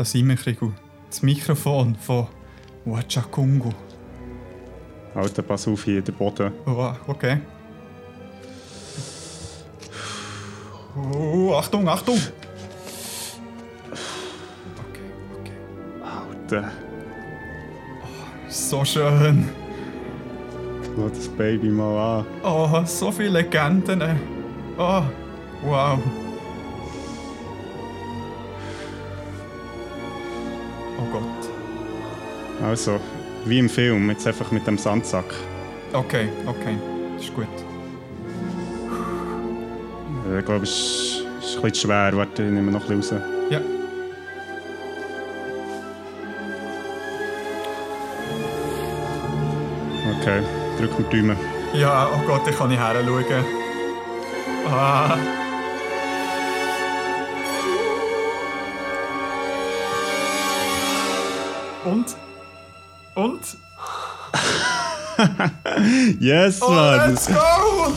da sind wir, Krigu. Das Mikrofon von Wachakungu. Alter, pass auf hier, der Boden. Oh, okay. Oh, Achtung, Achtung! Okay, okay. Alter, So schön. schau das Baby mal an. Oh, so viele Legenden. Oh, wow. Also, wie im Film, jetzt einfach mit dem Sandsack. Okay, okay. Das ist gut. Äh, Ich glaube, es ist, ist ein bisschen schwer. Warte, ich nehme noch ein bisschen raus. Ja. Okay, drück mir die Daumen. Ja, oh Gott, ich kann nicht her schauen. Ah. Und? Und? Yes, Oh, Mann! let's go!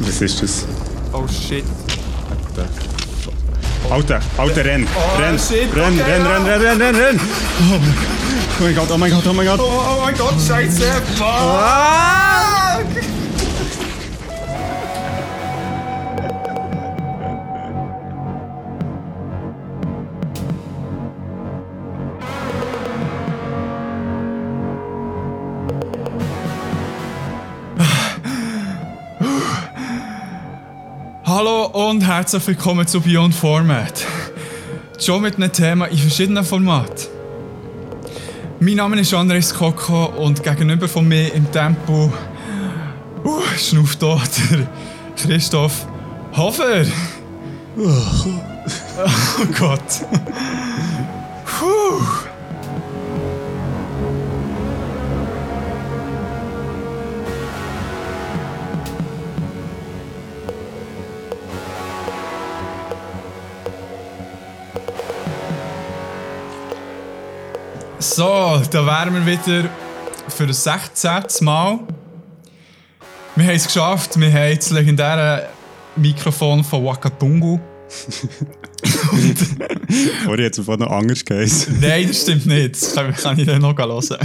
Was ist das? Oh shit. Alter, Alter, renn! Oh, renn! shit, renn, okay, renn, renn, renn, renn, renn, renn! Oh mein Gott, oh mein Gott, oh mein Gott! Oh, oh mein Gott, scheiße! Fuck! Hallo herzlich willkommen zu Beyond Format. Schon mit einem Thema in verschiedenen Formaten. Mein Name ist Andres Koko und gegenüber von mir im Tempo uh, schnauft da der Christoph Hofer. Oh Gott. Puh. So, da wären wir wieder für das 16. Mal. Wir haben es geschafft, wir haben das legendäre Mikrofon von Wakatungu. Vorher hat es noch anders geheißen. Nein, das stimmt nicht. Das kann, kann ich dann noch hören.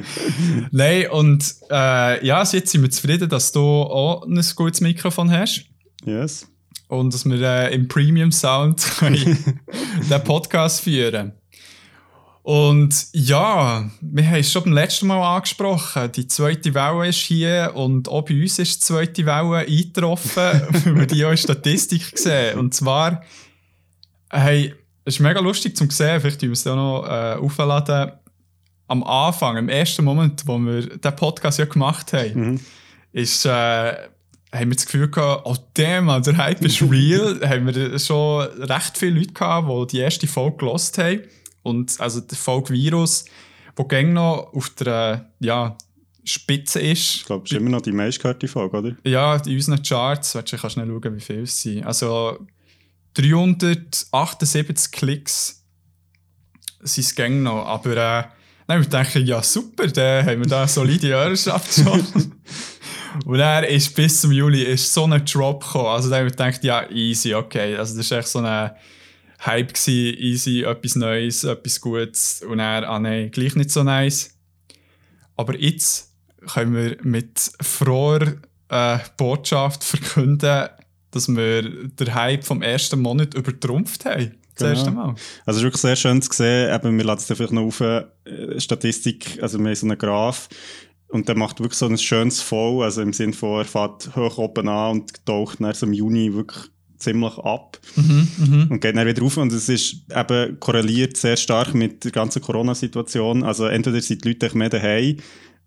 Nein, und äh, ja, also jetzt sind wir zufrieden, dass du auch ein gutes Mikrofon hast. Yes. Und dass wir äh, im Premium Sound können den Podcast führen Und ja, wir haben es schon beim letzten Mal angesprochen. Die zweite Welle ist hier und auch bei uns ist die zweite Welle eingetroffen, weil wir die auch in Statistik gesehen Und zwar, hey, es ist mega lustig zu sehen, vielleicht müssen wir es auch noch äh, aufladen. Am Anfang, im ersten Moment, wo wir den Podcast ja gemacht haben, ist, äh, haben wir das Gefühl gehabt, oh damn, der Hype ist real. haben wir schon recht viele Leute gehabt, die die erste Folge gelost haben. Und also der Folge Virus, der gäng noch auf der ja, Spitze ist. Ich glaube, es ist immer noch die meistgehörte Folge, oder? Ja, in unseren Charts, warte, ich kann schnell schauen, wie viel es sind. Also 378 Klicks sind es gäng noch. Aber äh, dann wir denken, ja super, dann haben wir da eine solide Hörerschaft schon. Und er ist bis zum Juli ist so ein Drop gekommen. Also dann haben wir gedacht, ja, easy, okay. Also das war echt so ein Hype gewesen, easy, etwas Neues, etwas Gutes. Und er, ah nein, gleich nicht so nice. Aber jetzt können wir mit froher äh, Botschaft verkünden, dass wir den Hype vom ersten Monat übertrumpft haben. Das Genau. erste Mal. Also es ist wirklich sehr schön zu sehen. Eben, wir laden es vielleicht noch auf äh, Statistik, also wir haben so einen Graph und der macht wirklich so ein schönes Fall, also im Sinne von, er fährt hoch oben an und taucht dann so im Juni wirklich ziemlich ab und geht dann wieder rauf und es ist eben korreliert sehr stark mit der ganzen Corona-Situation. Also entweder sind die Leute mehr daheim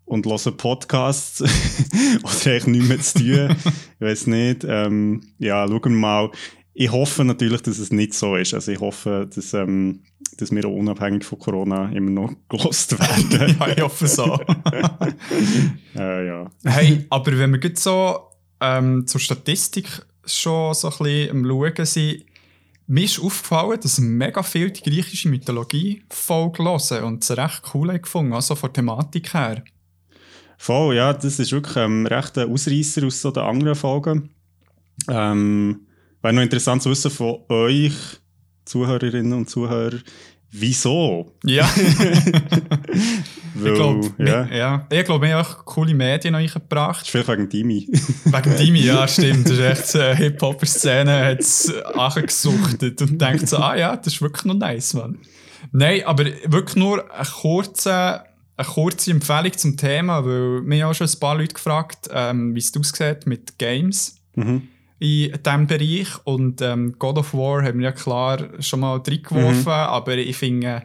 und hören Podcasts oder eigentlich nichts mehr zu tun. ich weiß nicht. Ähm, ja, schauen wir mal. Ich hoffe natürlich, dass es nicht so ist. Also ich hoffe, dass, ähm, dass wir unabhängig von Corona immer noch gelost werden. ja, ich hoffe so. äh, ja. hey, aber wenn wir jetzt so ähm, zur Statistik schon so ein bisschen am Schauen sind, mir ist aufgefallen, dass mega viel die griechische Mythologie hören und es recht cool gefunden, also von der Thematik her. Voll, ja, das ist wirklich ähm, recht ein Ausreißer aus so den anderen Folgen. Ähm, Wäre noch interessant zu wissen von euch, Zuhörerinnen und Zuhörer, Wieso? Ja. Weil, ich glaube, ja. ja. ich wir haben auch coole Medien noch Das eingebracht. ist vielleicht wegen Dimi. Wegen Dimi, ja, stimmt. Das ist echt äh, Hip-Hopper-Szene, hat es angesuchtet und denkt so, ah ja, das ist wirklich noch nice, Mann. Nein, aber wirklich nur eine kurze, eine kurze Empfehlung zum Thema, weil mir haben auch schon ein paar Leute gefragt, ähm, wie es aussieht mit Games Mhm. in diesem Bereich. Und ähm, God of War haben wir ja klar schon mal reingeworfen, Mhm. aber ich finde,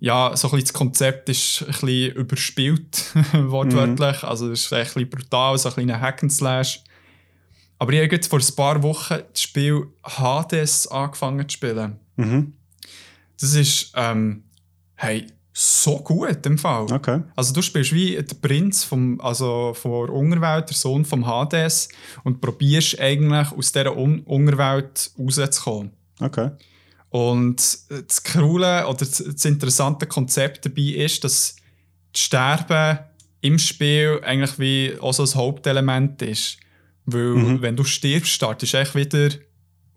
ja, so ein bisschen das Konzept ist ein bisschen überspielt, wortwörtlich. Mhm. Also, es ist ein bisschen brutal, so ein kleiner Hack'n'Slash. Aber ich habe jetzt vor ein paar Wochen das Spiel Hades angefangen zu spielen. Mhm. Das ist, ähm, hey, so gut im Fall. Okay. Also du spielst wie der Prinz vom, also von der Unterwelt, der Sohn vom Hades und probierst eigentlich aus dieser Un Unterwelt rauszukommen. Okay. Und das Coole oder das, interessante Konzept dabei ist, dass das Sterben im Spiel eigentlich wie auch so ein Hauptelement ist. Weil wenn du stirbst, startest du eigentlich wieder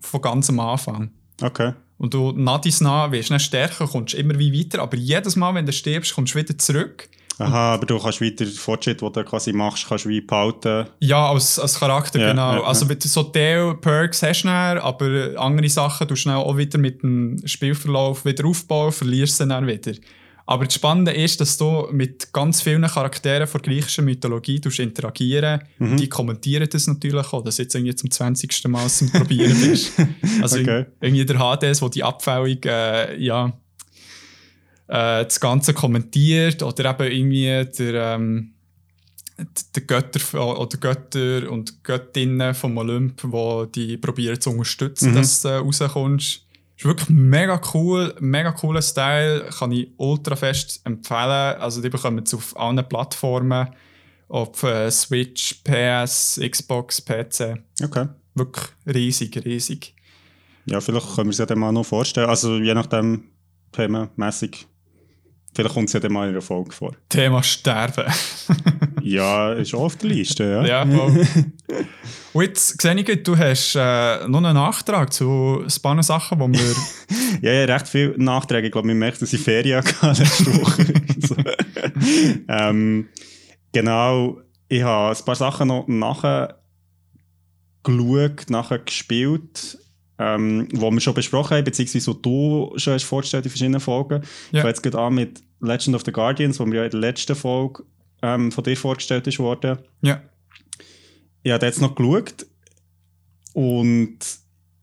von ganz am Anfang. Okay. Und du nach dies nach wirst dann stärker, kommst immer wie weiter, aber jedes Mal, wenn du stirbst, kommst du wieder zurück. Aha, aber du kannst weiter den Fortschritt, den du quasi machst, kannst du wie behalten. Ja, als, als Charakter, Ja, genau. ja, also mit so Teil-Perks hast du dann, aber andere Sachen du dann auch wieder mit dem Spielverlauf wieder aufbauen, verlierst sie dann wieder. Aber das Spannende ist, dass du mit ganz vielen Charakteren von griechischer Mythologie interagieren Mhm. Die kommentieren das natürlich auch, dass jetzt irgendwie zum 20. Mal zum Probieren bist. Also Okay. irgendwie der HDS, wo die Abfällung, äh, ja, äh, das Ganze kommentiert oder eben irgendwie der, ähm, die Götter oder Götter und Göttinnen vom Olymp, die die probieren zu unterstützen, Mhm. dass du äh, rauskommst. Ist wirklich mega cool, mega cooler Style, kann ich ultra fest empfehlen. Also die bekommen es auf allen Plattformen, auf äh, Switch, PS, Xbox, PC. Okay. Wirklich riesig, riesig. Ja, vielleicht können wir es ja dann mal noch vorstellen. Also je nachdem, themenmässig. Vielleicht kommt es ja dann mal in einer Folge vor. Thema Sterben. Ja, ist auch auf der Liste, ja. ja, voll. Und jetzt sehe ich, du hast äh, noch einen Nachtrag zu ein paar Sachen, die wir Ja, ja, recht viel Nachträge. Ich glaube, man merkt, dass ich Ferien hatte letzte Woche. so. ähm, genau, ich habe ein paar Sachen noch nachher geschaut, nachher gespielt, ähm, wo wir schon besprochen haben, beziehungsweise wo du schon hast vorgestellt in verschiedenen Folgen. Ich Ja. fange jetzt gerade an mit Legend of the Guardians, wo mir ja in der letzten Folge ähm, von dir vorgestellt ist worden. ja, Ich habe jetzt noch geschaut und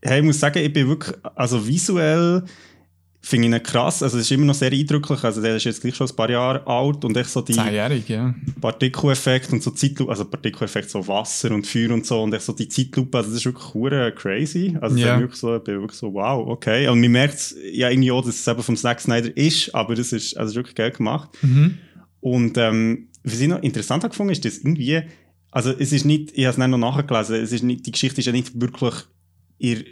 hey, ich muss sagen, ich bin wirklich, also visuell finde ich ihn krass, also es ist immer noch sehr eindrücklich, also der ist jetzt gleich schon ein paar Jahre alt und echt so die zehnjährig, ja. Partikeleffekte und so Zeitlupe, also Partikeleffekte, so Wasser und Feuer und so und echt so die Zeitlupe, also das ist wirklich crazy, also Ja. ich, wirklich so, ich bin wirklich so, wow, okay, und man merkt ja irgendwie auch, dass es eben vom Zack Snyder ist, aber das ist, also das ist wirklich geil gemacht. Mhm. Und ähm, was ich noch interessant habe gefunden, ist, dass irgendwie, also es ist nicht, ich habe es nicht noch nachgelesen, es ist nicht, die Geschichte ist ja nicht wirklich in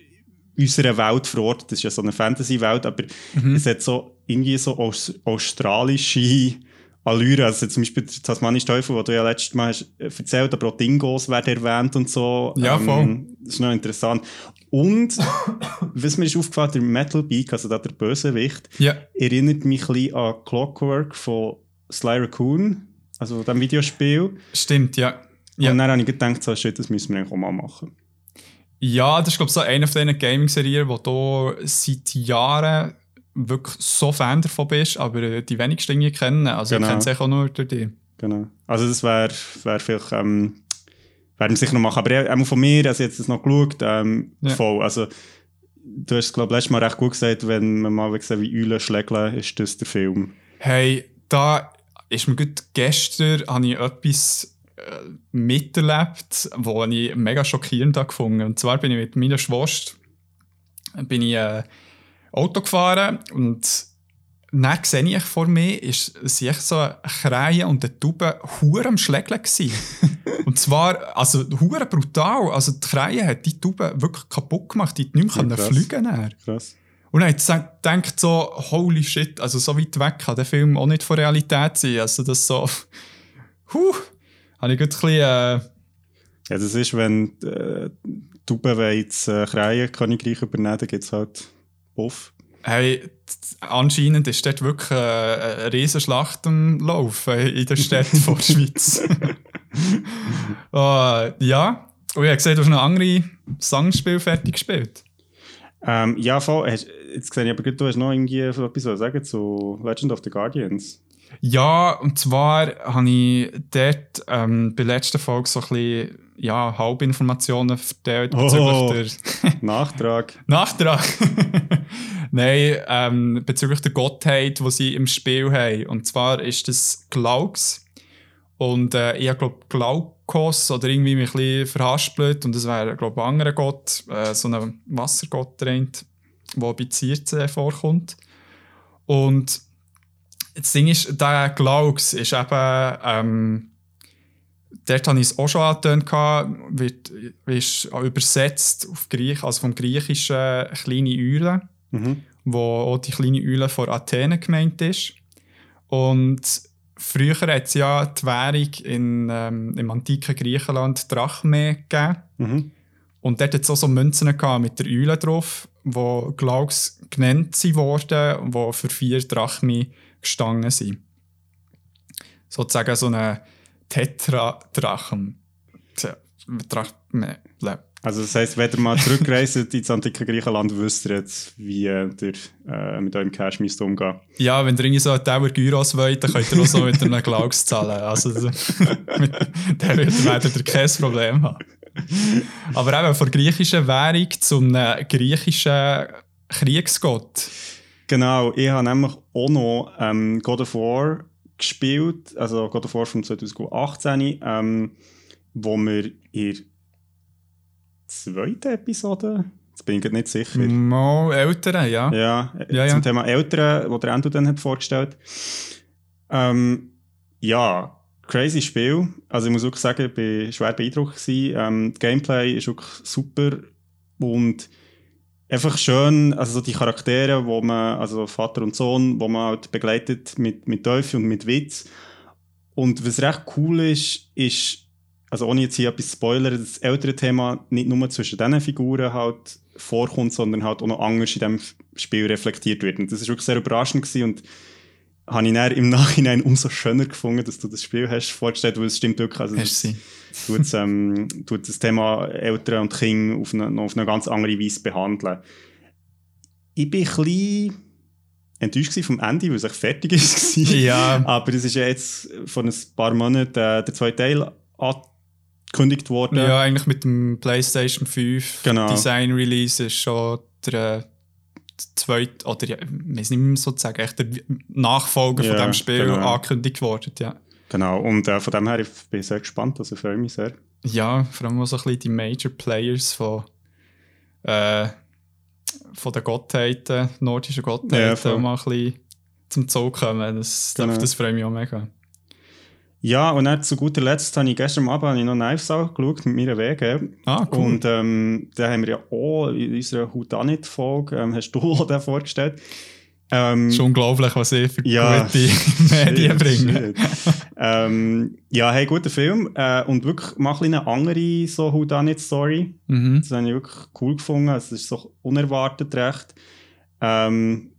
unserer Welt verortet, das ist ja so eine Fantasy-Welt, aber es hat so irgendwie so aus, australische Allüre, also zum Beispiel der tasmanische Teufel, den du ja letztes Mal hast äh, erzählt, aber auch Dingos werden erwähnt und so. Ja, voll. Das ist noch interessant. Und, was mir ist aufgefallen, der Metal Beak, also der Bösewicht, Ja, erinnert mich ein bisschen an Clockwork von Sly Raccoon, also dem Videospiel. stimmt, ja. Ja. Und dann habe ich gedacht, so, shit, das müssen wir eigentlich auch mal machen. Ja, das ist glaube ich so eine von diesen Gaming-Serien, wo du seit Jahren wirklich so Fan davon bist, aber äh, die wenigsten irgendwie kennen. Also Genau. ich kenne es auch nur durch dich. Genau. Also das wäre wär vielleicht, ähm, werden wir sicher noch machen. Aber auch von mir, also jetzt das noch geschaut, ähm, Ja. voll. Also du hast es, glaube ich, letztes Mal recht gut gesagt, wenn man mal gesehen wie Eulen schlägeln, ist das der Film. Hey, da ist mir gut gestern habe ich etwas miterlebt, wo ich mega schockierend habe gefunden. Und zwar bin ich mit meiner Schwester bin ich, äh, Auto gefahren und dann sehe ich vor mir, ist echt so eine Krähe und eine Taube hure am Schlägeln und zwar, also hure brutal. Also die Krähe hat die Taube wirklich kaputt gemacht, die hat nicht mehr Ja, krass. fliegen können. Krass. Und dann denkt so, holy shit, also so weit weg kann der Film auch nicht von Realität sein. Also das so, huh, habe ich gut ein bisschen, äh, Ja, das ist, wenn äh, wollen das äh, Krähenkönigreich übernehmen, dann gibt es halt Buff. Hey, anscheinend ist dort wirklich äh, eine Riesenschlacht am Laufen in der Stadt von der Schweiz. oh, ja, und ich habe gesehen, du hast noch andere Songspiele fertig gespielt. Ähm, ja, voll. Hast, jetzt sehe ich aber, du hast noch irgendwie etwas zu sagen zu Legend of the Guardians. Ja, und zwar habe ich dort ähm, bei der letzten Folge so ein bisschen ja, Halbinformationen verteilt Oh. bezüglich der Nachtrag. Nachtrag. Nein, ähm, bezüglich der Gottheit, die sie im Spiel haben. Und zwar ist das Glauks. Und äh, ich glaube Glaukos oder irgendwie mich ein bisschen verhaspelt. Und das wäre, glaube ich, ein anderer Gott, äh, so ein Wassergott, der bei Zierze vorkommt. Und das Ding ist, der Glauks ist eben, ähm, dort habe ich es auch schon angetönt, wird, ist auch übersetzt auf Griech, also vom Griechischen kleine Eule, Mhm. wo auch die kleine Eule von Athen gemeint ist. Und früher hat es ja die Währung in, ähm, im antiken Griechenland Drachme gegeben. Mhm. Und dort hat es auch so Münzen gehabt mit der Eule drauf, die Glauks genannt wurden, die für vier Drachmi gestanden sind. Sozusagen so eine Tetradrachen. Le- Also das heisst, wenn ihr mal zurückreist ins antike Griechenland, wisst ihr jetzt, wie ihr äh, mit eurem Cash müsst umgehen Ja, wenn ihr irgendwie so einen Tower Gyros wollt, dann könnt ihr auch so mit einem Glauks zahlen. Also, so- mit, dann werdet ihr kein Problem haben. Aber eben von der griechischen Währung zum äh, griechischen Kriegsgott. Genau, ich habe nämlich auch noch ähm, God of War gespielt, also God of War von 2018, ähm, wo wir in zweiten Episode, jetzt bin ich nicht sicher, Mal Eltern, ja. ja, äh, Ja, ja. zum Thema Eltern, wo der Endo dann hat vorgestellt. Ähm, ja, crazy Spiel. Also ich muss wirklich sagen, ich war schwer beeindruckt. Gewesen. Ähm, das Gameplay ist wirklich super und einfach schön, also so die Charaktere, wo man, also Vater und Sohn, wo man halt begleitet mit, mit Teufel und mit Witz. Und was recht cool ist, ist, also ohne jetzt hier etwas zu spoilern, das ältere Thema nicht nur zwischen diesen Figuren halt vorkommt, sondern halt auch noch anders in diesem Spiel reflektiert wird. Und das ist wirklich sehr überraschend gewesen und habe ich dann im Nachhinein umso schöner gefunden, dass du das Spiel hast vorgestellt, weil es stimmt wirklich, also du tut, ähm, tut das Thema Eltern und Kinder auf eine, noch auf eine ganz andere Weise behandeln. Ich bin ein bisschen enttäuscht vom Ende, weil es echt fertig ist. Ja. Aber es ist ja jetzt vor ein paar Monaten äh, der zweite Teil angekündigt worden. Ja, eigentlich mit dem PlayStation 5 Genau. Design Release ist schon der, zweite, oder ja, ich weiß nicht mehr sozusagen, echt der Nachfolger von Ja, dem Spiel genau. angekündigt worden. Ja. Genau, und äh, von dem her ich bin ich sehr gespannt, also freue mich sehr. ja, vor allem auch so ein bisschen die Major Players von, äh, von den Gottheiten, nordischen Ja, Gottheiten, auch mal ein bisschen zum Zug kommen. Das, Genau. das freut mich auch mega. Ja, und dann zu guter Letzt habe ich gestern Abend ich noch Knives Out geschaut mit meiner Wege. Ah, cool. Und ähm, da haben wir ja auch in unserer Houdanit-Folge, ähm, hast du auch den vorgestellt. Ähm, ist unglaublich, was ich für Ja. gute Medien bringe. ähm, ja, hey, guter Film. Äh, und wirklich mal ein eine andere so Whodunit-Story. Mhm. Das habe ich wirklich cool gefunden. Es ist so unerwartet recht. Ähm,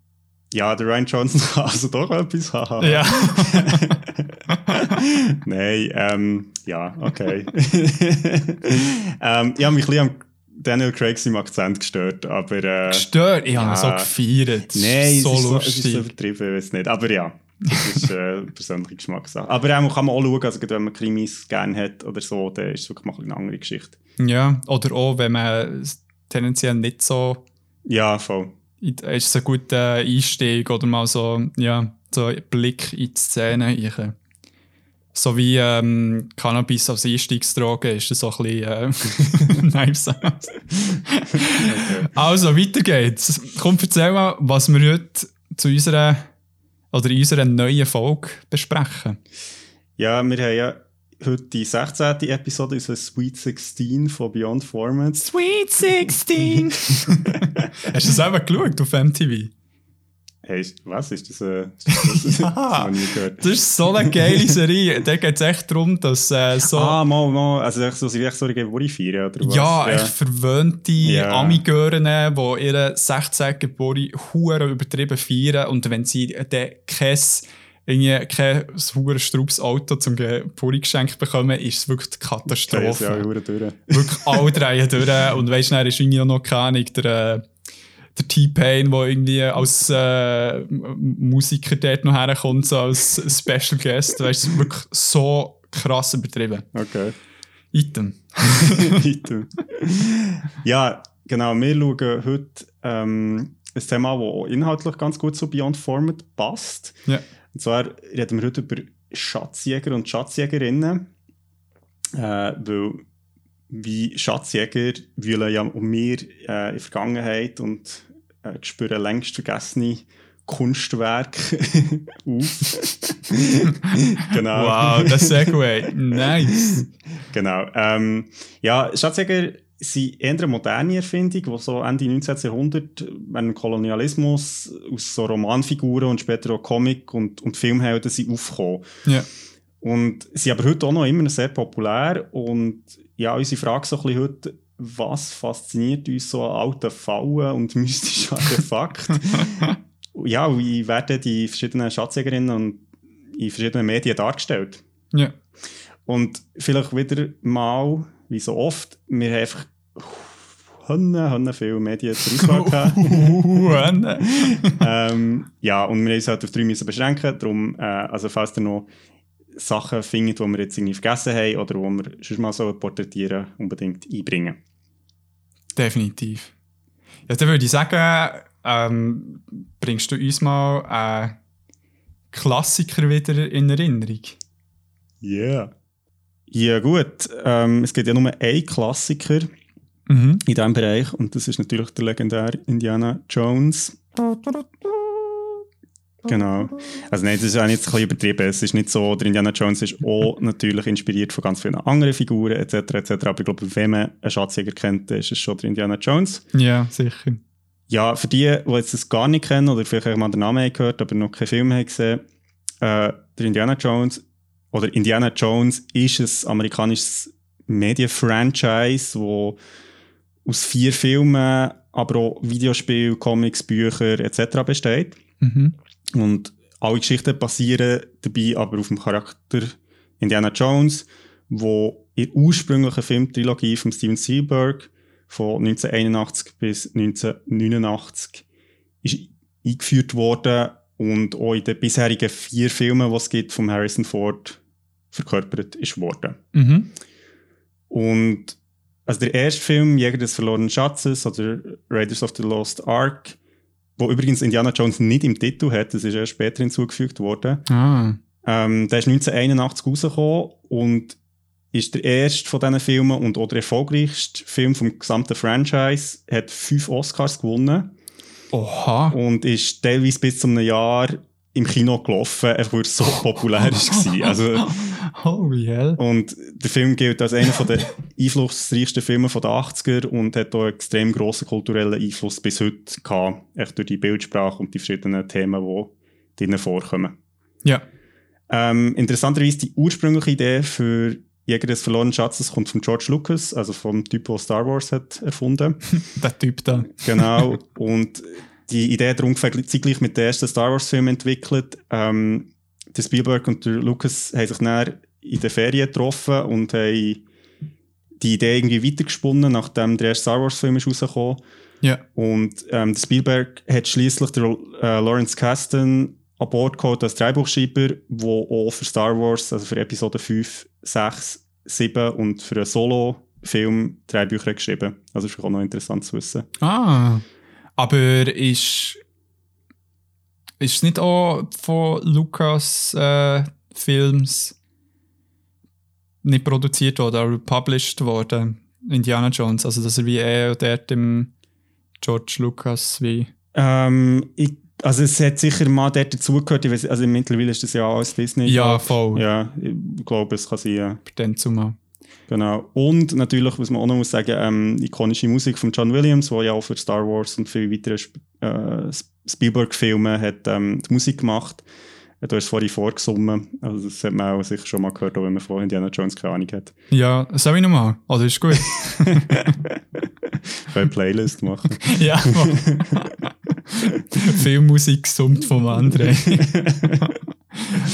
ja, der Ryan Johnson kann also doch etwas haben. Ja. Nein, ähm, ja, okay. ähm, ich habe mich ein bisschen am Daniel Craig seinem Akzent gestört, aber äh, Gestört. Ich habe ihn so gefeiert. nein, so es, ist so, es lustig. ist so übertrieben, ich weiß nicht. Aber ja, das ist äh, persönliche Geschmackssache. Aber ähm, kann man auch schauen, also wenn man Krimis gerne hat oder so, dann ist es wirklich mal eine andere Geschichte. Ja, oder auch, wenn man tendenziell nicht so. Ja, voll. Ist es ein guter Einstieg oder mal so, ja, so ein Blick in die Szene. rein. So wie ähm, Cannabis als Einstiegsdroge ist das so ein bisschen äh, nice. Also, weiter geht's. Komm, erzähl mal, was wir heute zu unserer oder in unserer neuen Folge besprechen. Ja, wir haben ja heute die 16. Episode, unserer Sweet 16 von Beyond Formats. Sweet 16! Hast du das selber geschaut auf MTV? Hey, was ist das? Äh, ist das, das, Ja. das ist so eine geile Serie. Da geht es echt darum, dass äh, so. Ah, mal, mal. Also, echt so, sie echt so eine Geburt feiern, oder was? Ja, echt verwöhnte Ja. Amigören, die ihre 16. Geburt hure übertrieben feiern und wenn sie dann kein, irgendwie kein hure Straubs Auto zum Geburt geschenkt bekommen, ist es wirklich die Katastrophe. ja auch durch. wirklich alle drei durch und weißt du, dann ist irgendwie noch keine Ahnung, der, äh, der T-Pain, der irgendwie als äh, Musiker dort noch herkommt, so als Special Guest, weißt du, wirklich so krass übertrieben. Okay. Item. Weiter. ja, genau. Wir schauen heute ähm, ein Thema, das inhaltlich ganz gut zu Beyond Format passt. Ja. Und zwar reden wir heute über Schatzjäger und Schatzjägerinnen. Äh, weil wie Schatzjäger wühlen ja um mir äh, in der Vergangenheit und äh, spüren längst vergessene Kunstwerke auf. genau. Wow, das Segway. Nice. Genau. Ähm, ja, Schatzjäger sind eher eine moderne Erfindung, die so Ende 19. Jahrhundert dem Kolonialismus aus so Romanfiguren und später auch Comic- und, und Filmhelden sind aufgekommen. Ja. Und sind aber heute auch noch immer sehr populär. Und ja, unsere Frage so ein bisschen heute, was fasziniert uns so an alten Fallen und mystischen Artefakten? ja, wie werden die verschiedenen Schatzjägerinnen und in verschiedenen Medien dargestellt? Ja. Und vielleicht wieder mal, wie so oft, wir haben einfach Hönne, Hönne viele Medien zur Auswahl gehabt. Ähm, ja, und wir haben uns halt auf drei müssen beschränken. Darum, äh, also falls ihr noch Sachen findet, die wir jetzt irgendwie vergessen haben oder die wir schon mal so porträtieren, unbedingt einbringen. Definitiv. Ja, dann würde ich sagen, ähm, bringst du uns mal einen Klassiker wieder in Erinnerung? Yeah. Ja gut, ähm, es gibt ja nur einen Klassiker Mhm. in diesem Bereich und das ist natürlich der legendäre Indiana Jones. Genau. Also nein, das ist auch jetzt ein bisschen übertrieben. Es ist nicht so, der Indiana Jones ist auch natürlich inspiriert von ganz vielen anderen Figuren etc. etc. Aber ich glaube, wenn man einen Schatzjäger kennt, dann ist es schon der Indiana Jones. Ja, sicher. Ja, für die, die jetzt das gar nicht kennen oder vielleicht auch mal den Namen gehört, aber noch keinen Film haben gesehen, äh, der Indiana Jones oder Indiana Jones ist ein amerikanisches Medienfranchise, wo aus vier Filmen, aber auch Videospiele, Comics, Bücher etc. besteht. Mhm. Und alle Geschichten basieren dabei aber auf dem Charakter Indiana Jones, wo in der ursprünglichen Filmtrilogie von Steven Spielberg von 1981 bis 1989 ist eingeführt worden und auch in den bisherigen vier Filmen, die es gibt, von Harrison Ford verkörpert ist worden. Mhm. Und also der erste Film, Jäger des verlorenen Schatzes oder Raiders of the Lost Ark, wo übrigens Indiana Jones nicht im Titel hat, das ist erst später hinzugefügt worden. Ah. Ähm, der ist 1981 rausgekommen und ist der erste von diesen Filmen und auch der erfolgreichste Film vom gesamten Franchise. Hat fünf Oscars gewonnen Oha. und ist teilweise bis zu einem Jahr im Kino gelaufen, einfach weil er so populär war. Also, Holy hell. und der Film gilt als einer der einflussreichsten Filme der 80er und hat auch einen extrem grossen kulturellen Einfluss bis heute gehabt, echt durch die Bildsprache und die verschiedenen Themen, die drinnen vorkommen. Ja. Ähm, interessanterweise die ursprüngliche Idee für Jäger des verlorenen Schatzes kommt von George Lucas, also vom Typ, der Star Wars hat erfunden. Der Typ da. Genau. und die Idee hat ungefähr zeitgleich mit dem ersten Star Wars-Film entwickelt. Ähm, der Spielberg und der Lucas haben sich dann in den Ferien getroffen und haben die Idee irgendwie weitergesponnen, nachdem der erste Star Wars-Film ist rausgekommen. Ja. Und ähm, der Spielberg hat schließlich der äh, Lawrence Kasten an Bord geholt als Drehbuchschreiber, der auch für Star Wars, also für Episode 5, 6, 7 und für einen Solo-Film Drehbücher geschrieben. Also ist auch noch interessant zu wissen. Ah. Aber ist. Ist es nicht auch von Lucas äh, Films nicht produziert worden, aber published worden? Indiana Jones. Also, dass er wie er dort im George Lucas wie. Ähm, ich, also es hat sicher mal dort dazugehört, ich also mittlerweile ist das ja alles Disney. Ja, voll. Ja, ich glaube, es kann sein, ja. Dem zumal. Genau. Und natürlich, was man auch noch muss sagen, ähm, ikonische Musik von John Williams, der ja auch für Star Wars und viele weitere äh, Spielberg-Filme hat ähm, die Musik gemacht. Du hast es vorhin vorgesungen. Also das hat man auch sicher schon mal gehört, auch wenn man vorhin Indiana Jones keine Ahnung hat. Ja, soll ich nochmal? Also ist gut. eine Playlist machen. ja, Viel Musik gesummt vom André.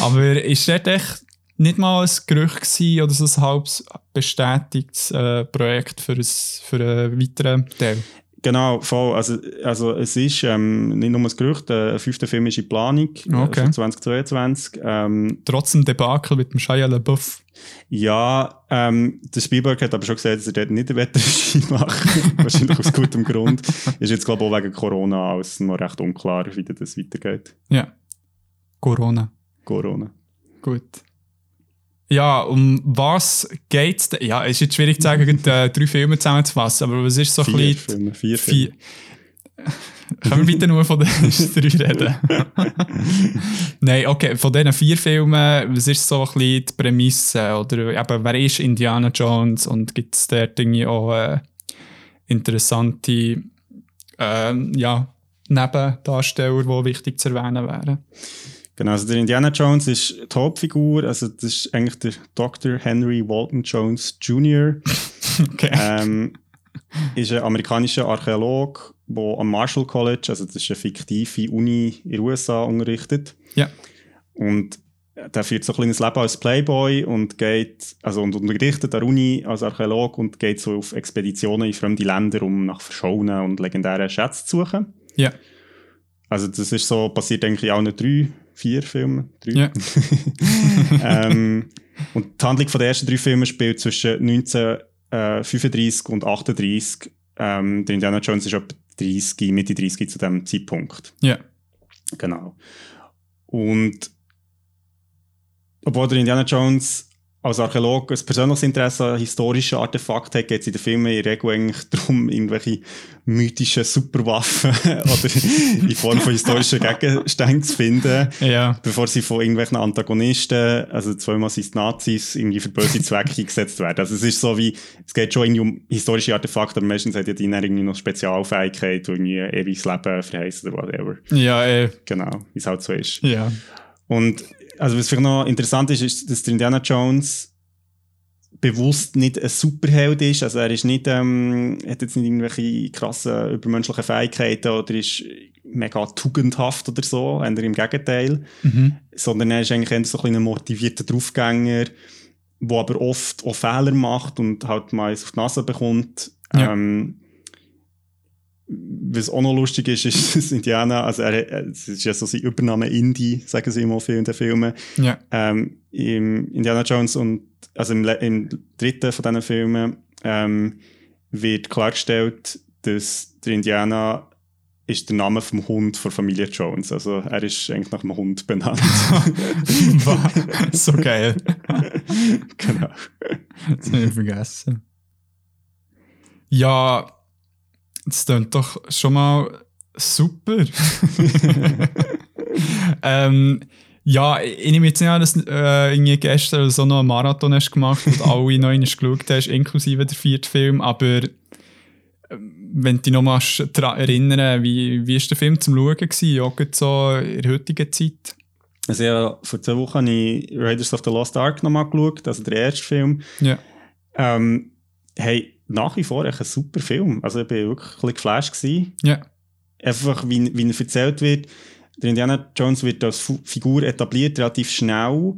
Aber ist das echt nicht mal ein Gerücht gewesen oder so ein halbes bestätigtes äh, Projekt für, ein, für einen weiteren Teil? Genau, voll. Also, also es ist ähm, nicht nur ein Gerücht, äh, ein fünfter Film ist in Planung okay. äh, für 2022. Ähm, Trotz dem Debakel mit dem Shia LaBeouf. Ja, ähm, der Spielberg hat aber schon gesagt, dass er dort nicht eine Wetterregie macht. Wahrscheinlich aus gutem Grund. Ist jetzt, glaube ich, auch wegen Corona alles noch recht unklar, wie das weitergeht. Ja. Corona. Corona. Gut. Ja, um was geht es Ja, es ist jetzt schwierig zu sagen, äh, drei Filme zusammenzufassen, aber was ist so vier ein bisschen... Filme, vier Filme. Können wir bitte nur von den drei reden? Nein, okay, von diesen vier Filmen, was ist so ein bisschen die Prämisse? Oder eben, wer ist Indiana Jones und gibt es dort irgendwie auch äh, interessante äh, ja, Nebendarsteller, die wichtig zu erwähnen wären? Genau, also der Indiana Jones ist die Hauptfigur, also das ist eigentlich der Dr. Henry Walton Jones Jr. Okay. Ähm, ist ein amerikanischer Archäologe, der am Marshall College, also das ist eine fiktive Uni in den USA, unterrichtet. Ja. Und der führt so ein kleines Leben als Playboy und geht, also und unterrichtet an der Uni als Archäolog und geht so auf Expeditionen in fremde Länder, um nach verschollenen und legendären Schätzen zu suchen. Ja. Also das ist so, passiert eigentlich auch nicht drei, vier Filme. Drei. Ja. ähm, und die Handlung von den ersten drei Filmen spielt zwischen 1935 und 38. Ähm, der Indiana Jones ist etwa 30, Mitte 30 zu diesem Zeitpunkt. Ja. Genau. Und obwohl der Indiana Jones als Archäologe ein persönliches Interesse an historischen Artefakten hat, geht es in den Filmen in der Regel eigentlich darum, irgendwelche mythischen Superwaffen oder in Form von historischen Gegenständen zu finden, Ja. bevor sie von irgendwelchen Antagonisten, also zweimal sind es Nazis, irgendwie für böse Zwecke eingesetzt werden. Also es ist so wie, es geht schon irgendwie um historische Artefakte, aber meistens hat ja die dann irgendwie noch Spezialfähigkeit, die irgendwie ewiges Leben verheißt oder whatever. Ja, äh, Genau, wie es halt so ist. ja. Und also was vielleicht noch interessant ist, ist, dass Indiana Jones bewusst nicht ein Superheld ist. Also er ist nicht, ähm, hat jetzt nicht irgendwelche krassen übermenschlichen Fähigkeiten oder ist mega tugendhaft oder so, eher im Gegenteil. Mhm. Sondern er ist eigentlich eher so ein motivierter Draufgänger, der aber oft auch Fehler macht und halt mal auf die Nase bekommt. Ja. Ähm, was auch noch lustig ist, ist, dass Indiana, also er, es ist ja so sein Übername Indie, sagen sie immer viel in den Filmen. Ja. Ähm, Im Indiana Jones und also im, im dritten von diesen Filmen ähm, wird klargestellt, dass der Indiana ist der Name vom Hund von Familie Jones. Also er ist eigentlich nach dem Hund benannt. so geil. genau. Das habe ich vergessen. Ja, das klingt doch schon mal super. ähm, ja, ich nehme jetzt nicht an, dass du äh, irgendwie gestern so noch einen Marathon hast gemacht und alle neun geschaut hast, inklusive der vierte Film, aber ähm, wenn du dich noch mal daran erinnern, wie, wie ist der Film zum Schauen gewesen, auch so in der heutigen Zeit? Also ja, vor zwei Wochen habe ich Raiders of the Lost Ark nochmal geschaut, also der erste Film. Ja. Ähm, hey, nach wie vor echt ein super Film. Also ich bin wirklich ein geflasht gewesen. Ja. einfach wie, wie er erzählt wird, der Indiana Jones wird als Figur etabliert, relativ schnell.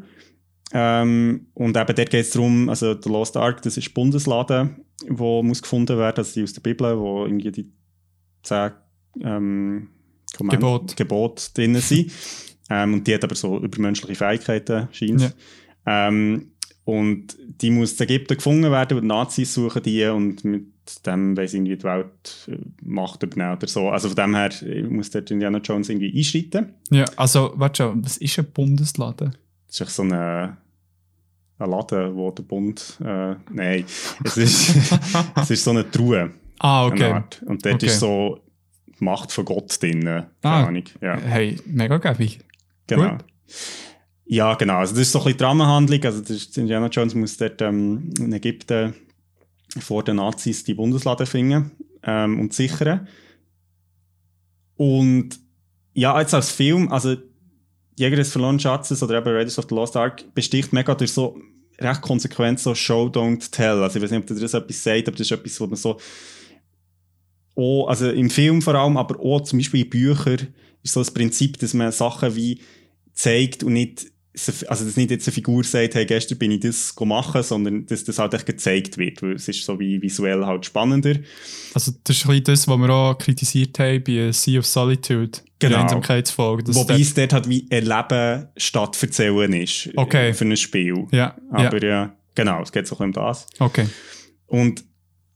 Ähm, und eben dort geht es darum, also der Lost Ark, das ist Bundesladen, wo muss gefunden werden, also die aus der Bibel, wo irgendwie die zehn ähm, Gebote. Gebote drin sind. ähm, und die hat aber so übermenschliche Fähigkeiten, scheint Ja. ähm, Und die muss in Ägypten gefunden werden und die Nazis suchen die und mit dem weil sie irgendwie die Welt äh, Macht übernehmen oder so. Also von dem her äh, muss der Indiana Jones irgendwie einschreiten. Ja, also, warte schon, was ist ein Bundesladen? Das ist so eine, ein Laden, wo der Bund. Äh, nein, es ist, es ist so eine Truhe. Ah, okay. Und dort Okay. ist so die Macht von Gott drin. Keine Ah. Ahnung. Ja, Hey, mega gäbig. genau. gut. Ja, genau. Also das ist so ein bisschen Dramenhandlung. Also das Indiana Jones muss dort ähm, in Ägypten vor den Nazis die Bundeslade finden ähm, und sichern. Und ja, jetzt als Film, also Jäger des verlorenen Schatzes oder eben Raiders of the Lost Ark besticht mega durch so recht konsequent so Show, Don't Tell. Also ich weiß nicht, ob das etwas sagt, aber das ist etwas, wo man so auch, also im Film vor allem, aber auch zum Beispiel in Büchern ist so das Prinzip, dass man Sachen wie zeigt und nicht also dass nicht jetzt eine Figur sagt, hey, gestern bin ich das machen, sondern dass das halt echt gezeigt wird, weil es ist so wie visuell halt spannender. Also das ist ein bisschen das, was wir auch kritisiert haben bei Sea of Solitude, genau. Einsamkeitsfolge. Wobei es dort halt wie Erleben statt Erzählen ist okay. für ein Spiel. Ja. Aber ja, ja genau, es geht so ein bisschen um das. Okay. Und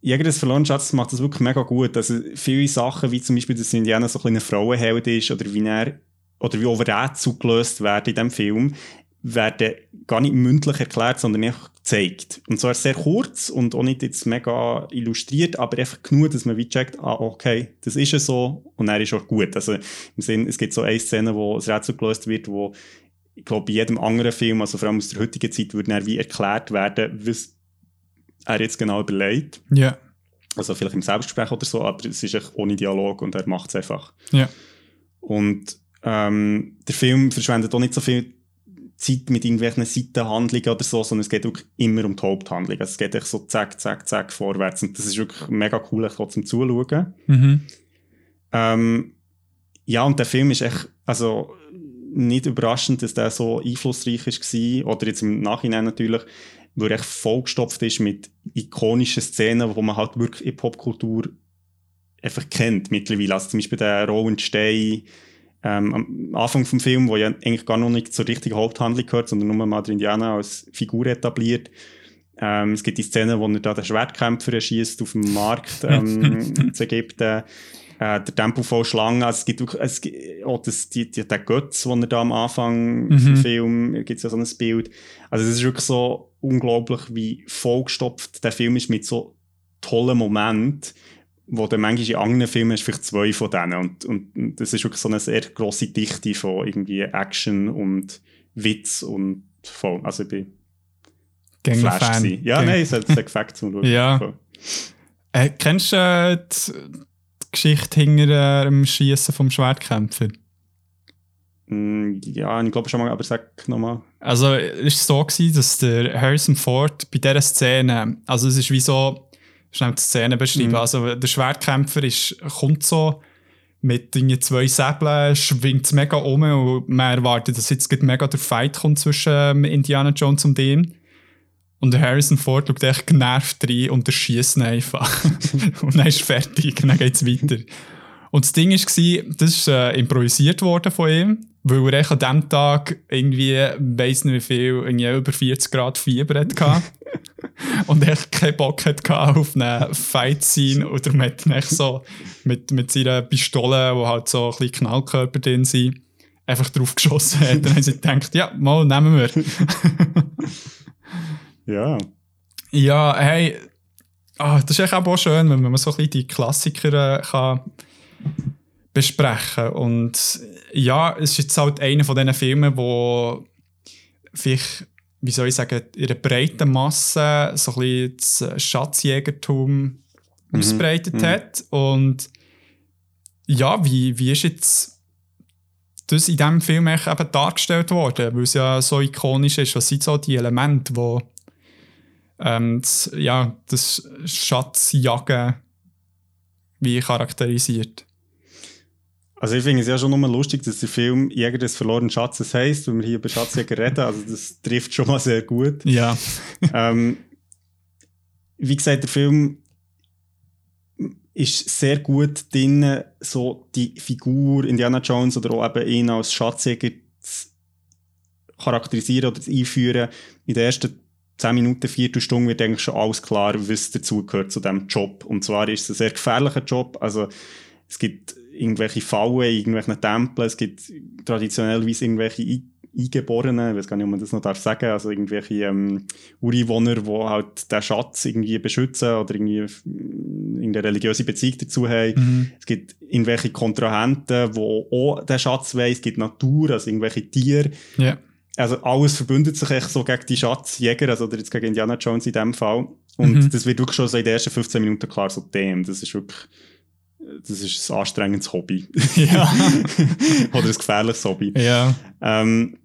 Jäger des verlorenen Schatzes macht das wirklich mega gut. Also viele Sachen, wie zum Beispiel, dass Indiana so ein kleiner Frauenheld ist oder wie er oder wie Rätsel gelöst werden in diesem Film, werden gar nicht mündlich erklärt, sondern einfach gezeigt. Und zwar sehr kurz und auch nicht jetzt mega illustriert, aber einfach genug, dass man wie checkt, ah, okay, das ist ja so und er ist auch gut. Also im Sinn, es gibt so eine Szene, wo das Rätsel gelöst wird, wo ich glaube, bei jedem anderen Film, also vor allem aus der heutigen Zeit, würde er wie erklärt werden, was er jetzt genau überlegt. Ja. Yeah. Also vielleicht im Selbstgespräch oder so, aber es ist echt ohne Dialog und er macht es einfach. Ja. Yeah. Und ähm, der Film verschwendet auch nicht so viel Zeit mit irgendwelchen Seitenhandlungen oder so, sondern es geht wirklich immer um die Haupthandlung. Also es geht echt so zack, zack, zack vorwärts. Und das ist wirklich mega cool, zum Zuschauen. Mhm. Ähm, ja, und der Film ist echt, also nicht überraschend, dass der so einflussreich war, oder jetzt im Nachhinein natürlich, weil er echt vollgestopft ist mit ikonischen Szenen, wo man halt wirklich in Popkultur einfach kennt mittlerweile. Also zum Beispiel der Rowan Stein, ähm, am Anfang vom Film, wo ja eigentlich gar noch nicht zur richtigen Haupthandlung gehört, sondern nur mal der Indianer als Figur etabliert. Ähm, es gibt die Szene, wo er da den Schwertkämpfer erschießt auf dem Markt ähm, zu Ägypten. Äh, der Tempo voll Schlangen. Also es gibt es gibt auch das, die, die, der Götz, den er da am Anfang mhm. vom Film, gibt es ja so ein Bild. Also es ist wirklich so unglaublich, wie vollgestopft der Film ist mit so tollen Momenten wo du manchmal in anderen Filmen hast, vielleicht zwei von denen. Und, und das ist wirklich so eine sehr grosse Dichte von irgendwie Action und Witz und voll. Also ich bin Gänger Fan. Gewesen. Ja, Gänger. nein, es hat, es hat gefällt zum Schauen. ja. Äh, kennst du äh, die, Geschichte hinter äh, dem Schießen vom Schwertkämpfer? Mm, ja, ich glaube schon mal, aber sag nochmal. Also, es war so, gewesen, dass der Harrison Ford bei dieser Szene, also es ist wie so, schnell die Szene beschreiben. Mhm. Also der Schwertkämpfer ist, kommt so mit zwei Säbeln, schwingt es mega um und man erwartet, dass jetzt mega der Fight kommt zwischen ähm, Indiana Jones und ihm. Und der Harrison Ford schaut echt genervt rein und er schießt einfach. und dann ist fertig und dann geht es weiter. Und das Ding war, das ist äh, improvisiert worden von ihm, weil er an diesem Tag irgendwie, weiss nicht wie viel, irgendwie über 40 Grad Fieber hatte. und echt keinen Bock hatte auf eine Fight-Scene oder mit, so, mit, mit seiner Pistole, wo halt so ein bisschen Knallkörper drin sind, einfach drauf geschossen hat. Dann haben sie gedacht, ja, mal, nehmen wir. ja. Ja, hey, ah, das ist echt auch schön, wenn man so ein bisschen die Klassiker äh, kann besprechen. Und ja, es ist jetzt halt einer von diesen Filmen, wo vielleicht, wie soll ich sagen, in einer breiten Masse so ein bisschen das Schatzjägertum mhm. ausbreitet mhm. hat. Und ja, wie, wie ist jetzt das in diesem Film eben dargestellt worden? Weil es ja so ikonisch ist. Was sind so die Elemente, die ähm, das, ja, das Schatzjagen wie charakterisiert? Also ich finde es ja schon nur lustig, dass der Film Jäger des verlorenen Schatzes heisst, wenn wir hier über Schatzjäger reden. Also das trifft schon mal sehr gut. Ja. ähm, wie gesagt, der Film ist sehr gut drin, so die Figur Indiana Jones oder auch eben ihn als Schatzjäger zu charakterisieren oder zu einführen. In den ersten 10 Minuten, Viertelstunde wird eigentlich schon alles klar, was dazugehört zu diesem Job. Und zwar ist es ein sehr gefährlicher Job. Also es gibt irgendwelche Fallen, irgendwelche Tempel, es gibt traditionellweise irgendwelche Eingeborenen, ich weiß gar nicht, ob man das noch darf sagen, also irgendwelche ähm, Ureinwohner, die halt den Schatz irgendwie beschützen oder irgendwie eine religiöse Beziehung dazu haben. Mhm. Es gibt irgendwelche Kontrahenten, die auch den Schatz wollen, es gibt Natur, also irgendwelche Tiere. Yeah. also alles verbündet sich echt so gegen die Schatzjäger, also oder jetzt gegen Indiana Jones in dem Fall. Und mhm. das wird wirklich schon so in den ersten 15 Minuten klar, so dem, das ist wirklich, das ist ein anstrengendes Hobby. Ja. oder ein gefährliches Hobby. Ja. Ähm,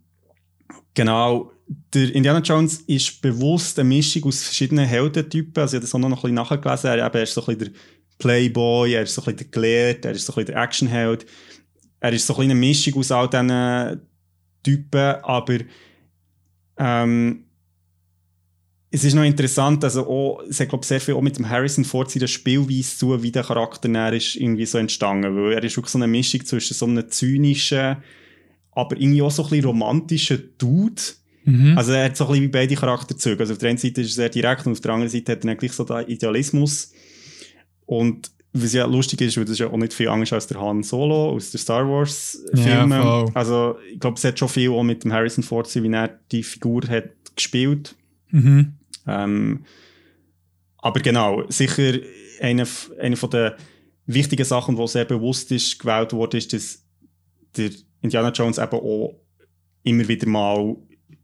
genau. Der Indiana Jones ist bewusst eine Mischung aus verschiedenen Heldentypen. Also ich habe das auch noch ein bisschen nachgelesen. Er, er ist so ein bisschen der Playboy, er ist so ein bisschen der Gelehrte, er ist so ein bisschen der Actionheld. Er ist so ein bisschen eine Mischung aus all diesen Typen, aber ähm, es ist noch interessant, also auch, es hat glaube sehr viel auch mit dem Harrison Ford seiner Spielweise zu, wie der Charakter ist irgendwie so entstanden, weil er ist wirklich so eine Mischung zwischen so einem zynischen, aber irgendwie auch so ein bisschen romantischen Dude. Mhm. Also er hat so ein bisschen wie beide Charakterzüge. Also auf der einen Seite ist er sehr direkt und auf der anderen Seite hat er eigentlich so den Idealismus. Und was ja lustig ist, weil das ist ja auch nicht viel anders als der Han Solo aus den Star Wars Filmen. Ja, also ich glaube, es hat schon viel auch mit dem Harrison Ford wie er die Figur hat gespielt. Mhm. Ähm, aber genau, sicher eine, eine von der wichtigen Sachen, die sehr bewusst ist, gewählt wurde, ist, dass der Indiana Jones eben auch immer wieder mal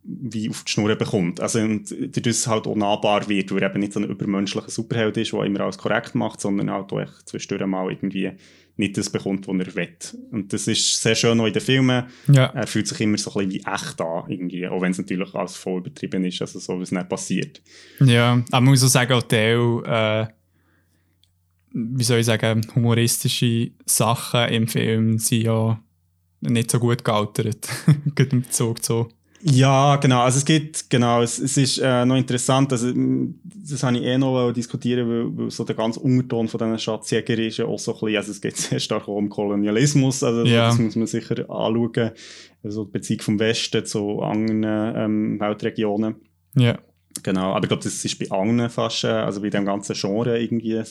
wie auf die Schnur bekommt. Also und dadurch halt auch nahbar wird, weil er eben nicht so ein übermenschlicher Superheld ist, der immer alles korrekt macht, sondern halt auch zwischendurch mal irgendwie nicht das bekommt, was er will. Und das ist sehr schön auch in den Filmen. Ja. Er fühlt sich immer so ein bisschen wie echt an, irgendwie, auch wenn es natürlich alles voll übertrieben ist, also so, was nicht passiert. Ja, aber man muss auch sagen, auch Teil, äh, wie soll ich sagen, humoristische Sachen im Film sind ja nicht so gut gealtert. Geht im Bezug zu ja, genau. Also es geht, genau, es, es ist äh, noch interessant, also das habe ich eh noch diskutieren, weil, weil so der ganze Unterton von diesen Schatzjäger ist ja auch so ein bisschen, also es geht sehr stark um Kolonialismus, also ja. das muss man sicher anschauen, also die Beziehung vom Westen zu anderen ähm, Weltregionen. Ja. Genau, aber ich glaube, das ist bei anderen fast, äh, also bei dem ganzen Genre irgendwie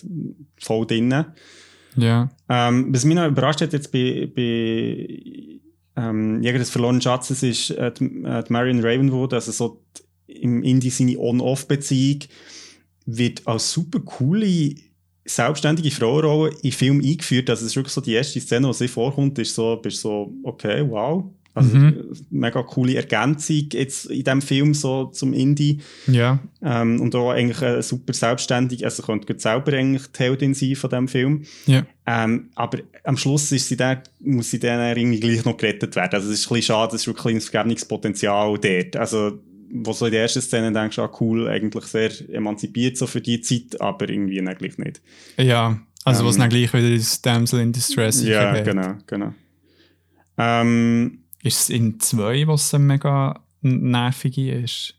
voll drin. Ja. Ähm, was mich noch überrascht hat jetzt bei, bei ähm, Jäger des verlorenen Schatzes ist äh, die, äh, die Marion Ravenwood, also so die, im Indie seine On-Off-Beziehung, wird als super coole, selbstständige Frauenrolle in Film eingeführt. Also es ist wirklich so die erste Szene, wo sie vorkommt, ist so, bist so, okay, wow, also mhm. mega coole Ergänzung jetzt in diesem Film so zum Indie. Ja. Ähm, und auch eigentlich eine super selbstständig, also könnte selber eigentlich die Heldin sein von diesem Film. Ja. Ähm, aber am Schluss ist sie dann, muss sie dann irgendwie gleich noch gerettet werden. Also es ist ein bisschen schade, es ist wirklich ein Vergebungspotenzial dort. Also wo so in der ersten Szene denkst ah, cool, eigentlich sehr emanzipiert so für die Zeit, aber irgendwie eigentlich nicht. Ja, also ähm, was dann gleich wieder ist Damsel in Distress. Ja, genau, genau. Ähm, ist es in zwei, was mega nervig ist?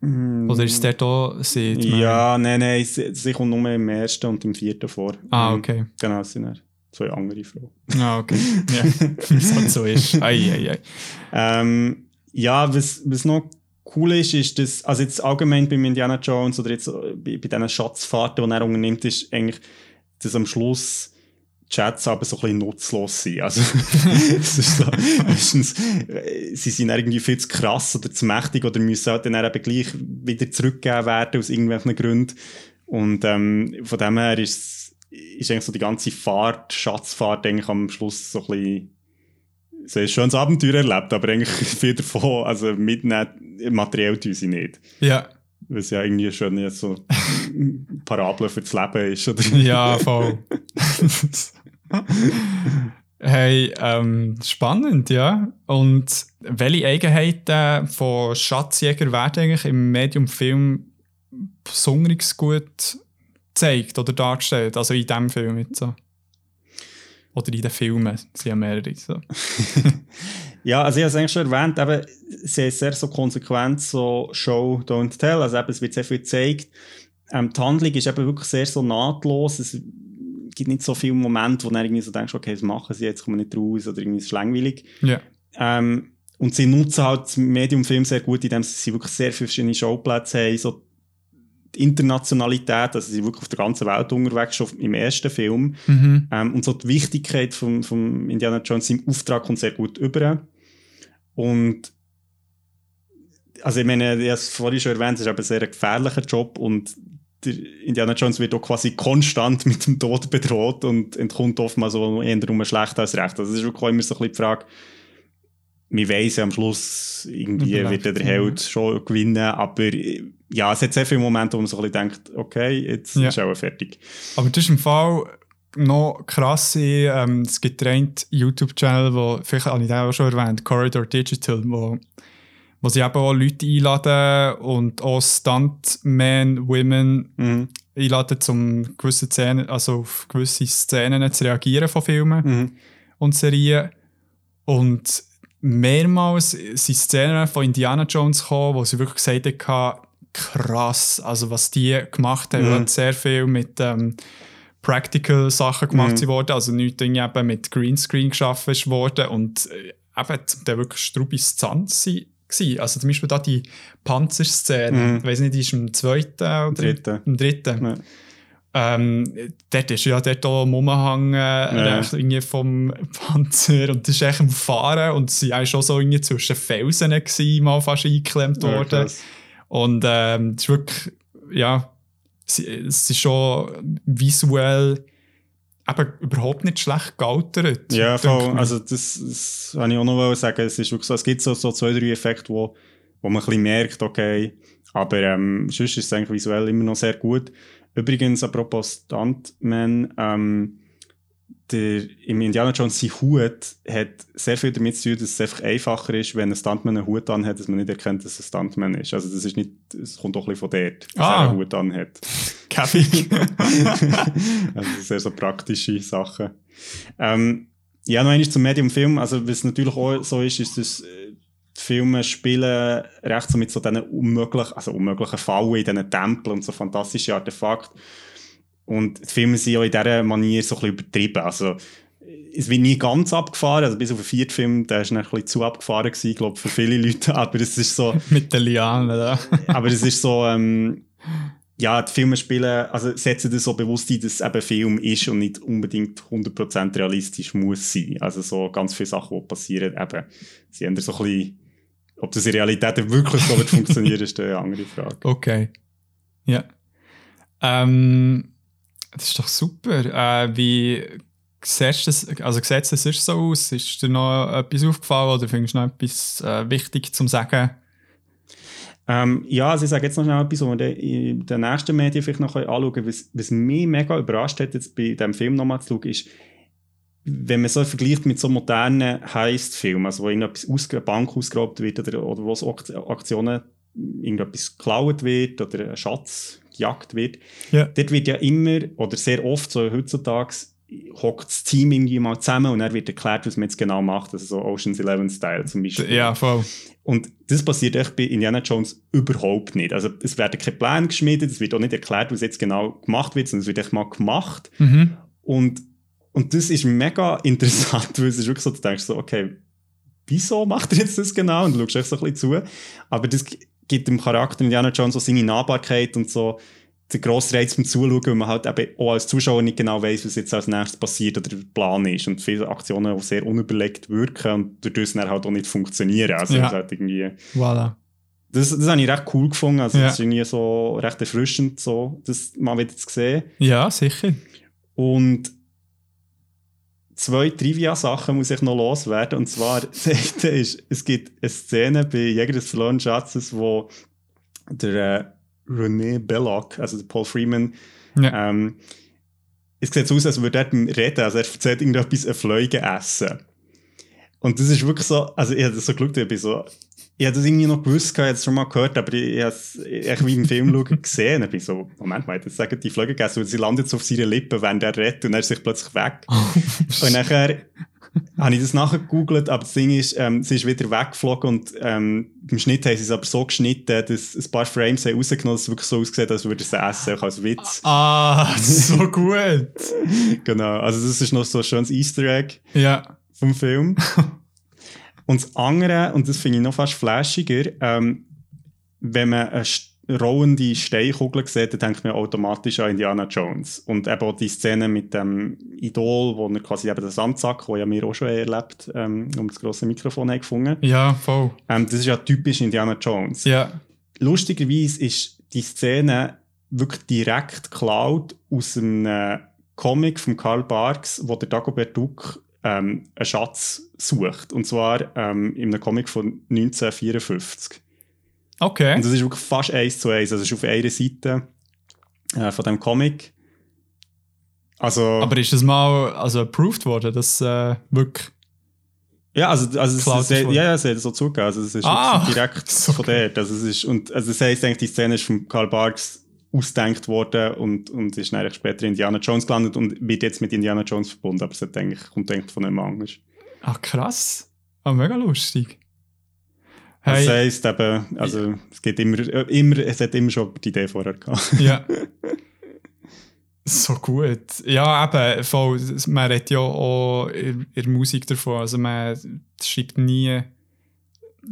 Mm. Oder ist es der da? Sieht ja, nein, nein, sie, sie kommt nur im ersten und im vierten vor. Ah, okay. Genau, es sind zwei andere Frauen. Ah, okay. Ja, wie es halt so ist. Ei, ei, ei. Ähm, ja, was, was noch cool ist, ist, dass, also jetzt allgemein bei Indiana Jones oder jetzt bei, bei diesen Schatzfahrten, die er unternimmt, ist eigentlich, dass am Schluss Chats aber so ein bisschen nutzlos sind. Also, es ist so, meistens, äh, sie sind irgendwie viel zu krass oder zu mächtig oder müssen halt dann eben gleich wieder zurückgegeben werden aus irgendwelchen Gründen. Und ähm, von dem her ist, ist eigentlich so die ganze Fahrt, Schatzfahrt eigentlich am Schluss so ein bisschen ein schönes Abenteuer erlebt, aber eigentlich viel davon, also mitnehmen, materiell tun sie nicht. Ja. Was ja irgendwie schon so Parabel für das Leben ist, oder? Ja, voll. Hey, ähm, spannend, ja. Und welche Eigenheiten von Schatzjäger werden eigentlich im Medium-Film besonders gut gezeigt oder dargestellt? Also in diesem Film jetzt so. Oder in den Filmen, sind ja mehrere. So. ja, also ich habe es eigentlich schon erwähnt, eben, sie ist sehr so konsequent, so Show, don't tell. Also eben, es wird sehr viel gezeigt. Ähm, die Handlung ist eben wirklich sehr so nahtlos. Es gibt nicht so viele Momente, wo du irgendwie so denkst, okay, was machen sie jetzt, kommen nicht raus oder irgendwie ist es langweilig. Ja. Ähm, und sie nutzen halt das Medium-Film sehr gut, indem sie wirklich sehr viele verschiedene Showplätze haben, so die Internationalität, also sie sind wirklich auf der ganzen Welt unterwegs, schon im ersten Film. Mhm. Ähm, und so die Wichtigkeit von vom Indiana Jones im Auftrag kommt sehr gut über. Und also ich meine, ich habe es vorhin schon erwähnt, es ist aber ein sehr gefährlicher Job und der Indiana Jones wird auch quasi konstant mit dem Tod bedroht und entkommt oftmals so eher um schlecht als recht. Also es ist wirklich immer so ein bisschen die Frage, wir weiss ja am Schluss, irgendwie wird der Held schon gewinnen, aber ja, es hat sehr viele Momente, wo man so ein bisschen denkt, okay, jetzt Ja. ist auch fertig. Aber das ist im Fall noch krass. Ähm, es gibt einen YouTube-Channel, wo, vielleicht habe ich den auch schon erwähnt, Corridor Digital, wo, wo sie eben auch Leute einladen und auch Stuntmen, Women Mhm. einladen, um gewisse Szenen, also auf gewisse Szenen zu reagieren von Filmen Mhm. und Serien. Und mehrmals sind Szenen von Indiana Jones gekommen, wo sie wirklich gesagt haben, krass, also was die gemacht haben, Mhm. hat sehr viel mit ähm, Practical Sachen gemacht Mhm. worden, also nichts Dinge eben mit Greenscreen geschaffen worden und äh, eben zum Teil wirklich strubis Stunts sie- gewesen. Also zum Beispiel da die Panzerszene, Mhm. ich weiß nicht, die ist im zweiten oder Dritten. im dritten. Ja. Ähm, dort ist ja dort auch am Umhang äh, rechts irgendwie vom Panzer und das ist echt am Fahren und sie waren schon so irgendwie zwischen Felsen gewesen, mal fast eingeklemmt Ja, worden. krass. und ähm, es ist wirklich, ja, sie- es ist schon visuell eben überhaupt nicht schlecht gealtert. Ja, voll. Also das, das wollte ich auch noch sagen. Es, ist wirklich so, es gibt so, so zwei, drei Effekte, wo, wo man ein bisschen merkt, okay, aber ähm, sonst ist es eigentlich visuell immer noch sehr gut. Übrigens, apropos Stuntman, ähm, der, im Indiana Jones sein Hut hat sehr viel damit zu tun, dass es einfach einfacher ist, wenn ein Stuntman einen Hut anhat, dass man nicht erkennt, dass es ein Stuntman ist. Also das ist nicht, es kommt auch ein bisschen von dort, dass Ah. er einen Hut anhat. Käfig. also sehr so praktische Sachen. Ähm, ja, noch einmal zum Medium-Film. Also, was natürlich auch so ist, ist, dass äh, die Filme spielen recht so mit so diesen unmöglichen, also unmöglichen Fallen in diesen Tempeln und so fantastische Artefakte. Und die Filme sind auch in dieser Manier so ein bisschen übertrieben. Also, es wird nie ganz abgefahren, also bis auf den vierten Film, der ist dann ein bisschen zu abgefahren gewesen, glaube für viele Leute, aber es ist so, Mit den Lianen da. aber es ist so, ähm, ja, die Filme spielen, also setzen das so bewusst ein, dass es eben Film ist und nicht unbedingt 100% realistisch muss sein. Also so ganz viele Sachen, die passieren, eben, sie haben so ein bisschen, ob das in Realität wirklich so wird funktionieren, ist eine andere Frage. Okay. Ja. Ähm, das ist doch super. Äh, wie siehst das, also sieht es so aus? Ist dir noch etwas aufgefallen oder findest du noch etwas äh, wichtig zum Sagen? Ähm, ja, also ich sage jetzt noch schnell etwas, was wir in den nächsten Medien vielleicht noch anschauen können. Was, was mich mega überrascht hat, jetzt bei diesem Film nochmal zu schauen, ist, wenn man so vergleicht mit so modernen Heist-Filmen, also wo irgendetwas aus, eine Bank ausgeraubt wird oder, oder wo so Akt- Aktionen irgendetwas geklaut wird oder ein Schatz gejagt wird, Ja. dort wird ja immer oder sehr oft so heutzutage hockt das Team irgendwie mal zusammen und dann wird erklärt, was man jetzt genau macht, also so Ocean's Eleven Style zum Beispiel. Ja, voll. Und das passiert echt bei Indiana Jones überhaupt nicht. Also es werden keine Pläne geschmiedet, es wird auch nicht erklärt, was jetzt genau gemacht wird, sondern es wird echt mal gemacht. Mhm. Und, und das ist mega interessant, weil es ist wirklich so, du denkst so, okay, wieso macht er jetzt das genau? Und du schaust echt so ein bisschen zu. Aber das gibt dem Charakter Indiana Jones so seine Nahbarkeit und so den grossen Reiz beim Zuschauen, weil man halt eben auch als Zuschauer nicht genau weiß, was jetzt als nächstes passiert oder der Plan ist. Und viele Aktionen auch sehr unüberlegt wirken und dadurch dann halt auch nicht funktionieren. Also Ja. halt irgendwie... Voilà. Das, das habe ich recht cool gefunden. Also, Ja. das ist irgendwie so recht erfrischend, so, das mal wieder zu sehen. Ja, sicher. Und zwei Trivia-Sachen muss ich noch loswerden. Und zwar, das ist, es gibt eine Szene bei Jäger des verlorenen Schatzes, wo der äh, René Belloc, also der Paul Freeman, Ja. ähm, es sieht so aus, als würde er Reden, also er erzählt irgendetwas, eine Fliege essen. Und das ist wirklich so, also ich habe das so geschaut, ich bin so, ich habe das irgendwie noch gewusst, ich habe es schon mal gehört, aber ich, ich habe es wie im Film schauen gesehen. Ich bin so, Moment mal, jetzt sagen die Fliege gegessen, und sie landet so auf seine Lippen, während er redet und er ist sich plötzlich weg. und nachher habe ich das nachher gegoogelt, aber das Ding ist, ähm, sie ist wieder weggeflogen und ähm, im Schnitt haben sie es aber so geschnitten, dass ein paar Frames haben rausgenommen, dass es wirklich so aussieht, als würde sie essen, auch als Witz. Ah, so gut. Genau, also das ist noch so ein schönes Easter Egg Ja. vom Film. Und das andere, und das finde ich noch fast flashiger, ähm, wenn man eine rollende Steinkugel sieht, dann denkt man automatisch an Indiana Jones. Und eben auch die Szene mit dem Idol, wo er quasi eben den Sandsack, den ja wir auch schon erlebt ähm, um das grosse Mikrofon haben gefunden. Ja, voll. Ähm, das ist ja typisch Indiana Jones. Ja. Lustigerweise ist die Szene wirklich direkt geklaut aus einem Comic von Karl Barks, wo der Dagobert Duck ähm, einen Schatz sucht. Und zwar ähm, in einem Comic von 1954. Okay. Und das ist wirklich fast eins zu eins. Also es ist auf einer Seite äh, von dem Comic. Also, Aber ist das mal also approved worden, dass äh, wirklich. ja, also, also es, ja, ja, es hat so zugegeben. Also es ist Ah, direkt so von dort. Also es ist, und, also das heisst eigentlich, die Szene ist von Karl Barks ausgedenkt worden und, und ist eigentlich später in Indiana Jones gelandet und wird jetzt mit Indiana Jones verbunden, aber es hat eigentlich, kommt eigentlich von einem anders. Ah, krass. Ah, mega lustig. Das Hey, heisst eben, also es geht immer, immer, es hat immer schon die Idee vorher gehabt. ja. So gut. Ja, eben, voll, man redet ja auch in, in der Musik davon. Also man schreibt nie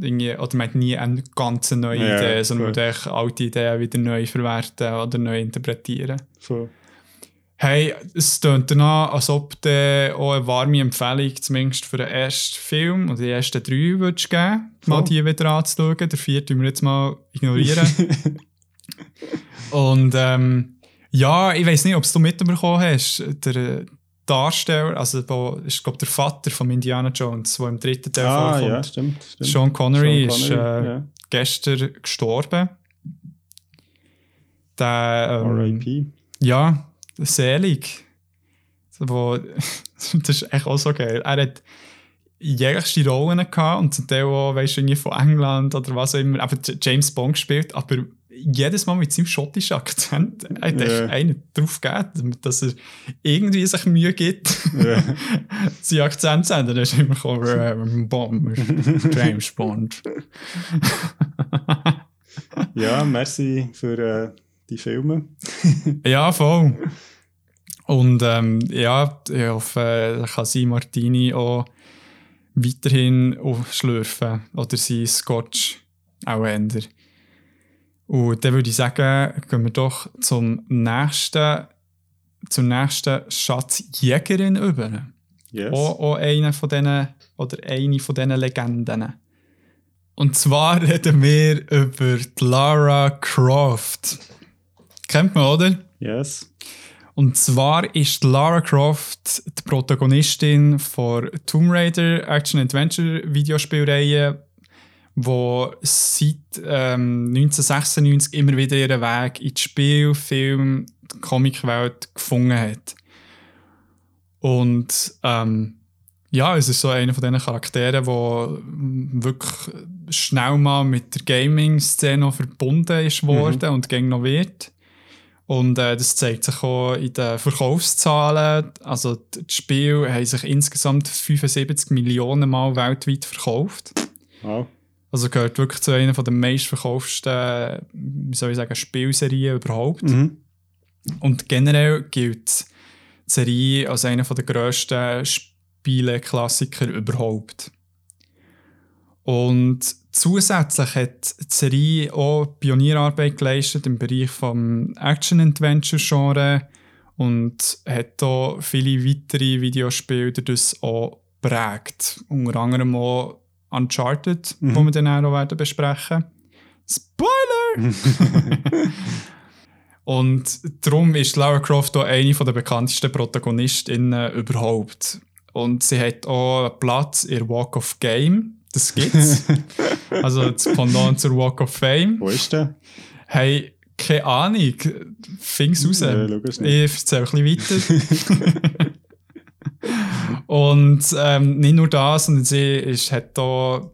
irgendwie, oder man hat nie eine ganz neue Ja, Idee, sondern man gut. muss alte Ideen wieder neu verwerten oder neu interpretieren. So. Hey, es klingt danach, als ob du auch eine warme Empfehlung zumindest für den ersten Film oder die ersten drei würdest geben, mal Voll. die wieder anzuschauen. Der vierte wir jetzt mal ignorieren. Und ähm, ja, ich weiß nicht, ob es du mitbekommen hast. Der Darsteller, also wo, ist glaube der Vater von Indiana Jones, der im dritten Teil ah, vorkommt. ja, stimmt. stimmt. Sean Connery, Sean ist Connery, äh, ja. gestern gestorben. Der, ähm, R.I.P. ja, selig. Wo, das ist echt auch so geil. Er hat jegliche Rollen gehabt und zum Teil auch, weißt du, irgendwie von England oder was auch immer, einfach James Bond gespielt, aber jedes Mal mit seinem schottischen Akzent er Ja. echt einen drauf gegeben, dass er irgendwie sich Mühe gibt, Ja. seinen Akzent zu ändern. Dann ist er immer gekommen, äh, Bond, James Bond. ja, merci für äh, die Filme. Ja, voll. Und ähm, ja, ich hoffe, äh, kann sie Martini auch weiterhin aufschlürfen. Oder sie Scotch auch ändern. Und dann würde ich sagen, gehen wir doch zum nächsten, zur nächsten Schatzjägerin über. Yes. Auch, auch eine von diesen, oder eine von diesen Legenden. Und zwar reden wir über Lara Croft. Kennt man, oder? Yes. Und zwar ist Lara Croft die Protagonistin von Tomb Raider Action Adventure Videospielreihe, wo seit ähm, 1996 immer wieder ihren Weg in die Spiel-, Film-, Comicwelt gefunden hat. Und ähm, ja, es ist so einer von diesen Charakteren, der wirklich schnell mal mit der Gaming-Szene verbunden ist worden und gäng noch wird. Und äh, das zeigt sich auch in den Verkaufszahlen. Also die Spiele haben sich insgesamt 75 Millionen Mal weltweit verkauft. Wow. Also gehört wirklich zu einer der meistverkauften, wie soll ich sagen, Spielserien überhaupt. Mhm. Und generell gilt die Serie als einer der grössten Spieleklassiker überhaupt. Und zusätzlich hat die Serie auch Pionierarbeit geleistet im Bereich vom Action-Adventure-Genre und hat auch viele weitere Videospiele dadurch auch prägt. Unter anderem auch Uncharted, Mhm. wo wir dann auch werden besprechen. Spoiler! Und darum ist Lara Croft auch eine der bekanntesten Protagonistinnen überhaupt. Und sie hat auch einen Platz in Walk of Game. Das gibt's. also das Pendant zur Walk of Fame. Wo ist der? Hey, keine Ahnung. Fing's raus. Logisch ich erzähle ein bisschen weiter. Und ähm, nicht nur das, sondern sie ist, hat da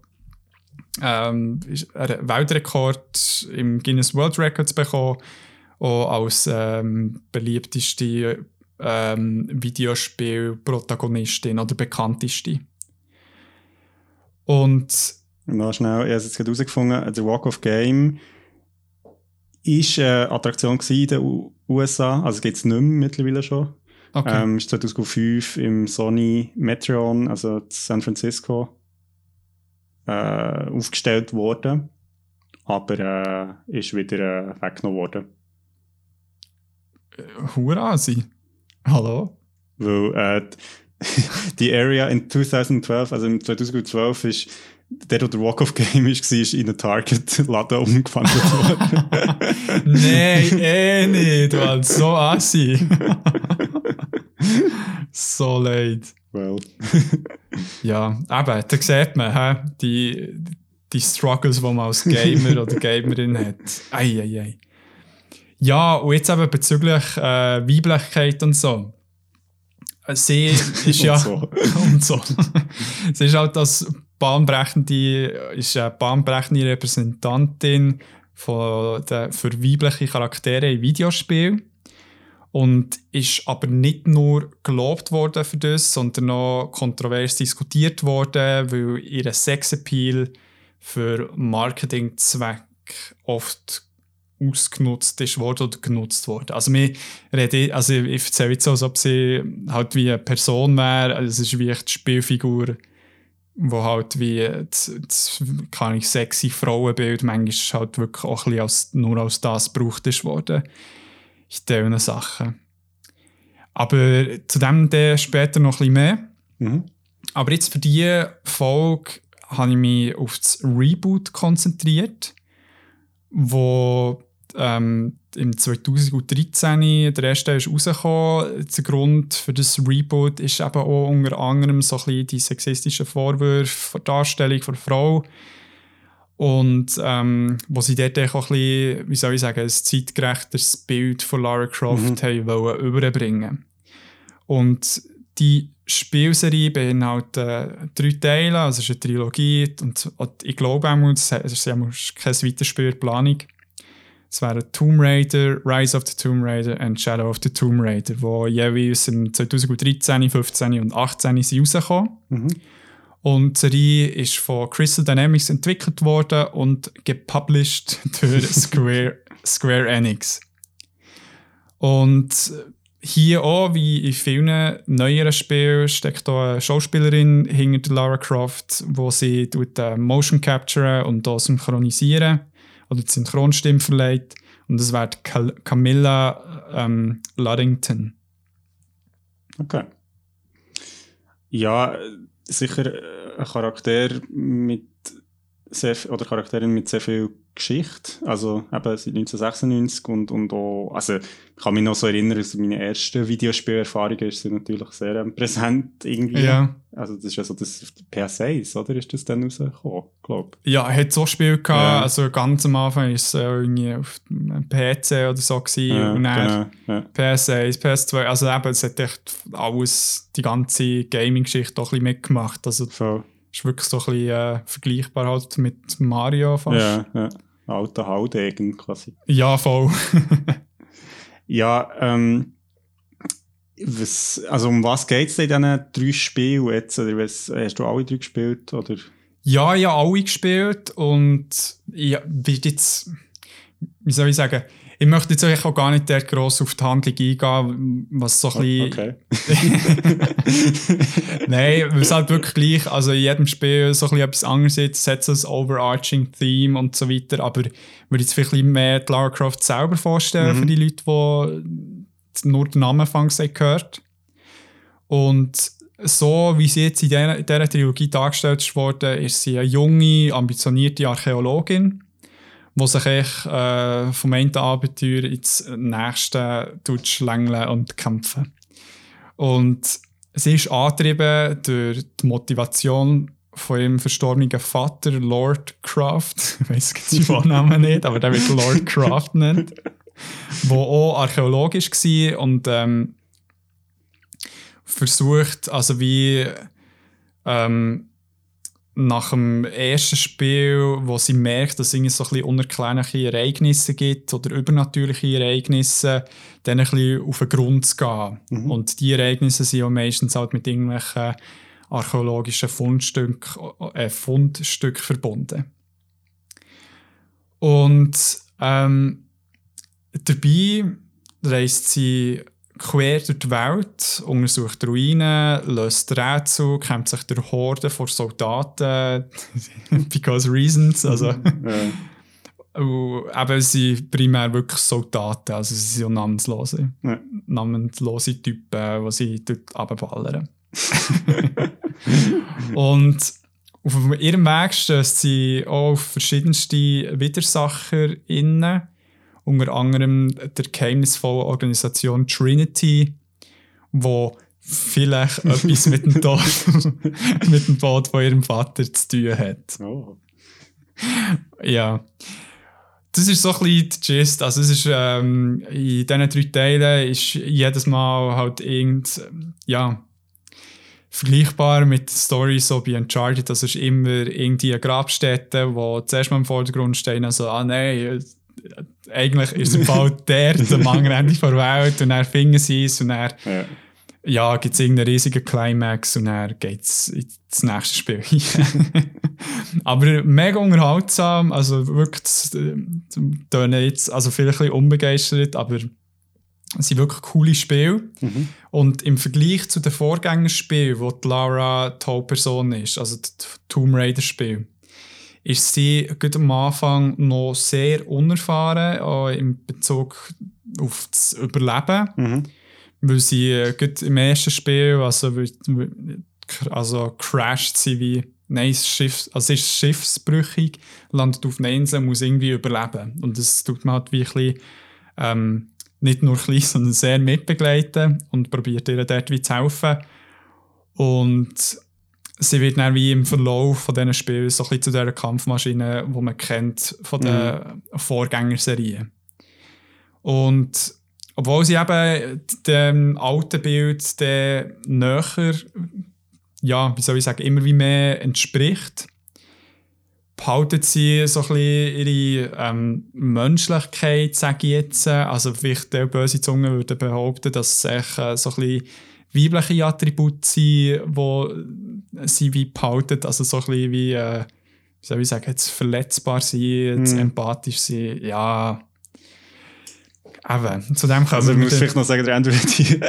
ähm, einen Weltrekord im Guinness World Records bekommen, auch als ähm, beliebteste ähm, Videospiel-Protagonistin oder bekannteste. Und Noch schnell, ich habe es jetzt gerade herausgefunden, der Walk of Game ist eine Attraktion in den USA, also gibt es nicht mehr mittlerweile schon. Okay. Ähm, ist 2005 im Sony Metreon, also San Francisco, äh, aufgestellt worden. Aber äh, ist wieder äh, weggenommen worden. Hurasi. Hallo? Weil äh, die Area in 2012, also im 2012 ist der, der Walk of Game ist, war, in einen Target-Laden umgewandelt worden. Nein, eh nicht, weil so assi. so leid. well. ja, eben, da sieht man he, die, die Struggles, die man als Gamer oder Gamerin hat. Ei, ei, ei. Ja, und jetzt eben bezüglich äh, Weiblichkeit und so. Sie ist ja. so. und so. Sie ist halt das bahnbrechende, ist eine bahnbrechende Repräsentantin von der, für weibliche Charaktere in Videospielen. Und ist aber nicht nur gelobt worden für das, sondern auch kontrovers diskutiert worden, weil ihr Sexappeal für Marketingzweck oft ausgenutzt ist worden oder genutzt worden. Also, wir reden, also ich erzähle jetzt so, als ob sie halt wie eine Person wäre. Also es ist wie die Spielfigur, wo halt wie das, das kann ich sexy Frauenbild manchmal halt wirklich auch ein bisschen als, nur als das gebraucht ist worden. In diesen Sachen. Aber zu dem dann später noch ein bisschen mehr. Mhm. Aber jetzt für diese Folge habe ich mich auf das Reboot konzentriert, wo ähm, im 2013 der erste ist rausgekommen. Der Grund für das Reboot ist eben auch unter anderem so ein bisschen die sexistischen Vorwürfe der Darstellung von Frau. Und ähm, wo sie dort auch ein bisschen, wie soll ich sagen, ein zeitgerechteres Bild von Lara Croft mhm. wollen überbringen Und die Spielserie beinhaltet äh, drei Teile, also es ist eine Trilogie und, und ich glaube auch, es ist keine Weiterspielplanung. Es wären Tomb Raider, Rise of the Tomb Raider und Shadow of the Tomb Raider, die jeweils im 2013, 15 und 18 sind rausgekommen. Mhm. Und die Serie ist von Crystal Dynamics entwickelt worden und gepublished durch Square, Square Enix. Und hier auch, wie in vielen neueren Spielen, steckt auch eine Schauspielerin hinter Lara Croft, wo sie tut, uh, Motion Capture und auch synchronisieren oder die Synchronstimme verleiht. Und das wäre Camilla ähm, Luddington. Okay. Ja, sicher ein Charakter mit sehr, oder Charakterin mit sehr viel Geschichte. Also eben seit 1996 und, und auch, also ich kann mich noch so erinnern, dass meine ersten Videospielerfahrungen sind natürlich sehr ähm, präsent irgendwie. Ja. Also das ist ja so das PS1, oder? Ist das dann rausgekommen, glaube Ja, hat so Spiel gehabt, ja. also ganz am Anfang war es äh, irgendwie auf einem PC oder so gewesen Ja, und dann genau, ja. PS1, PS2, also eben, es hat echt alles, die ganze Gaming-Geschichte auch ein bisschen mitgemacht. Also Voll. ist wirklich so ein bisschen äh, vergleichbar halt mit Mario fast. Ja, ja. Alter Haudegen quasi. Ja, voll. Ja, ähm, was, also um was geht es in diesen drei Spielen jetzt? Oder was, hast du alle drei gespielt? Oder? ja, ich habe alle gespielt und ich bin jetzt, wie soll ich sagen, ich möchte jetzt eigentlich auch gar nicht der gross auf die Handlung eingehen, was so ein bisschen... Okay. Nein, weil es halt wirklich gleich, also in jedem Spiel so ein bisschen etwas anderes ist, es hat so ein overarching Theme und so weiter, aber ich würde jetzt vielleicht mehr die Lara Croft selber vorstellen Mhm. für die Leute, die nur den Namen haben gehört. Und so wie sie jetzt in dieser, in dieser Trilogie dargestellt worden, ist sie eine junge, ambitionierte Archäologin, die sich echt, äh, vom einen Abenteuer ins nächste schlängeln und kämpfen. Und sie ist angetrieben durch die Motivation von ihrem verstorbenen Vater, Lord Craft. Ich weiß seinen Vornamen nicht, aber der wird Lord Craft genannt. Der auch archäologisch war und ähm, versucht, also wie ähm, nach dem ersten Spiel, wo sie merkt, dass es irgendwie so ein bisschen unerklärliche Ereignisse gibt oder übernatürliche Ereignisse, dann ein bisschen auf den Grund zu gehen. Und die Ereignisse sind ja meistens halt mit irgendwelchen archäologischen Fundstück, äh, Fundstück verbunden. Und ähm, dabei reist sie quer durch die Welt, untersucht Ruinen, löst Rätsel, kämpft sich durch Horden von Soldaten, because reasons, also Ja. und eben sie sind primär wirklich Soldaten, also sie sind ja namenslose, Ja. namenslose Typen, die sie dort runterballern. Und auf ihrem Weg stößt sie auch auf verschiedenste WidersacherInnen, unter anderem der geheimnisvollen Organisation Trinity, wo vielleicht etwas mit dem Tod, mit dem Tod von ihrem Vater zu tun hat. Oh. Ja. Das ist so ein bisschen die Gist. Also es ist, ähm, in diesen drei Teilen ist jedes Mal halt irgend, ja, vergleichbar mit Stories so bei Uncharted. Das ist immer irgendwie eine Grabstätte, wo zuerst mal im Vordergrund stehen, also, ah nein, eigentlich ist es bald der, am anderen Ende der Welt und dann finden sie es und dann Ja. ja, gibt es irgendeinen riesigen Climax und dann geht es ins nächste Spiel. Aber mega unterhaltsam, also wirklich, Tönen jetzt, also vielleicht ein bisschen unbegeistert, aber es sind wirklich coole Spiele. Mhm. Und im Vergleich zu den Vorgängerspielen, wo die Lara die Hauptperson ist, also das Tomb Raider-Spiel, ist sie am Anfang noch sehr unerfahren, auch in Bezug auf das Überleben Mhm. weil sie äh, im ersten Spiel, also, also crasht sie wie, nein, das Schiff, also es ist schiffsbrüchig, landet auf einer Insel, muss irgendwie überleben. Und das tut man halt wie ein bisschen, ähm, nicht nur klein, sondern sehr mitbegleiten und probiert ihr dort wie zu helfen. Und sie wird dann wie im Verlauf von diesen Spielen so ein bisschen zu dieser Kampfmaschine, die man kennt von den Vorgängerserien. Und obwohl sie eben dem alten Bild der näher, ja, wie soll ich sagen, immer wie mehr entspricht, behalten sie so ein bisschen ihre ähm, Menschlichkeit, sage ich jetzt. Also vielleicht der böse Zunge würde behaupten, dass es echt, äh, so ein bisschen weibliche Attribute sind, die sie wie behalten. Also so ein bisschen wie, äh, wie soll ich sagen, jetzt verletzbar sein, jetzt Mhm. empathisch sein. Ja, eben, zu dem kommen Also ich muss vielleicht noch sagen, der Andrew hat die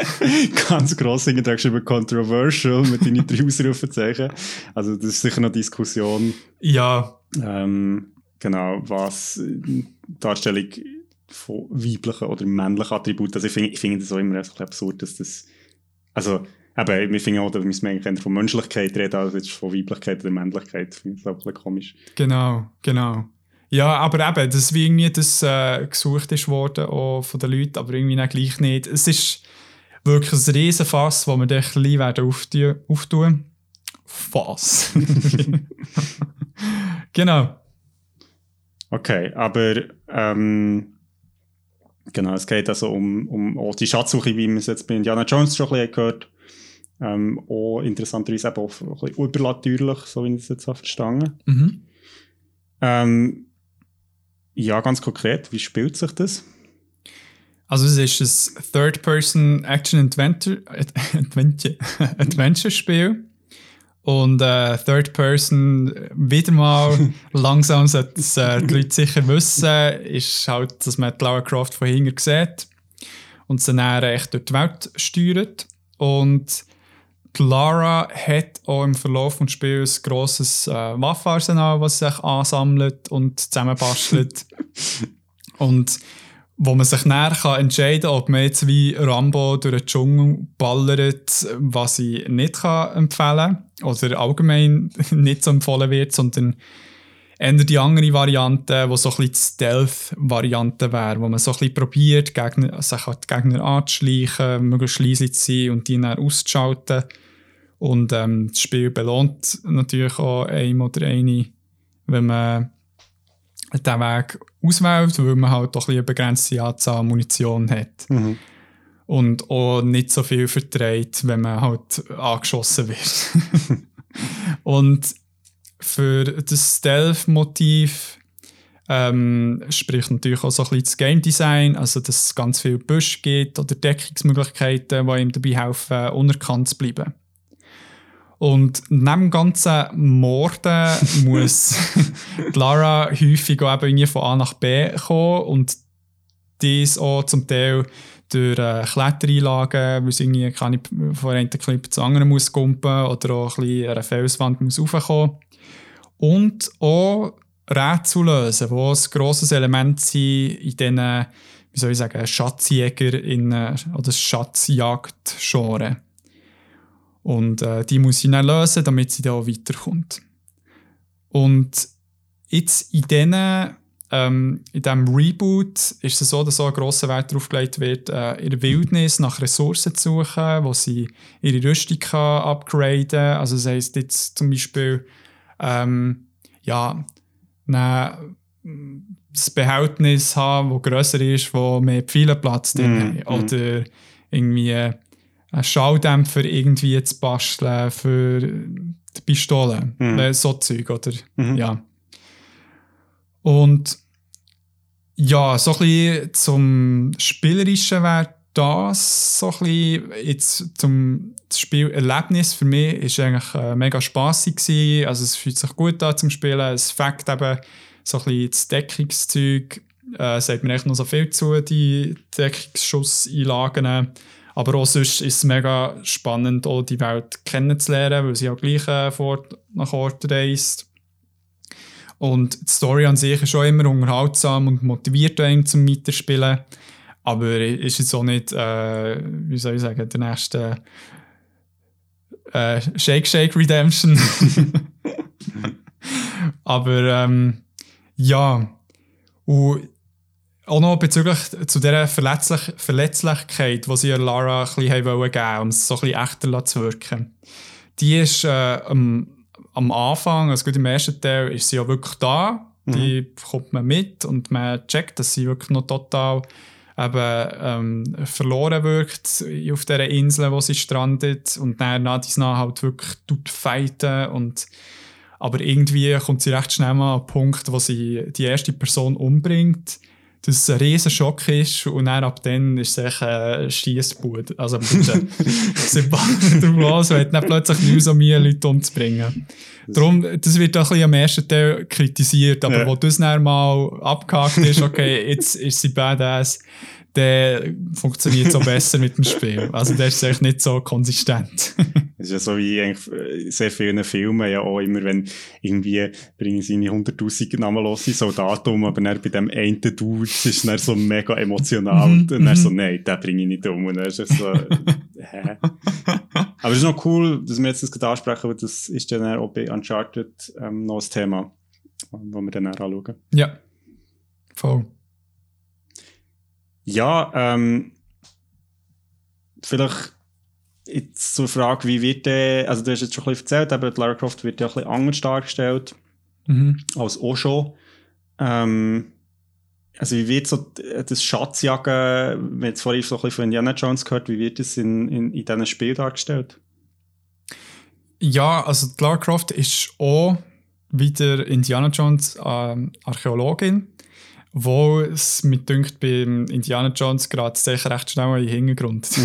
ganz gross hinten geschrieben, controversial, mit deinen drei Ausrufezeichen. Also das ist sicher noch Diskussion, Ja, ähm, genau, was äh, die Darstellung von weiblichen oder männlichen Attributen, also ich finde ich finde das auch immer absurd, dass das, also eben, wir finden auch, dass wir eigentlich von Menschlichkeit reden, als jetzt von Weiblichkeit oder Männlichkeit, ich finde das auch ein bisschen komisch. Genau, genau. Ja, aber eben, dass wie irgendwie das äh, gesucht ist worden auch von den Leuten, aber irgendwie dann gleich nicht. Es ist wirklich ein riesen Fass, das wir dann ein bisschen werden auftun. auftun. Fass. genau. Okay, aber ähm, genau, es geht also um, um auch die Schatzsuche, wie wir es jetzt bei Indiana Jones schon ein bisschen gehört ähm, Auch interessanterweise eben auch ein bisschen übernatürlich, so wie ich es jetzt habe verstanden Mhm. ähm, Ja, ganz konkret, wie spielt sich das? Also es ist ein Third-Person-Action-Adventure Adventure, Adventure-Spiel. Und äh, Third-Person, wieder mal, langsam sollten es äh, die Leute sicher wissen, ist halt, dass man die Lara Croft von hinten sieht und sie dann echt durch die Welt steuert. Und die Lara hat auch im Verlauf des Spiels ein grosses äh, Waffenarsenal, das sich ansammelt und zusammenbastelt. und wo man sich näher kann entscheiden kann, ob man jetzt wie Rambo durch den Dschungel ballert, was ich nicht kann empfehlen oder allgemein nicht so empfohlen wird, sondern eher die andere Variante, die so ein bisschen die Stealth-Variante wäre, wo man so ein bisschen probiert, sich an die Gegner anzuschleichen, möglichst leise zu sein und die dann auszuschalten. Und ähm, das Spiel belohnt natürlich auch einem oder eine, wenn man diesen Weg auswählt, weil man halt doch eine begrenzte Anzahl Munition hat. Mhm. Und auch nicht so viel verträgt, wenn man halt angeschossen wird. und für das Stealth-Motiv ähm, spricht natürlich auch so ein bisschen das Game Design, also dass es ganz viel Busch gibt oder Deckungsmöglichkeiten, die ihm dabei helfen, unerkannt zu bleiben. Und neben dem ganzen Morden muss Lara häufig auch eben von A nach B kommen und dies auch zum Teil durch äh, Klettereinlagen, weil sie irgendwie keine, von einem Clip zu anderen muss kumpen oder auch ein bisschen an einer Felswand muss raufkommen. Und auch Rätsel lösen, die ein grosses Element sind in diesen, wie soll ich sagen, Schatzjäger in, oder Schatzjagd-Genre. Und äh, die muss sie dann lösen, damit sie da auch weiterkommt. Und jetzt in diesen ähm, in diesem Reboot ist es so, dass so ein grosser Wert darauf gelegt wird, äh, in der Wildnis nach Ressourcen zu suchen, wo sie ihre Rüstung kann upgraden kann. Also das heisst jetzt zum Beispiel, ähm, ja, eine, das Behältnis haben, das grösser ist, wo mehr Pfeilenplatz drin Mm, hat. Oder irgendwie einen Schalldämpfer irgendwie zu basteln für die Pistole. Mhm. Äh, So Zeug, oder? Mhm. Ja. Und ja, so ein bisschen zum Spielerischen wäre das so ein bisschen jetzt zum Spielerlebnis für mich ist eigentlich äh, mega spaßig gewesen. Also es fühlt sich gut an zum Spielen. Es fängt eben so ein bisschen das Deckungszeug. Äh, sagt mir echt noch so viel zu, die Deckungsschusseinlagen. Aber auch sonst ist es mega spannend, auch die Welt kennenzulernen, weil sie auch gleich äh, vor, nach Ort reist. Und die Story an sich ist schon immer unterhaltsam und motiviert einen zum Weiterspielen. Aber ist jetzt auch nicht, äh, wie soll ich sagen, der nächste äh, Shake Shake Redemption. Aber ähm, ja. Und auch noch bezüglich zu dieser Verletzlich Verletzlichkeit, die sie Lara ein bisschen geben um es so ein bisschen echter zu wirken. Die ist äh, am, am Anfang, also gut im ersten Teil, ist sie ja wirklich da. Die bekommt man mit und man checkt, dass sie wirklich noch total eben, ähm, verloren wirkt auf dieser Insel, wo sie strandet und dann nach dies nach halt wirklich tut fighten und aber irgendwie kommt sie recht schnell mal an den Punkt, wo sie die erste Person umbringt, dass es ein riesen Schock ist und dann ab dann ist es echt ein Schiessbud. Also bitte, los und hat dann plötzlich nicht mehr so Mühe, Leute umzubringen. Darum, das wird auch ein bisschen am ersten Teil kritisiert, aber Ja. wo das dann mal abgehakt ist, okay, jetzt ist sie badass, dann funktioniert auch besser mit dem Spiel. Also der ist echt nicht so konsistent. Das ist ja so wie eigentlich sehr vielen Filmen ja auch immer, wenn irgendwie bringen sie eine 100'000 namenlose Soldaten um, aber dann bei dem einen Dude ist es dann so mega emotional Mhm, und dann so, nein, den bringe ich nicht um. Und dann ist es so, hä? Aber es ist noch cool, dass wir jetzt das gerade ansprechen, weil das ist dann auch bei Uncharted ähm, noch ein Thema, wo wir dann auch anschauen. ja, voll. Ja, ähm, vielleicht jetzt zur Frage, wie wird der, also du hast jetzt schon ein bisschen erzählt, aber Lara Croft wird ja ein bisschen anders dargestellt Mhm. als auch schon. Ähm, also wie wird so das Schatzjagen, wir jetzt vorhin so ein bisschen von Indiana Jones gehört, wie wird das in, in, in diesem Spiel dargestellt? Ja, also Lara Croft ist auch wieder Indiana Jones ähm, Archäologin, wo es mit dünkt beim Indiana Jones gerade sicher recht schnell in den Hintergrund.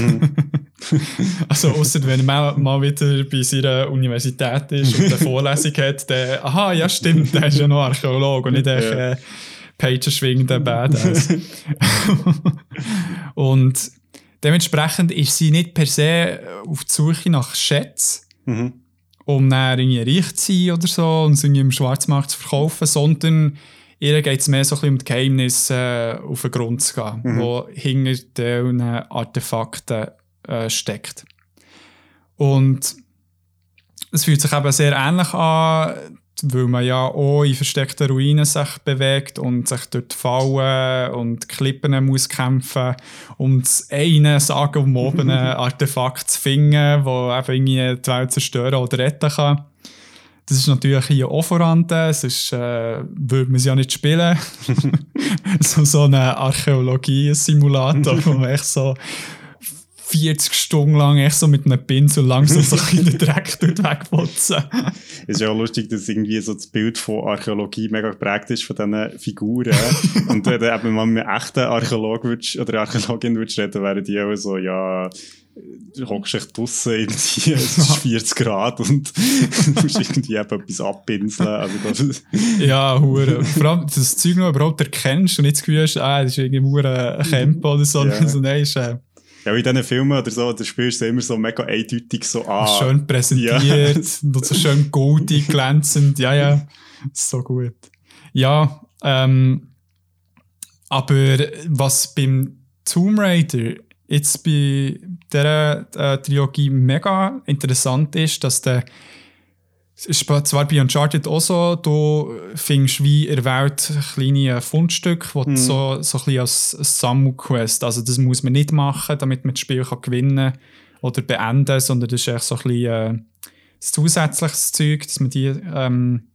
also außer wenn er mal, wieder bei seiner Universität ist und eine Vorlesung hat, dann, aha, ja stimmt, der ist ja noch Archäolog und nicht echt äh, Pager schwingender Badass. und dementsprechend ist sie nicht per se auf die Suche nach Schätzen, Mhm. um dann irgendwie reich zu sein oder so und irgendwie im Schwarzmarkt zu verkaufen, sondern ihr geht es mehr so ein bisschen um die Geheimnisse äh, auf den Grund zu gehen, wo hinter diesen Artefakten äh, steckt. Und es fühlt sich eben sehr ähnlich an, weil man ja auch in versteckten Ruinen sich bewegt und sich dort Fallen und Klippen muss kämpfen, um das eine sagenumwobene Artefakt zu finden, das eben irgendwie die Welt zerstören oder retten kann. Das ist natürlich hier auch vorhanden, sonst äh, würde man es ja nicht spielen. so, so ein Archäologie-Simulator, wo man echt so 40 Stunden lang echt so mit einem Pinsel langsam so in den Dreck dort wegputzen. Es ist ja auch lustig, dass irgendwie so das Bild von Archäologie mega geprägt ist von diesen Figuren. Und wenn du eben mal mit einem echten Archäolog würdest, oder Archäologin würdest reden, wären die auch so, ja, du hockst echt draussen irgendwie, es ist 40 Grad und du musst irgendwie etwas abpinseln. Also das, Ja, hure. Vor allem, dass das Zeug noch überhaupt erkennst und nicht das Gefühl hast, ah, das ist irgendwie ein Camp oder so. Ja. so nein, ist äh, ja, in diesen Filmen oder so, da spielst du immer so mega eindeutig so an. schön präsentiert und so schön goldig, glänzend. Ja, ja, so gut. Ja, ähm, aber was beim Tomb Raider jetzt bei dieser äh, Trilogie mega interessant ist, dass der es ist zwar bei Uncharted auch so, du findest wie in der Welt kleine Fundstücke, die Mhm. so, so ein bisschen als Sammelquest, also das muss man nicht machen, damit man das Spiel kann gewinnen oder beenden, sondern das ist echt so ein bisschen äh, das zusätzliches Zeug, dass man die ähm,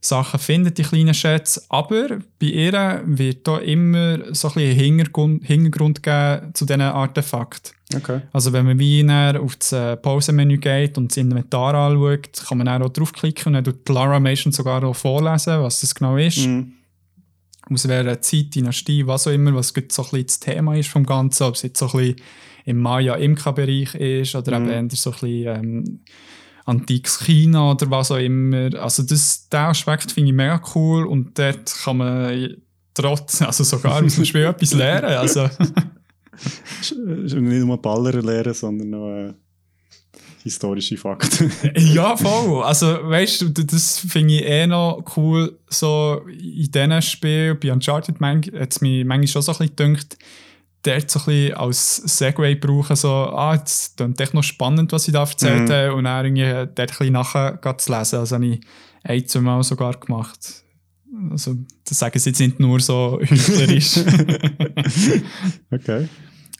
Sachen findet, die kleinen Schätze. Aber bei ihr wird da immer so ein bisschen Hintergrund, Hintergrund geben zu diesen Artefakten. Okay. Also wenn man wie auf das äh, Pausenmenü geht und das Inventar anschaut, kann man dann auch draufklicken und dann tut Lara Mation sogar auch vorlesen, was das genau ist. Mhm. Aus welcher Zeit, Dynastie, was auch immer, was so ein bisschen das Thema ist vom Ganzen, ob es jetzt so ein bisschen im Maya-Imka-Bereich ist oder Mhm. eben eher so ein bisschen ähm, antikes China oder was auch immer. Also das, den Aspekt finde ich mega cool und dort kann man trotz, also sogar aus dem Spiel etwas lernen. Also nicht nur Baller lernen, sondern noch äh, historische Fakten. Ja, voll. Also, weißt du, das finde ich eh noch cool, so in diesen Spielen, bei Uncharted hat es mich manchmal schon so ein bisschen gedacht, dort so ein bisschen als Segway brauchen, so, ah, jetzt klingt echt noch spannend, was ich da erzählt Mhm. habe, und dann irgendwie dort ein bisschen nachher zu lesen. Also, habe ich ein, zwei Mal sogar gemacht. Also, das sagen sie jetzt nicht nur so heuchlerisch. okay.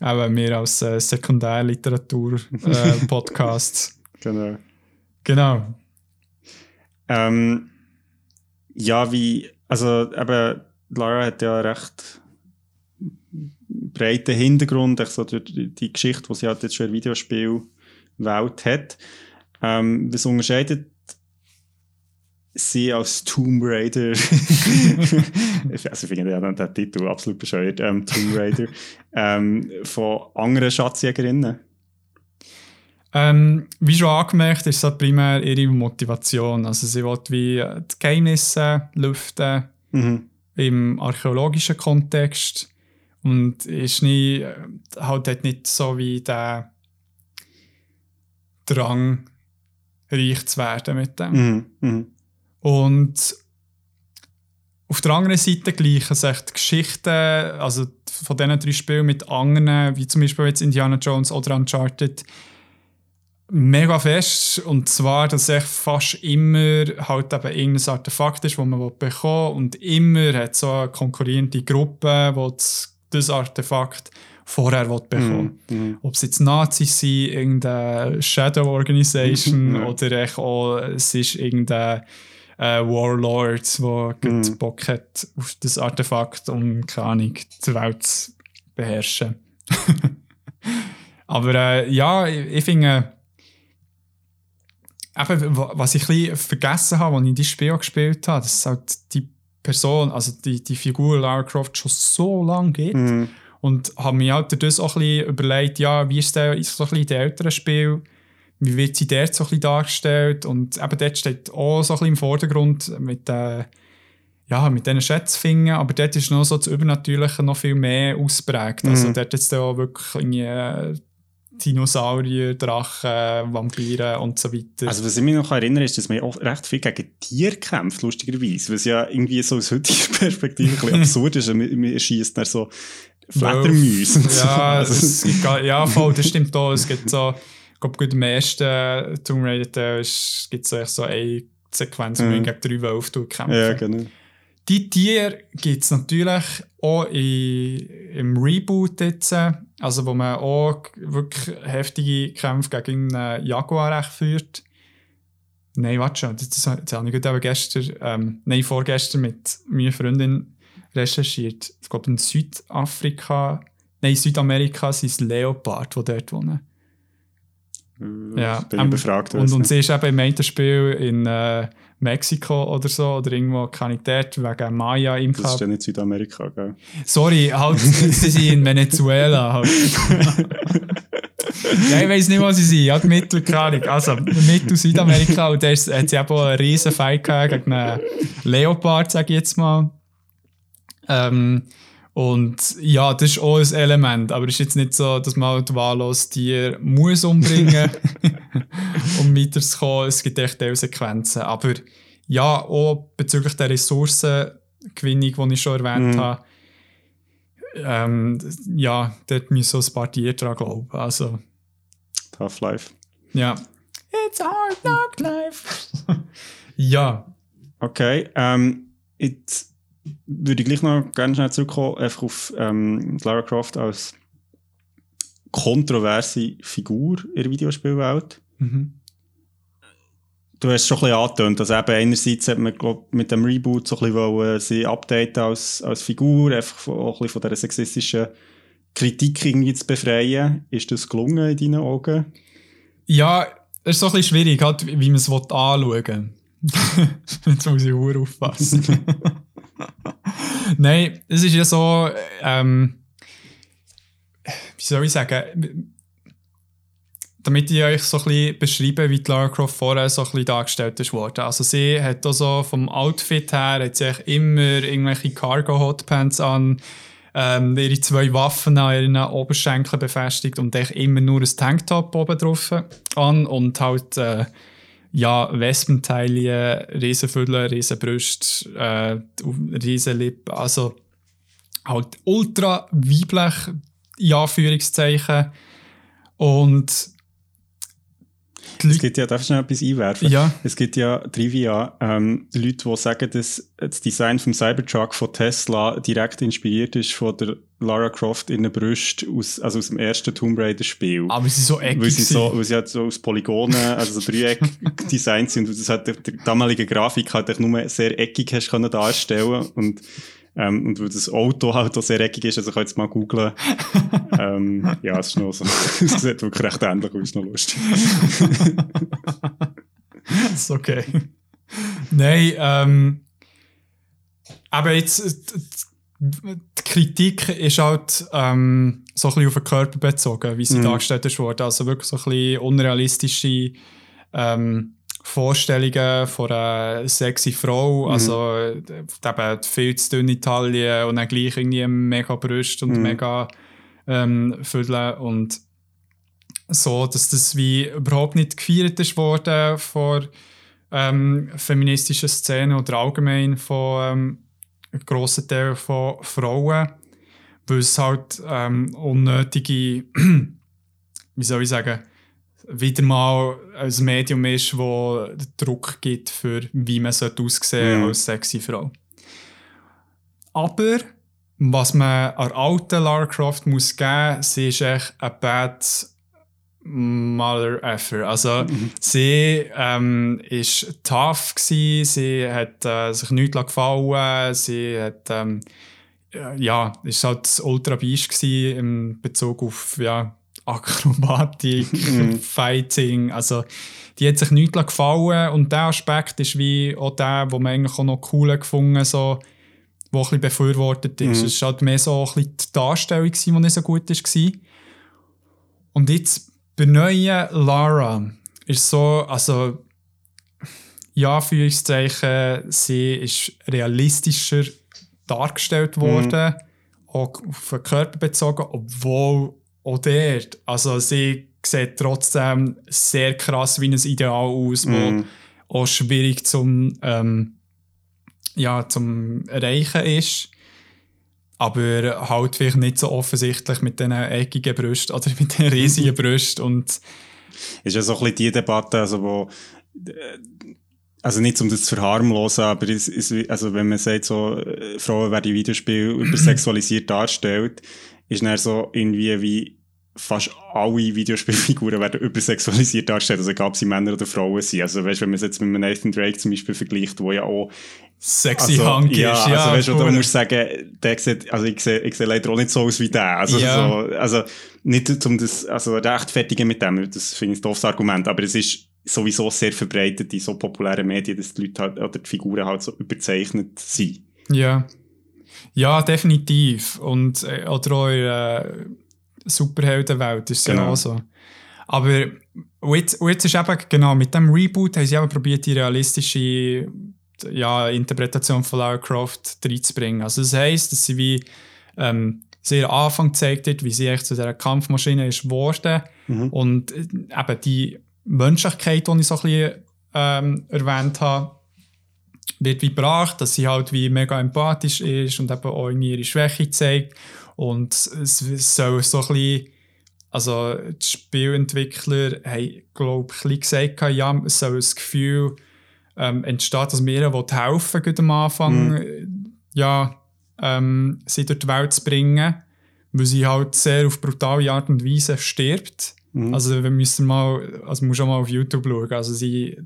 Aber wir als äh, Sekundärliteratur-Podcast. Genau. genau. Ähm, ja, wie, also eben, Lara hat ja recht breiten Hintergrund, echt so durch die, die Geschichte, die sie halt jetzt schon in der Videospielwelt hat. Ähm, was unterscheidet sie als Tomb Raider? also ich finde ja den Titel absolut bescheuert, ähm, Tomb Raider, ähm, von anderen Schatzjägerinnen. Ähm, wie schon angemerkt, ist das primär ihre Motivation. Also sie will wie äh, die Geheimnisse lüften Mhm. im archäologischen Kontext und ist nie, halt hat nicht so wie der Drang, reich zu werden mit dem. Mhm. Mhm. Und auf der anderen Seite gleichen sich die Geschichten, also von diesen drei Spielen mit anderen, wie zum Beispiel jetzt Indiana Jones oder Uncharted, mega fest. Und zwar, dass es fast immer halt eben irgendein Artefakt ist, das man bekommen will. Und immer hat so eine konkurrierende Gruppe, die das, das Artefakt vorher will bekommen Mhm. Mhm. ob es jetzt Nazis sind, irgendeine Shadow Organisation Ja. oder auch, es ist irgendein äh, Warlord, der Mhm. Bock hat auf das Artefakt, um, keine Ahnung, die Welt zu beherrschen. Aber äh, ja, ich, ich finde, eben, wa- was ich ein bisschen vergessen habe, als ich dieses Spiel gespielt habe, dass es halt die Person, also die, die Figur Lara Croft schon so lange gibt. Mhm. Und habe mir halt das auch ein bisschen überlegt, ja, wie ist der ist so ein bisschen in den älteren Spiel, wie wird sie dort so ein bisschen dargestellt und eben dort steht auch so ein bisschen im Vordergrund mit, äh, ja, mit diesen Schätzfingen, aber dort ist noch so das Übernatürliche noch viel mehr ausprägt. Also Mhm. dort jetzt auch wirklich irgendwie, äh, Dinosaurier, Drachen, Vampire und so weiter. Also was ich mich noch erinnere, ist, dass man auch recht viel gegen Tiere kämpft, lustigerweise. Was ja irgendwie so aus heutiger Perspektive ein bisschen absurd ist. Man, man schießt dann so Fledermäuse und so. Ja, Also, ja, voll, das stimmt auch. Es gibt so, ich glaube, gut im ersten Tomb Raider gibt es so, so eine Sequenz, wo man gegen drei Wölfe kämpft. ja, genau. Die Tiere gibt es natürlich auch in, im Reboot jetzt, also wo man auch wirklich heftige Kämpfe gegen einen Jaguar führt. Nein, warte schon, das, das, das habe ich gerade gestern, ähm, nein, vorgestern mit meiner Freundin recherchiert. Ich glaube, in Südafrika, nein, in Südamerika sind es Leopard, die dort wohnen. Ja, Bin ähm, ich befragt. Und, und sie ist eben im einen Spiel in äh, Mexiko oder so, oder irgendwo kann ich dort wegen Maya im das ist ja nicht Südamerika, gell? Sorry, halt, sie sind in Venezuela. Halt. ja, ich weiß nicht, wo sie sind. Halt Mittel, keine. Also, Mittel Südamerika. Und da ist- hat sie eben einen riesen Fight gehabt gegen einen Leopard, sage ich jetzt mal. Ähm, und ja, das ist auch ein Element. Aber es ist jetzt nicht so, dass man halt wahllos Tier muss umbringen um weiterzukommen. Es gibt echt Teilsequenzen. Aber ja, auch bezüglich der Ressourcengewinnung, die ich schon erwähnt Mhm. habe, ähm, ja, dort müssen so ein paar Tiere dran glauben. Also, Tough Life. ja. It's hard knock life. ja. Okay, ähm, jetzt würde ich gleich noch ganz schnell zurückkommen, einfach auf ähm, Lara Croft als kontroverse Figur in der Videospielwelt. Mhm. Du hast es schon ein bisschen angetönt, dass eben einerseits hat man glaub, mit dem Reboot so ein bisschen wollen, sie updaten als, als Figur, einfach auch ein bisschen von dieser sexistischen Kritik irgendwie zu befreien. Ist das gelungen in deinen Augen? Ja, es ist so ein bisschen schwierig, halt, wie man es anschauen will. Jetzt muss ich auch aufpassen. Nein, es ist ja so, ähm, wie soll ich sagen, damit ich euch so ein bisschen beschreibe, wie die Lara Croft vorher so ein bisschen dargestellt ist. Also sie hat also vom Outfit her hat sie immer irgendwelche Cargo-Hotpants an, ähm, ihre zwei Waffen an ihren Oberschenkeln befestigt und echt immer nur ein Tanktop oben drauf an und halt äh, ja, Wespenteile, Riesenfülle, Riesenbrüste, äh, Riesenlippen, also halt ultra weiblich, in Anführungszeichen. Und es gibt ja, darf ich noch etwas einwerfen? Ja. Es gibt ja Trivia, ähm, Leute, die sagen, dass das Design vom Cybertruck von Tesla direkt inspiriert ist von der Lara Croft in der Brust aus, also aus dem ersten Tomb Raider Spiel. Aber sie so eckig weil sie so, weil sie halt so aus Polygonen, also so Dreieck designt sind und das hat der, der damalige Grafik halt nur sehr eckig hast können darstellen und ähm, und weil das Auto halt auch sehr eckig ist, also ich kann jetzt mal googlen. ähm, ja, es ist noch so. es sieht wirklich recht ähnlich aus, ist noch lustig. ist okay. Nein, ähm, aber jetzt, die Kritik ist halt ähm, so ein bisschen auf den Körper bezogen, wie sie mhm. dargestellt wurde. Also wirklich so ein bisschen unrealistische ähm, Vorstellungen von einer sexy Frau, mhm. also eben viel zu dünne Taille und dann gleich irgendwie mega Brust und mhm. mega ähm, Fülle und so, dass das wie überhaupt nicht gefeiert ist worden von ähm, feministischen Szenen oder allgemein von ähm, grossen Teilen von Frauen, weil es halt ähm, unnötige, wie soll ich sagen, wieder mal ein Medium ist, das Druck gibt, für wie man aussehen mhm. als sexy Frau. Aber was man an alten Lara Croft muss geben, sie ist echt ein bad mother effer. Also mhm. sie ähm, ist tough gewesen, sie hat äh, sich nichts gefallen, sie hat ähm, ja, ist halt ultra beast in Bezug auf ja, Akrobatik, mhm. Fighting, also die hat sich nichts gefallen und der Aspekt ist wie auch der, wo man eigentlich auch noch cool gefunden so, wo ein bisschen befürwortet ist. Mhm. Es war halt mehr so ein bisschen die Darstellung, die nicht so gut war. Und jetzt bei neuen Lara ist so, also ja, für sie ist realistischer dargestellt mhm. worden, mhm. auch auf den Körper bezogen, obwohl auch dort, also sie sieht trotzdem sehr krass wie ein Ideal aus, mm. wo mhm. auch schwierig zum, ähm, ja, zum Erreichen ist. Aber halt vielleicht nicht so offensichtlich mit diesen eckigen Brüsten oder mit den riesigen Brüsten. Und ist ja so ein bisschen die Debatte, also wo also nicht um das zu verharmlosen, aber es, es, also wenn man sagt, so, äh, Frauen werden Videospiele übersexualisiert darstellt, ist dann so irgendwie wie fast alle Videospielfiguren werden übersexualisiert dargestellt, also egal ob sie Männer oder Frauen sind. Also weißt, wenn man es jetzt mit Nathan Drake zum Beispiel vergleicht, wo ja auch sexy also, Hunk ja, ist, ja. Also weißt, oder musst sagen, der sieht, also ich sehe, ich sehe leider auch nicht so aus wie der. Also, ja. so, also nicht um das, also rechtfertigen mit dem, das finde ich ein doofes Argument, aber es ist sowieso sehr verbreitet in so populären Medien, dass die Leute halt, oder die Figuren halt so überzeichnet sind. Ja. Ja, definitiv. Und, äh, oder auch, äh, Superheldenwelt ist es genau. so. Aber jetzt, jetzt ist eben, genau, mit dem Reboot haben sie eben probiert, die realistische ja, Interpretation von Lara Croft reinzubringen. Also das heisst, dass sie wie ähm, sehr Anfang gezeigt hat, wie sie echt zu dieser Kampfmaschine ist geworden mhm. und äh, eben die Menschlichkeit, die ich so ein bisschen ähm, erwähnt habe, wird wie gebracht, dass sie halt wie mega empathisch ist und eben auch ihre Schwäche zeigt und es soll so ein bisschen also die Spielentwickler haben, glaube ich, gesagt, ja, es soll das Gefühl ähm, entsteht, dass mir helfen will, am Anfang, mhm. ja, ähm, sie durch die Welt zu bringen, weil sie halt sehr auf brutale Art und Weise stirbt. Mhm. Also wir müssen mal, also man muss auch mal auf YouTube schauen, also sie,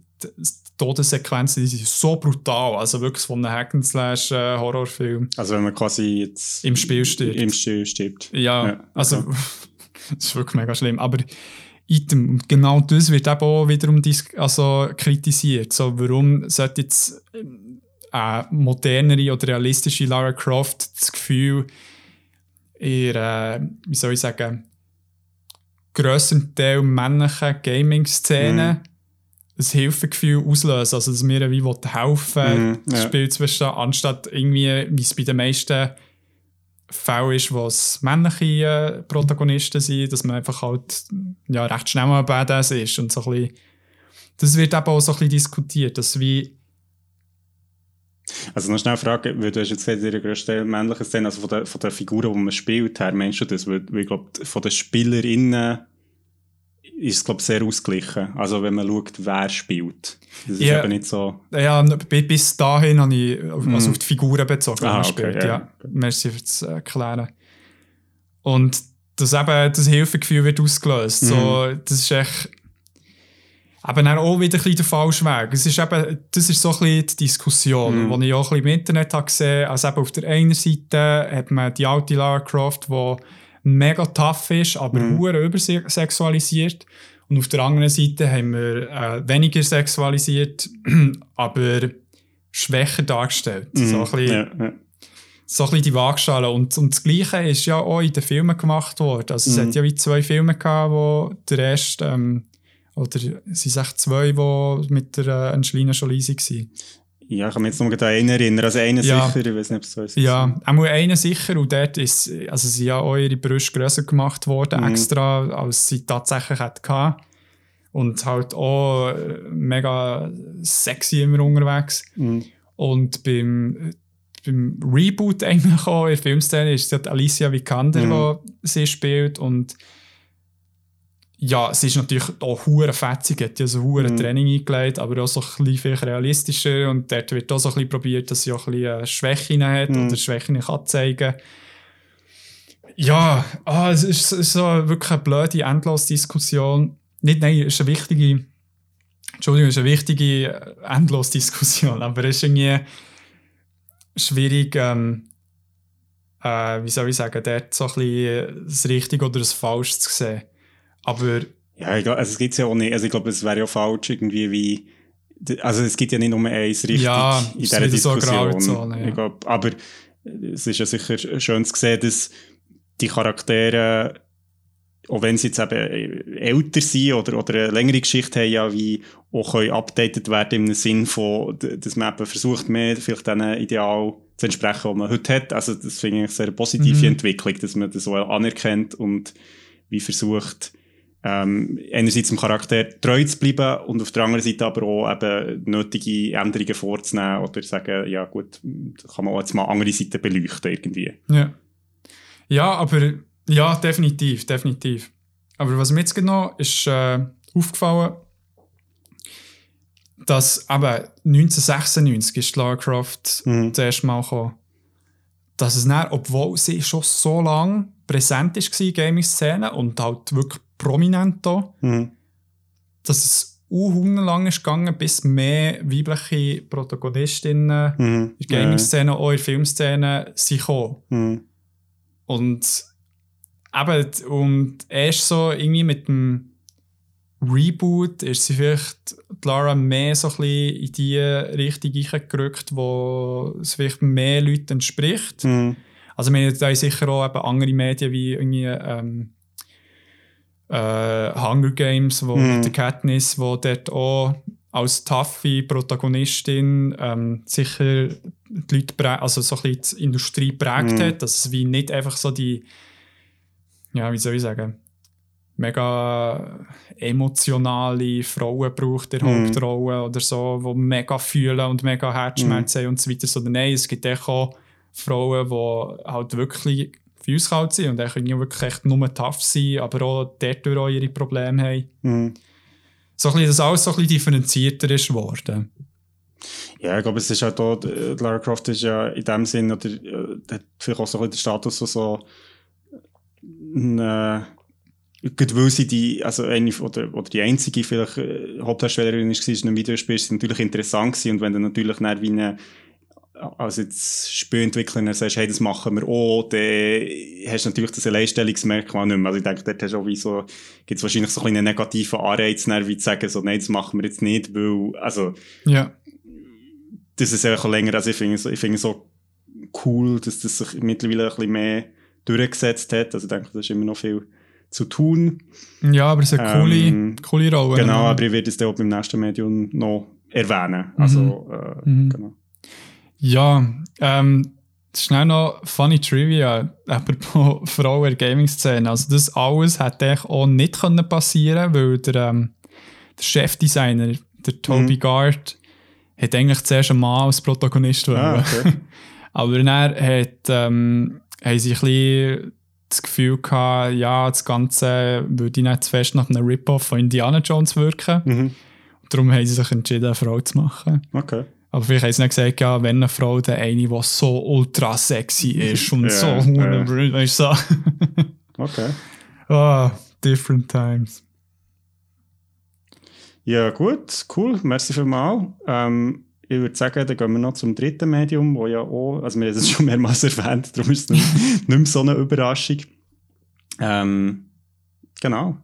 Todessequenzen, die sind so brutal, also wirklich von einem Hack-and-Slash äh, Horrorfilm. Also wenn man quasi jetzt im Spiel stirbt. Im Spiel stirbt. Ja, ja. also das ist wirklich mega schlimm, aber Item. Und genau das wird eben auch wiederum also kritisiert. So, warum sollte jetzt äh, eine modernere oder realistische Lara Croft das Gefühl, ihr, äh, wie soll ich sagen, grösseren Teil männlichen Gaming-Szene mm. Ein Hilfegefühl auslösen. Also, dass wir wie helfen, mm, das ja. Spiel zu verstehen, anstatt irgendwie, wie es bei den meisten Fälle ist, wo es männliche äh, Protagonisten sind, dass man einfach halt ja, recht schnell mal Badass ist und so ein bisschen, das wird eben auch so ein bisschen diskutiert, dass wie also noch schnell fragen, weil du hast jetzt gesagt, in der grössten männlichen Szene, also von den, von den Figuren, die man spielt, her, meinst du das? Weil, weil ich glaube, von den SpielerInnen ist es, glaube sehr ausgeglichen. Also wenn man schaut, wer spielt. Das ist ja, eben nicht so... Ja, bis dahin habe ich also mm. auf die Figuren bezogen, ah, okay, spielt. Ja. ja. Merci fürs Erklären. Und dass eben das Hilfegefühl wird ausgelöst. Mm. So, mhm. das ist echt... Aber dann auch wieder ein bisschen der falsche Weg. Es ist eben, das ist so ein bisschen die Diskussion, mm. die ich auch ein bisschen im Internet habe gesehen habe. Also eben auf der einen Seite hat man die alte Lara Croft, die mega tough ist, aber mhm. übersexualisiert. Und auf der anderen Seite haben wir äh, weniger sexualisiert, aber schwächer dargestellt. Mhm. So, ein bisschen, ja, ja. so ein bisschen die Waagschale. Und, und das Gleiche ist ja auch in den Filmen gemacht worden. Also mhm. es hat ja wie zwei Filme gehabt, wo der erste, ähm, oder es sind echt zwei, die mit der äh, Angelina Jolie waren. Ja, ich kann mich jetzt noch an einen erinnern. Also einen ja. sicher, ich weiß nicht, ob es so ist. Ja, auch einen sicher. Und dort ist, also sind ja eure Brüste grösser gemacht worden, mhm. extra, als sie tatsächlich hatte. Und halt auch äh, mega sexy immer unterwegs. Mhm. Und beim, beim Reboot eigentlich auch in der Filmszene ist es Alicia Vikander, mhm. die sie spielt. Und ja, es ist natürlich auch hure fetzig, hat ja so hure mhm. Training eingelegt, aber auch so ein bisschen realistischer und dort wird auch so ein bisschen probiert, dass sie auch ein bisschen Schwächen hat mhm. oder Schwächen kann zeigen. Ja, ah, es ist, so wirklich eine blöde Endlosdiskussion. Nicht, nein, es ist eine wichtige, Entschuldigung, es ist eine wichtige Endlosdiskussion, aber es ist irgendwie schwierig, ähm, äh, wie soll ich sagen, dort so ein bisschen das Richtige oder das Falsche zu sehen. Aber. Ja, ich glaube, also es gibt ja auch nicht. Also ich glaube, es wäre ja falsch, irgendwie wie. Also es gibt ja nicht nur eins richtig ja, in dieser Diskussion. So ja. ich glaub, aber es ist ja sicher schön zu sehen, dass die Charaktere, auch wenn sie jetzt eben älter sind oder, oder eine längere Geschichte haben, ja wie auch können updated werden im Sinn von, dass man eben versucht, mehr vielleicht diesen Ideal zu entsprechen, was man heute hat. Also das finde ich eine sehr positive mhm. Entwicklung, dass man das so anerkennt und wie versucht, ähm, einerseits dem Charakter treu zu bleiben und auf der anderen Seite aber auch eben nötige Änderungen vorzunehmen oder sagen, ja gut, kann man auch jetzt mal andere Seiten beleuchten irgendwie. Ja. Ja, aber ja, definitiv, definitiv. Aber was mir jetzt genau ist äh, aufgefallen, dass eben 1996 ist Lara Croft mhm. das erste Mal gekommen. Dass es dann, obwohl sie schon so lange präsent war in Gaming-Szene und halt wirklich prominent da, mhm. dass es lang ist gegangen, bis mehr weibliche Protagonistinnen mhm. in der Gaming-Szene, auch in der Filmszene sind gekommen. Mhm. Und eben, und erst so irgendwie mit dem Reboot ist sie vielleicht Lara mehr so ein bisschen in die Richtung gerückt, wo es vielleicht mehr Leuten entspricht. Mhm. Also wir haben da sicher auch eben andere Medien wie irgendwie ähm, äh, Hunger Games, wo mm. mit der Katniss, wo dort auch als taffe Protagonistin ähm, sicher die Leute, also so ein bisschen die Industrie prägt mm. hat, dass es wie nicht einfach so die, ja, wie soll ich sagen, mega emotionale Frauen braucht der mm. Hauptrolle oder so, die mega fühlen und mega Herzschmerzen mm. haben und so weiter. Sondern nein, es gibt auch Frauen, die halt wirklich kalt sind und irgendwie wirklich echt nur tough sein, aber auch dort auch ihre Probleme haben. Mhm. So ein bisschen, dass alles so ein bisschen differenzierter ist geworden. Ja, ich glaube, es ist halt auch, äh, Lara Croft ist ja in dem Sinn, oder äh, hat vielleicht auch so ein bisschen den Status so, so eine, Gerade weil sie die, also eine oder, oder die einzige vielleicht äh, Hauptdarstellerin ist, in einem Videospiel, ist natürlich interessant gewesen. Und wenn du natürlich dann wie eine, als jetzt Spielentwickler sagst, hey, das machen wir auch, dann hast du natürlich das Alleinstellungsmerkmal nicht mehr. Also ich denke, dort hast du auch wie so, gibt es wahrscheinlich so einen negativen Anreiz, wie zu sagen, so, nein, das machen wir jetzt nicht, weil, also, ja. das ist einfach länger, also ich finde so, ich finde so cool, dass das sich mittlerweile ein bisschen mehr durchgesetzt hat. Also ich denke, das ist immer noch viel zu tun. Ja, aber es ist eine coole, Ähm, coole Rolle. Genau, aber ich werde es dann auch beim nächsten Medium noch erwähnen. Also, äh, Mhm. genau. Ja, ähm, schnell noch funny Trivia, apropos Frauen in der Gaming-Szene. Also das alles hätte eigentlich auch nicht können passieren weil der, ähm, der Chefdesigner, der Toby Mhm. Gard, hat eigentlich zuerst einen Mann als Protagonist Ah, okay. Aber dann hat, ähm, haben sie ein bisschen das Gefühl gehabt, ja, das Ganze würde nicht zu fest nach einem Rip-Off von Indiana Jones wirken. mhm. Darum haben sie sich entschieden, eine Frau zu machen. Okay. Aber vielleicht haben sie nicht gesagt, ja, wenn eine Frau dann eine, die so ultra sexy ist und Ja, so, ja. weißt so. Okay. ah, different times. Ja, gut, cool. Merci vielmals. Ähm, ich würde sagen, dann gehen wir noch zum dritten Medium, wo ja auch, also wir haben es schon mehrmals erwähnt, darum ist es nicht, nicht mehr so eine Überraschung. Ähm, genau.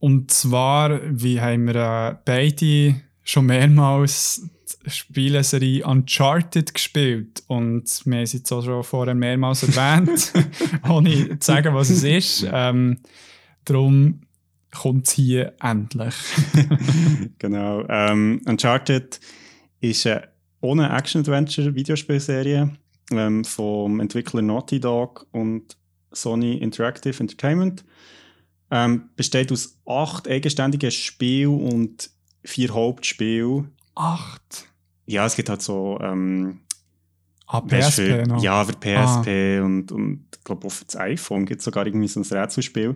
Und zwar, wie haben wir äh, beide schon mehrmals die Spieleserie Uncharted gespielt und wir haben es jetzt auch schon vorher mehrmals erwähnt, ohne zu sagen, was es ist. Ähm, darum kommt es hier endlich. genau. Ähm, Uncharted ist eine ohne Action-Adventure-Videospielserie ähm, vom Entwickler Naughty Dog und Sony Interactive Entertainment. Ähm, besteht aus acht eigenständigen Spielen und vier Hauptspielen. Acht. Ja, es gibt halt so. Ähm, Ah, PSP für, noch. Ja, für PSP und, und ich glaube auch für das iPhone gibt es sogar irgendwie so ein Rätselspiel.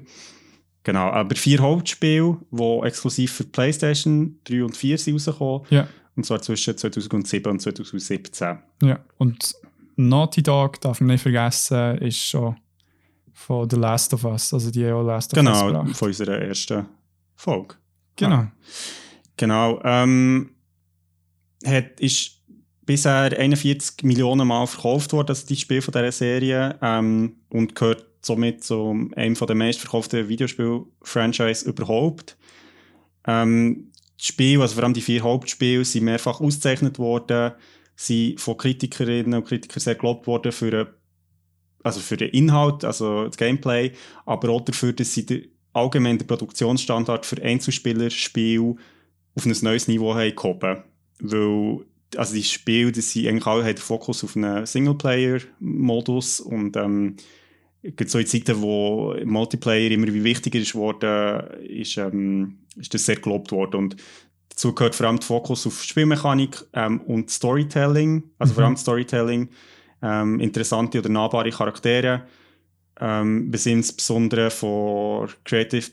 Genau, aber vier Hauptspiele, die exklusiv für PlayStation 3 und 4 sind rausgekommen. Ja. Und zwar zwischen 2007 und 2017. Ja, und Naughty Dog, darf man nicht vergessen, ist schon von The Last of Us. Also die auch Last of Us Genau, von unserer ersten Folge. Genau. Genau. Ähm, hat, ist bisher 41 Millionen Mal verkauft worden, das die Spiel von dieser Serie. Ähm, und gehört somit zu einem der meistverkauften Videospiel-Franchise überhaupt. Ähm, die Spiele, also vor allem die vier Hauptspiele, sind mehrfach ausgezeichnet worden, sind von Kritikerinnen und Kritikern sehr gelobt worden für, also für den Inhalt, also das Gameplay, aber auch dafür, dass sie den allgemeinen Produktionsstandard für Einzelspielerspiele auf ein neues Niveau haben gehoben. Weil also die Spiele, die sind eigentlich alle haben Fokus auf einen Singleplayer-Modus und ähm, gerade so in Zeiten, wo Multiplayer immer wie wichtiger ist worden, ist, ähm, ist das sehr gelobt worden. Und dazu gehört vor allem der Fokus auf Spielmechanik ähm, und Storytelling, also vor allem Storytelling, ähm, interessante oder nahbare Charaktere, ähm, bis insbesondere von Creative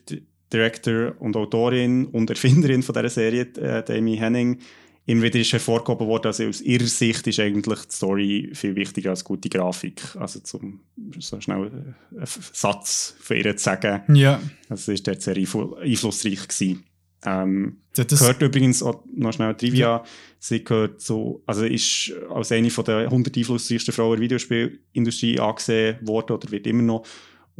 Director und Autorin und Erfinderin von dieser Serie, äh, Amy Henning, immer wieder ist hervorgehoben worden, also aus ihrer Sicht ist eigentlich die Story viel wichtiger als gute Grafik. Also zum so schnell einen Satz von ihr zu sagen, Ja, also war dort sehr einflu- einflussreich gewesen. Ähm, das, gehört übrigens auch noch schnell Trivia. Sie gehört so, also ist als eine von der 100 einflussreichsten Frauen in der Videospielindustrie angesehen worden oder wird immer noch.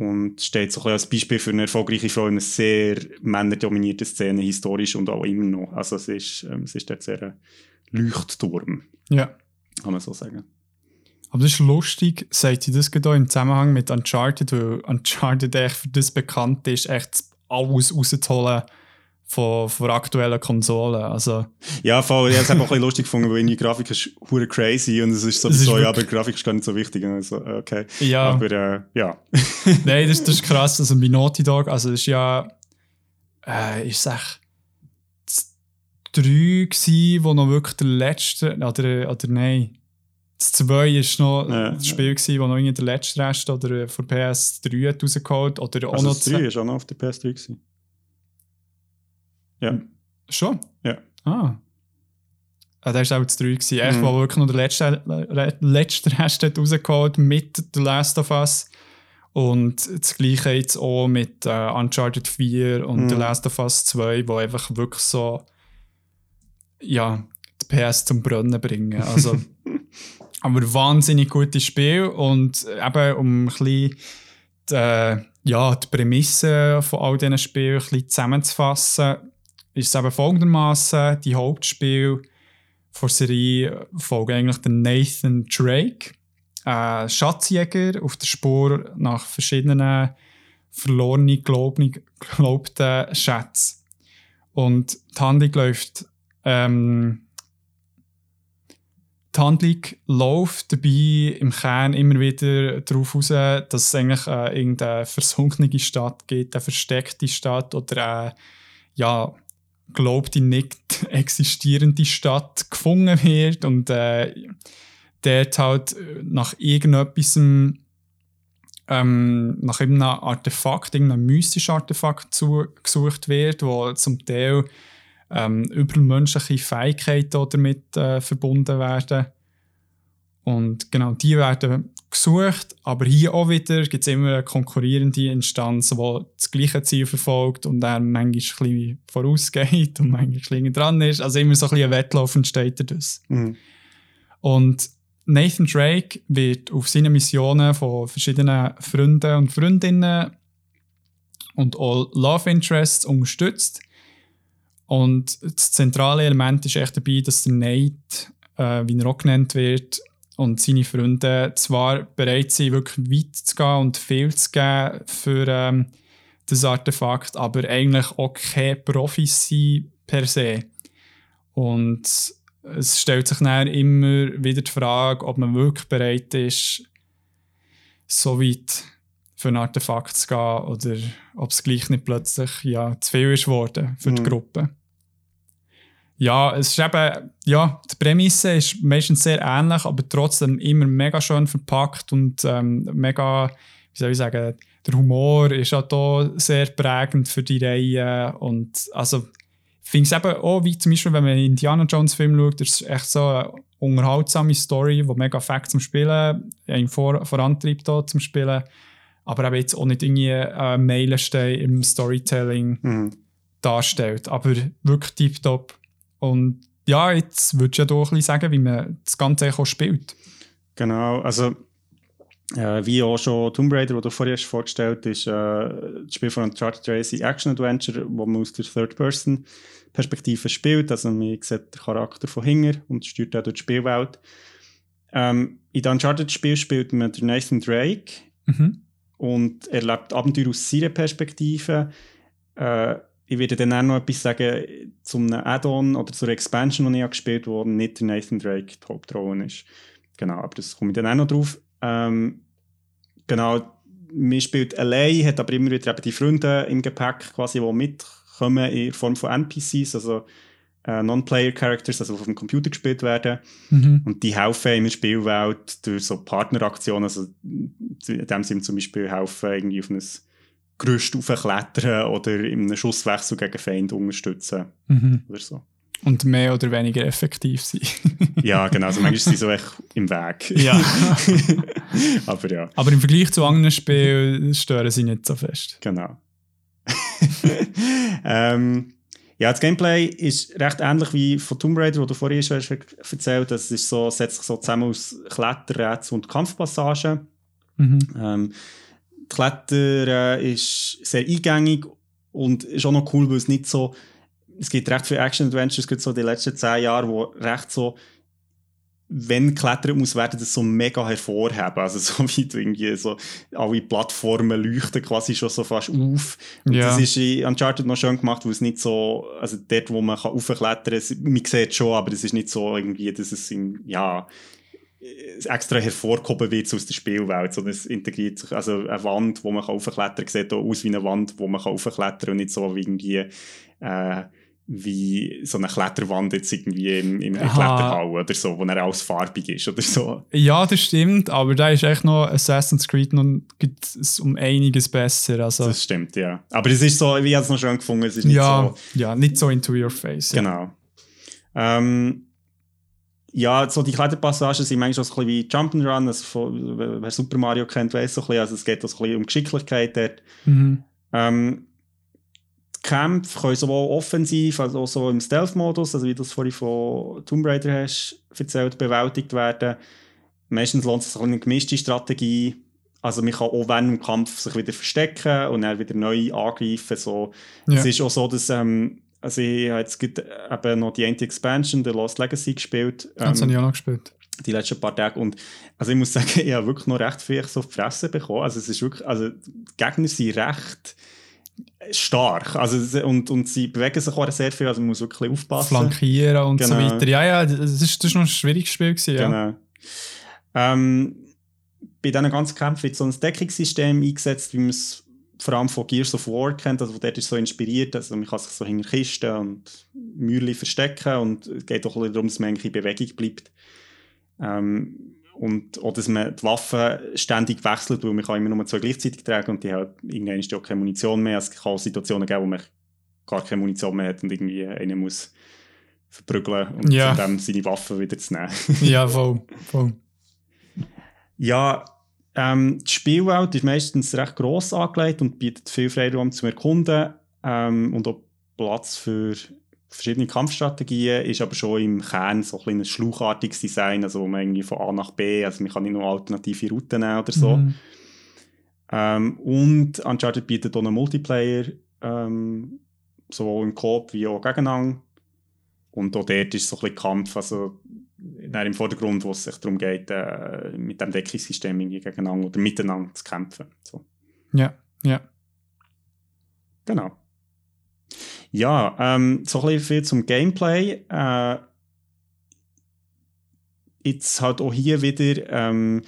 Und steht so ein als Beispiel für eine erfolgreiche Frau in einer sehr männerdominierten Szene, historisch und auch immer noch. Also es ist, ähm, es ist dort sehr ein Leuchtturm, ja. kann man so sagen. Aber das ist lustig, sagt sie das gerade im Zusammenhang mit Uncharted, weil Uncharted echt für das bekannt ist, echt alles rauszuholen von, von aktuellen Konsolen. Also, Ja, voll. Ich habe es einfach ein bisschen lustig gefunden, weil die Grafik ist hure crazy und es ist so, Es ist so ja, aber Grafik ist gar nicht so wichtig. Also, okay. ja, Aber äh, ja. nein, das, das ist krass. Also bei Naughty Dog, also das ist ja, äh, ist echt das drei gsi, wo noch wirklich der letzte, oder, oder nein, Das 2 war noch Ja, das Spiel, das noch irgendwie der letzte Rest oder von PS3 hat rausgeholt oder auch Also noch das 3 ist auch noch auf der PS3 gewesen. Ja. Schon? Ja. Ah. Ah, das war auch das 3 gewesen. Echt, Mhm. wo wirklich noch der letzte, le- letzte Rest hat rausgeholt mit The Last of Us. Und das gleiche jetzt auch mit äh, Uncharted 4 und Mhm. The Last of Us 2, wo einfach wirklich so ja, die PS zum Brennen bringen. Also, aber wahnsinnig gutes Spiel und eben um ein bisschen die, äh, ja, die Prämisse von all diesen Spielen ein bisschen zusammenzufassen, ist es eben folgendermaßen: Die Hauptspiel der Serie folgen eigentlich den Nathan Drake, ein Schatzjäger auf der Spur nach verschiedenen verlorenen, geglaubten Schätzen. Und die Handlung läuft ähm, die Handlung läuft dabei im Kern immer wieder darauf raus, dass es eigentlich äh, irgendeine versunkene Stadt gibt, eine versteckte Stadt oder eine ja, glaubte nicht existierende Stadt gefunden wird und äh, dort halt nach irgendetwas ähm, nach irgendeinem Artefakt, irgendeinem mystischen Artefakt zu, gesucht wird, wo zum Teil ähm, übermenschliche Fähigkeiten damit äh, verbunden werden. Und genau, die werden gesucht, aber hier auch wieder gibt es immer eine konkurrierende Instanz, die das gleiche Ziel verfolgt und dann manchmal ein bisschen vorausgeht und manchmal ein bisschen dran ist. Also immer so ein bisschen ein Wettlauf entsteht daraus. Mhm. Und Nathan Drake wird auf seinen Missionen von verschiedenen Freunden und Freundinnen und auch Love Interests unterstützt. Und das zentrale Element ist echt dabei, dass der Nate, äh, wie er auch genannt wird, und seine Freunde zwar bereit sind, wirklich weit zu gehen und viel zu geben für ähm, das Artefakt, aber eigentlich auch keine Profis sind per se. Und es stellt sich dann immer wieder die Frage, ob man wirklich bereit ist, so weit für ein Artefakt zu gehen oder ob es gleich nicht plötzlich ja, zu viel ist worden für die Mhm. Gruppe. Ja, es ist eben, ja, die Prämisse ist meistens sehr ähnlich, aber trotzdem immer mega schön verpackt und ähm, mega, wie soll ich sagen, der Humor ist auch hier sehr prägend für die Reihe und also ich finde es eben auch, wie zum Beispiel, wenn man einen Indiana Jones Film schaut, das ist echt so eine unterhaltsame Story, die mega Facts zum Spielen, einen vor, vorantreibt hier zum Spielen, aber eben jetzt auch nicht irgendwie ein Meilenstein im Storytelling Mhm. darstellt, aber wirklich tiptop. Und ja, jetzt würdest du ja doch ein bisschen sagen, wie man das Ganze auch spielt. Genau, also äh, wie auch schon Tomb Raider, das du vorher hast vorgestellt ist äh, das Spiel von Uncharted Tracy Action Adventure, wo man aus der Third-Person-Perspektive spielt. Also man sieht den Charakter von hinten und steuert auch durch die Spielwelt. Ähm, in dem Uncharted-Spiel spielt man Nathan Drake Mhm. und erlebt Abenteuer aus seiner Perspektive. Äh, ich werde dann auch noch etwas sagen zum Add-on oder zur Expansion, die ich gespielt habe, wo nicht der Nathan Drake die Hauptrolle ist. Genau, aber das komme ich dann auch noch drauf. Ähm, genau, man spielt allein, hat aber immer wieder eben die Freunde im Gepäck, quasi, die mitkommen in Form von NPCs, also äh, Non-Player-Characters, also die vom Computer gespielt werden. Mhm. Und die helfen in der Spielwelt durch so Partneraktionen. Also, in dem Sinne zum Beispiel helfen, irgendwie auf ein Gerüst aufklettern oder in einem Schusswechsel gegen Feinde unterstützen. Mhm. Oder so. Und mehr oder weniger effektiv sein. Ja, genau. Also manchmal sind sie so echt im Weg. ja. Aber ja, Aber im Vergleich zu anderen Spielen stören sie nicht so fest. genau. ähm, ja, das Gameplay ist recht ähnlich wie von Tomb Raider, wo du vorhin schon hast erzählt hast. Es ist so, setzt sich so zusammen aus Kletterrätseln und Kampfpassagen. Mhm. Ähm, Klettern ist sehr eingängig und ist auch noch cool, weil es nicht so. Es gibt recht viele Action-Adventures, gerade so die letzten zehn Jahre, wo recht so, wenn klettern muss, werden das so mega hervorheben. Also so wie du irgendwie so, alle Plattformen leuchten quasi schon so fast auf. Und Ja. das ist in Uncharted noch schön gemacht, weil es nicht so, also dort, wo man kann raufklettern kann, man sieht es schon, aber es ist nicht so irgendwie, dass es in, ja, extra hervorgehoben wird aus der Spielwelt, sondern es integriert sich, also eine Wand, wo man kann raufklettern kann, sieht auch aus wie eine Wand, wo man kann raufklettern kann und nicht so wie irgendwie, äh, wie so eine Kletterwand jetzt irgendwie im, im Kletterhall oder so, wo er alles farbig ist oder so. Ja, das stimmt, aber da ist echt noch Assassin's Creed noch um einiges besser. Also. Das stimmt, ja. Aber es ist so, wie ich es noch schön gefunden, es ist nicht ja, so... Ja, nicht so into your face. Genau. Ja, ähm, ja so die Kletterpassagen sind manchmal so ein bisschen wie Jump'n'Run, also wer Super Mario kennt, weiß so ein bisschen, also es geht so ein bisschen um Geschicklichkeit dort. Mhm. Ähm, Kämpfe können sowohl offensiv als auch so im Stealth-Modus, also wie du es vorhin von Tomb Raider hast erzählt, bewältigt werden. Meistens lohnt es sich eine gemischte Strategie. Also man kann auch während dem Kampf sich wieder verstecken und dann wieder neu angreifen. So. Ja. Es ist auch so, dass ähm, also ich habe jetzt eben noch die Anti-Expansion, The Lost Legacy gespielt. Ähm, das habe ich auch noch gespielt. Die letzten paar Tage. Und also ich muss sagen, ich habe wirklich noch recht viel so auf die Fresse bekommen. Also es ist wirklich, also die Gegner sind recht stark. Also, und, und sie bewegen sich auch sehr viel, also man muss wirklich aufpassen. Flankieren und genau. so weiter. Ja, ja, das ist, das ist noch ein schwieriges Spiel gewesen, ja. Genau. Ähm, bei diesen ganzen Kämpfen wird so ein Deckungssystem eingesetzt, wie man es vor allem von Gears of War kennt, also dort ist so inspiriert, also man kann sich so hinter Kisten und Mühlen verstecken und es geht auch darum, dass man in Bewegung bleibt. Ähm, und auch, dass man die Waffen ständig wechselt, weil man kann immer nur zwei gleichzeitig tragen und die hat irgendwann ist auch keine Munition mehr. Es kann auch Situationen geben, wo man gar keine Munition mehr hat und irgendwie einen muss verprügeln und ja. dann seine Waffen wieder zu nehmen. ja, voll. voll. Ja, ähm, die Spielwelt ist meistens recht gross angelegt und bietet viel Freiraum zum Erkunden ähm, und auch Platz für verschiedene Kampfstrategien, ist aber schon im Kern so ein, ein schlauchartiges Design, also wo man irgendwie von A nach B, also man kann nicht nur alternative Routen nehmen oder so. Mhm. Ähm, und Uncharted bietet auch einen Multiplayer, ähm, sowohl im Coop wie auch gegeneinander. Und auch dort ist so ein bisschen Kampf, also im Vordergrund, wo es sich darum geht, äh, mit dem Deckungssystem gegeneinander oder miteinander zu kämpfen. So. Ja, ja. Genau. Ja, ähm, so ein bisschen viel zum Gameplay. Äh, jetzt halt auch hier wieder ähm,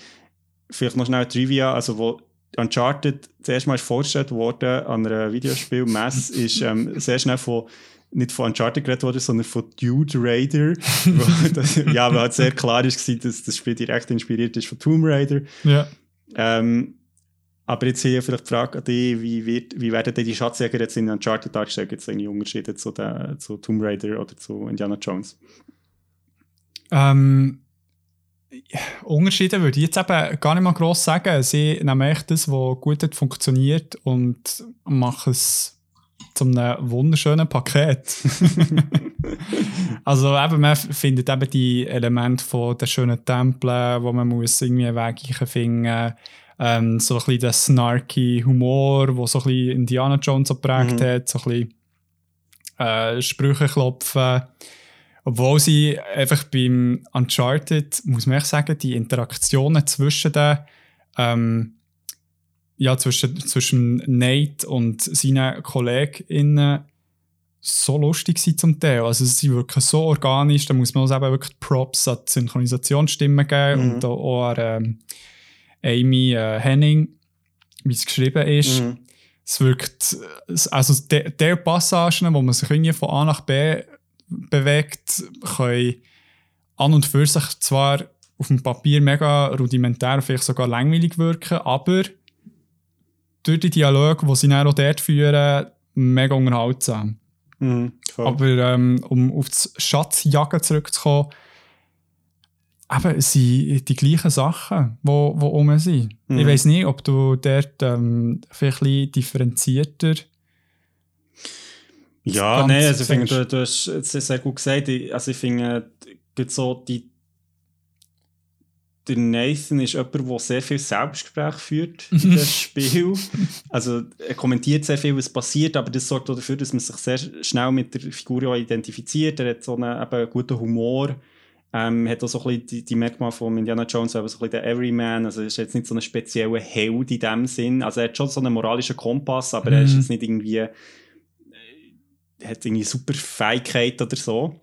vielleicht noch schnell Trivia, also wo Uncharted zuerst mal vorgestellt wurde an einer Videospielmesse, ist ähm, sehr schnell von nicht von Uncharted geredet worden, sondern von Dude Raider. das, ja, aber halt sehr klar ist, dass das Spiel direkt inspiriert ist von Tomb Raider. Ja. Ähm, aber jetzt hier vielleicht die Frage an dich, wie, wird, wie werden denn die Schatzjäger jetzt in Uncharted dargestellt? Gibt es irgendwie Unterschiede zu, der, zu Tomb Raider oder zu Indiana Jones? Ähm, Unterschiede würde ich jetzt eben gar nicht mal gross sagen. Sie nehmen echt das, was gut hat funktioniert und machen es zu einem wunderschönen Paket. also eben, man findet eben die Elemente von den schönen Tempeln, wo man muss irgendwie einen Weg finden muss ähm, so ein bisschen der snarky Humor, der so ein bisschen Indiana Jones geprägt mhm. hat, so ein bisschen äh, Sprüche klopfen. Obwohl sie einfach beim Uncharted, muss man echt sagen, die Interaktionen zwischen den ähm, ja, zwischen, zwischen Nate und seinen KollegInnen so lustig sind zum Teil. Also sie wirken so organisch, da muss man uns eben wirklich Props an die Synchronisationsstimmen geben mhm. und auch an ähm, Amy äh, Henning, wie es geschrieben ist. Mhm. Es wirkt, also der, der Passagen, wo man sich irgendwie von A nach B bewegt, können an und für sich zwar auf dem Papier mega rudimentär, vielleicht sogar langweilig wirken, aber durch die Dialoge, die sie dann auch dort führen, mega unterhaltsam. Mhm, aber ähm, um auf das Schatzjagen zurückzukommen, eben, es sind die gleichen Sachen, die wo, wo um sind. Mhm. Ich weiß nicht, ob du dort ähm, vielleicht ein bisschen differenzierter. Ja, nein, also ich finde, du, du hast es sehr gut gesagt. Also ich finde, so die, der Nathan ist jemand, der sehr viel Selbstgespräch führt in das Spiel. Also er kommentiert sehr viel, was passiert, aber das sorgt auch dafür, dass man sich sehr schnell mit der Figur identifiziert. Er hat so einen eben, guten Humor. Ähm, hat auch so ein bisschen die, die Merkmale von Indiana Jones, aber so ein bisschen der Everyman, also er ist jetzt nicht so ein spezieller Held in dem Sinn, also er hat schon so einen moralischen Kompass, aber mm. er ist mhm. jetzt nicht irgendwie, äh, hat irgendwie super Fähigkeit oder so.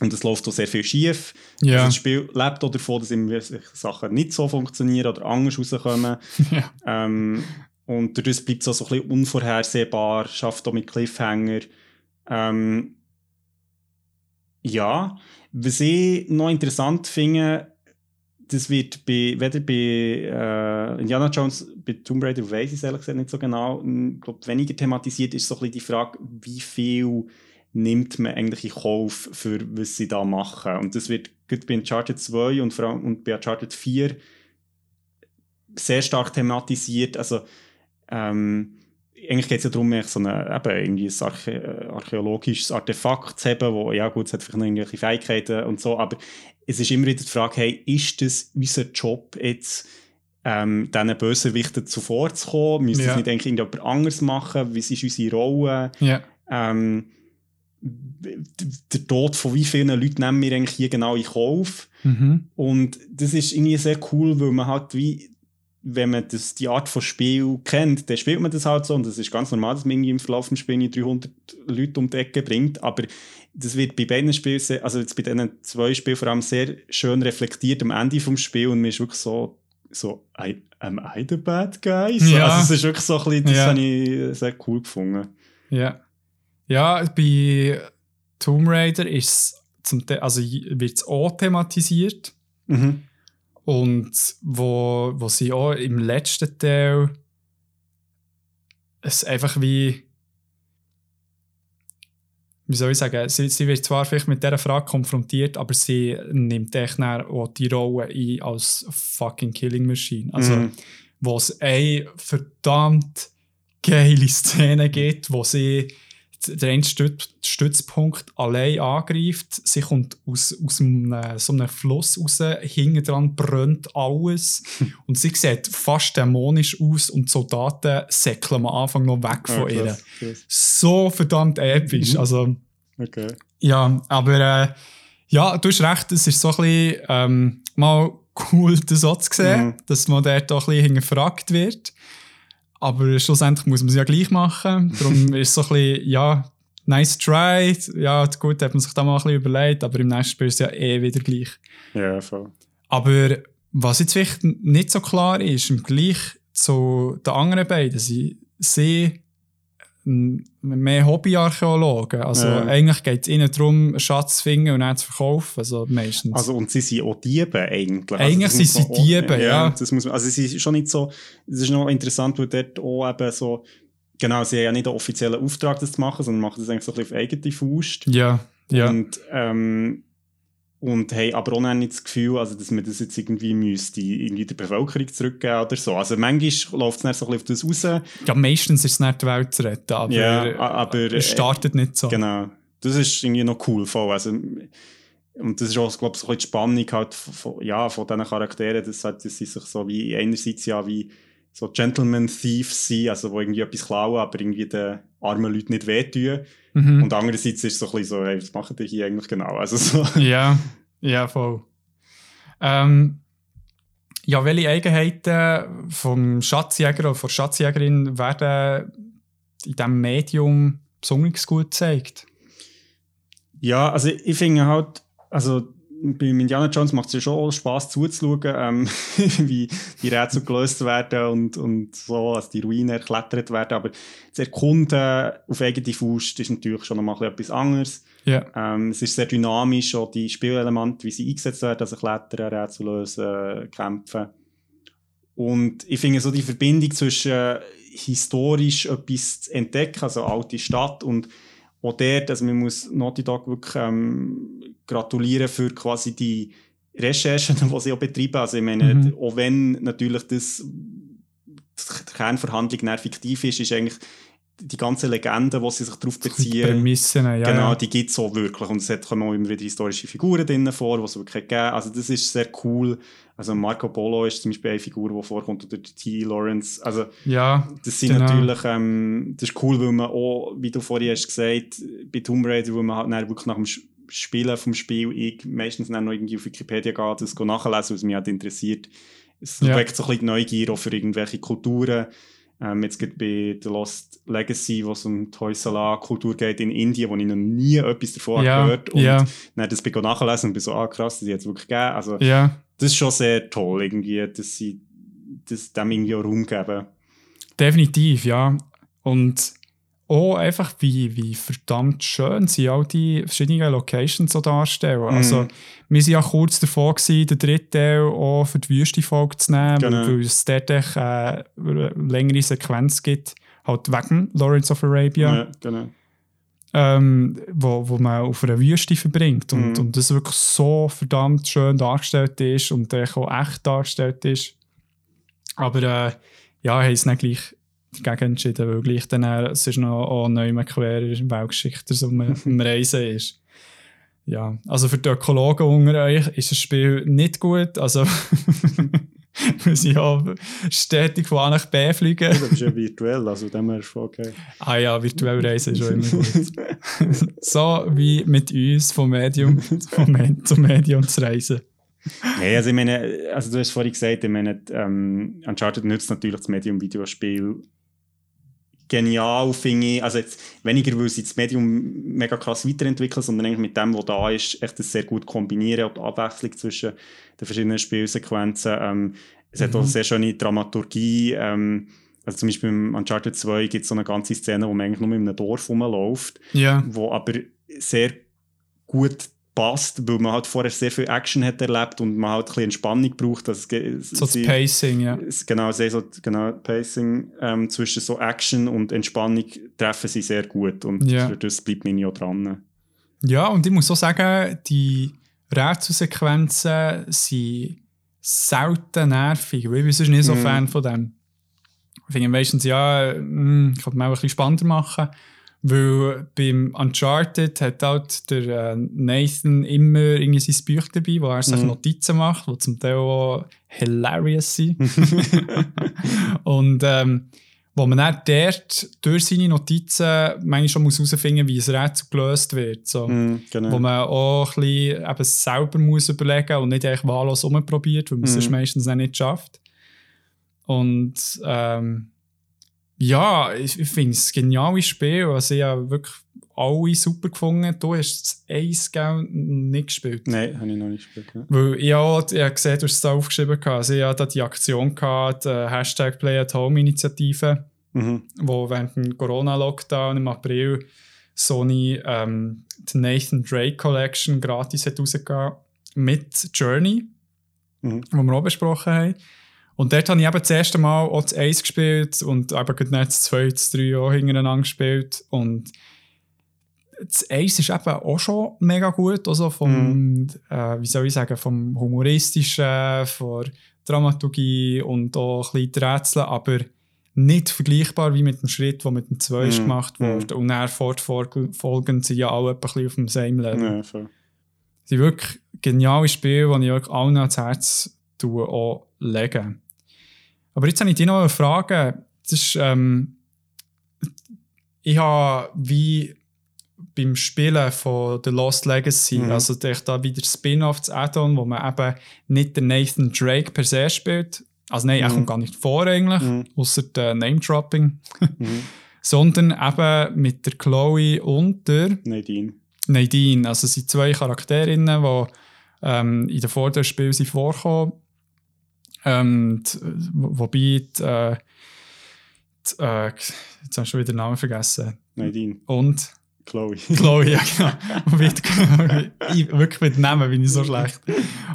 Und es läuft auch sehr viel schief. Ja. Also das Spiel lebt auch davon, dass immer Sachen nicht so funktionieren oder anders rauskommen. ja. ähm, und dadurch bleibt es auch so ein bisschen unvorhersehbar, schafft auch mit Cliffhanger. Ähm, Ja, was ich noch interessant finde, das wird bei, weder bei äh, Indiana Jones, bei Tomb Raider weiß ich es ehrlich gesagt nicht so genau, ich glaube, weniger thematisiert ist so ein bisschen die Frage, wie viel nimmt man eigentlich in Kauf für was sie da machen. Und das wird gut bei Uncharted 2 und, vor allem, und bei Uncharted 4 sehr stark thematisiert. Also ähm, eigentlich geht es ja darum, so eine, eben irgendwie ein Archä archäologisches Artefakt zu haben, wo, ja gut, es hat vielleicht noch irgendwelche Fähigkeiten und so, aber es ist immer wieder die Frage, hey, ist das unser Job jetzt, ähm, diesen Bösewichten zuvorzukommen? Müsste ja. das nicht eigentlich irgendjemand anderes machen? Was ist unsere Rolle? Ja. Ähm, der Tod von wie vielen Leuten nehmen wir eigentlich hier genau in Kauf? Mhm. Und das ist irgendwie sehr cool, weil man halt wie wenn man das, die Art von Spiel kennt, dann spielt man das halt so und es ist ganz normal, dass man irgendwie im Verlauf des Spiels 300 Leute um die Ecke bringt, aber das wird bei beiden Spielen, also jetzt bei diesen zwei Spielen vor allem sehr schön reflektiert am Ende des Spiels und man ist wirklich so, so I, am I the bad guy? So, ja. Also es ist wirklich so ein bisschen, das ja. habe ich sehr cool gefunden. Ja. Ja, bei Tomb Raider ist zum also wird es auch thematisiert. Mhm. Und wo, wo sie auch im letzten Teil es einfach wie wie soll ich sagen, sie, sie wird zwar vielleicht mit dieser Frage konfrontiert, aber sie nimmt echt auch die Rolle ein als fucking Killing Machine. Also, mhm. wo es eine verdammt geile Szene gibt, wo sie der eine Stützpunkt allein angreift. Sie kommt aus, aus einem, äh, so einem Fluss raus, hinten dran brennt alles. und sie sieht fast dämonisch aus und die Soldaten säckeln am Anfang noch weg von ja, krass, ihr. Krass. So verdammt episch. Mhm. Also, okay. Ja, aber äh, ja, du hast recht, es ist so ein bisschen ähm, mal cool, das auch zu sehen, mhm. dass man dort auch ein bisschen hinterfragt wird. Aber schlussendlich muss man es ja gleich machen. Darum ist es so ein bisschen, ja, nice try. Ja, gut, hat man sich da mal ein bisschen überlegt, aber im nächsten Spiel ist es ja eh wieder gleich. Ja, voll. Aber was jetzt vielleicht nicht so klar ist, im Vergleich zu den anderen beiden, sie, sie mehr Hobbyarchäologen. Also ja. eigentlich geht es ihnen darum, einen Schatz zu finden und dann zu verkaufen. Also meistens. Also und sie sind auch Diebe eigentlich. Also eigentlich also, sind sie Diebe, ja. ja. Das muss man, also sie sind schon nicht so, das ist noch interessant, weil dort auch eben so, genau, sie haben ja nicht einen offiziellen Auftrag, das zu machen, sondern machen das eigentlich so ein bisschen auf eigene Faust. Ja, ja. Und ähm, und haben aber auch nicht das Gefühl, also, dass man das jetzt irgendwie müsste, irgendwie der Bevölkerung zurückgeben oder so. Also manchmal läuft es dann so ein bisschen auf das raus. Ja, meistens ist es nicht die Welt zu retten, aber, ja, aber es startet nicht so. Genau. Das ist irgendwie noch cool voll. Also, und das ist auch, glaube ich, so ein die Spannung halt von, ja, von diesen Charakteren, dass, halt, dass sie sich so wie einerseits ja wie so Gentleman Thieves sind, also wo irgendwie etwas klauen, aber irgendwie den armen Leuten nicht wehtun. Mhm. Und andererseits ist es so ein bisschen so, hey, was machen die hier eigentlich genau? Also so. Ja, ja, voll. Ähm, ja, welche Eigenheiten vom Schatzjäger oder von der Schatzjägerin werden in diesem Medium besonders gut gezeigt? Ja, also ich finde halt, also bei Indiana Jones macht es ja schon Spaß zuzuschauen, ähm, wie die Rätsel gelöst werden und, und so, also die Ruinen erklettert werden. Aber zu erkunden auf eigene Faust ist natürlich schon noch mal etwas anderes. Yeah. Ähm, es ist sehr dynamisch, auch die Spielelemente, wie sie eingesetzt werden, also Klettern, Rätsel lösen, kämpfen. Und ich finde so die Verbindung zwischen äh, historisch etwas zu entdecken, also alte Stadt und auch dort, also man muss Naughty Dog wirklich ähm, gratulieren für quasi die Recherchen, die sie auch betreiben. Also ich meine, mhm. auch wenn natürlich das die Kernverhandlung fiktiv ist, ist eigentlich die ganze Legende, die sie sich darauf beziehen, die Prämissen, ja, genau, die gibt es auch wirklich. Und es kommen auch immer wieder historische Figuren drin vor, die es wirklich gegeben Also das ist sehr cool. Also Marco Polo ist zum Beispiel eine Figur, die vorkommt, oder T. Lawrence. Also ja, das sind genau. natürlich, ähm, das ist cool, weil man auch, wie du vorhin hast gesagt, bei Tomb Raider, wo man halt wirklich nach dem Spielen vom Spiel ich meistens dann noch irgendwie auf Wikipedia geht, das nachlesen, was mich halt interessiert. Es ja. weckt so ein bisschen Neugier auch für irgendwelche Kulturen ähm, jetzt geht bei The Lost Legacy, wo es um die Hoysala-Kultur geht in Indien, wo ich noch nie etwas davon ja, gehört und ja. dann das begonnen nachlesen und bin so, ah krass, das hat es wirklich gegeben. Also ja. das ist schon sehr toll irgendwie, dass sie das dem irgendwie auch Raum geben. Definitiv, ja. Und auch einfach, wie, wie verdammt schön sie all die verschiedenen Locations so darstellen. Mhm. Also, wir waren ja kurz davor, gewesen, den dritten Teil auch für die Wüste-Folge zu nehmen, Genau. weil, es dort echt, äh, eine längere Sequenz gibt, halt wegen Lawrence of Arabia, Ja, genau. ähm, wo, wo man auf einer Wüste verbringt und, Mhm. und das wirklich so verdammt schön dargestellt ist und echt auch echt dargestellt ist. Aber äh, ja, haben es dann gleich dagegen entschieden, weil gleich dann es ist noch auch neu mehr quer in Weltgeschichte so am, am Reisen ist. Ja, also für die Ökologen unter euch ist das Spiel nicht gut. Also, wir sind ja stetig von A nach B fliegen. Das ist ja virtuell, also dem her ist okay. Ah ja, virtuell reisen ist schon immer gut. so wie mit uns vom Medium vom zum Medium zu reisen. Nee, also ich meine, also du hast vorhin gesagt, ich meine, ähm, Uncharted nützt natürlich das Medium-Videospiel genial, finde ich. Also jetzt weniger, weil sie das Medium mega krass weiterentwickeln, sondern eigentlich mit dem, was da ist, echt das sehr gut kombinieren und die Abwechslung zwischen den verschiedenen Spielsequenzen. Ähm, es hat auch eine sehr schöne Dramaturgie. Ähm, also zum Beispiel im Uncharted 2 gibt es so eine ganze Szene, wo man eigentlich nur in einem Dorf rumläuft Ja. wo aber sehr gut passt, weil man halt vorher sehr viel Action hat erlebt und man halt ein bisschen Entspannung braucht. Dass es, So das sie- Pacing, ja. es- Genau, sehr so, genau, Pacing ähm, zwischen so Action und Entspannung treffen sie sehr gut und Ja. für das bleibt mir auch dran. Ja, und ich muss auch sagen, die Rätselsequenzen sind selten nervig, weil ich bin nicht so Mhm. Fan von dem. Ich finde meistens, ja, mm, ich kann mal ein bisschen spannender machen, weil beim Uncharted hat halt der äh, Nathan immer irgendwie sein Buch dabei, wo er sich Mhm. Notizen macht, die zum Teil auch hilarious sind. und ähm, wo man dann dort durch seine Notizen manchmal schon muss herausfinden muss, wie ein Rätsel gelöst wird. So. Mhm, genau. Wo man auch ein bisschen eben selber muss überlegen und nicht einfach wahllos rumprobiert, weil man es Mhm. sonst meistens auch nicht schafft. Und ähm, ja, ich, ich finde es ein geniales Spiel. Also ich habe wirklich alle super gefunden. Du hast das Eis gell, nicht gespielt. Nein, habe ich noch nicht gespielt. Ja. Weil ich habe gesehen, du hast es aufgeschrieben. Also ich hatte da die Aktion, gehabt, die Hashtag Play at Home Initiative, Mhm. wo während dem Corona-Lockdown im April Sony ähm, die Nathan Drake Collection gratis hat rausgegeben mit Journey, Mhm. wo wir auch besprochen haben. Und dort habe ich eben das erste Mal auch das Eis gespielt und eben nicht das 2, das 3 auch hintereinander gespielt. Und das Eis ist eben auch schon mega gut, also vom, äh, wie soll ich sagen, vom Humoristischen, von der Dramaturgie und auch ein bisschen die Rätsel, aber nicht vergleichbar wie mit dem Schritt, der mit dem 2 ist Mhm. gemacht wurde. Und dann fortfolgend sind ja alle ein bisschen auf demselben Level. Ja, voll. Es sind wirklich geniale Spiele, die ich euch allen ans Herz tue, auch legen. Aber jetzt habe ich dich noch eine Frage. Das ist, ähm, ich habe wie beim Spielen von The Lost Legacy, Mhm. also da da wieder Spin-off, das Add-on, wo man eben nicht den Nathan Drake per se spielt, also nein, er Mhm. kommt gar nicht vor eigentlich, Mhm. außer der Name-Dropping, Mhm. sondern eben mit der Chloe und der Nadine. Nadine. Also es sind zwei Charakterinnen, die ähm, in den vorderen Spielen vorkommen. Ähm, die, wo- wobei die, äh, die, äh, jetzt habe ich schon wieder den Namen vergessen. Nadine. Und Chloe. Chloe, ja genau. Wirklich mit Namen bin ich so schlecht.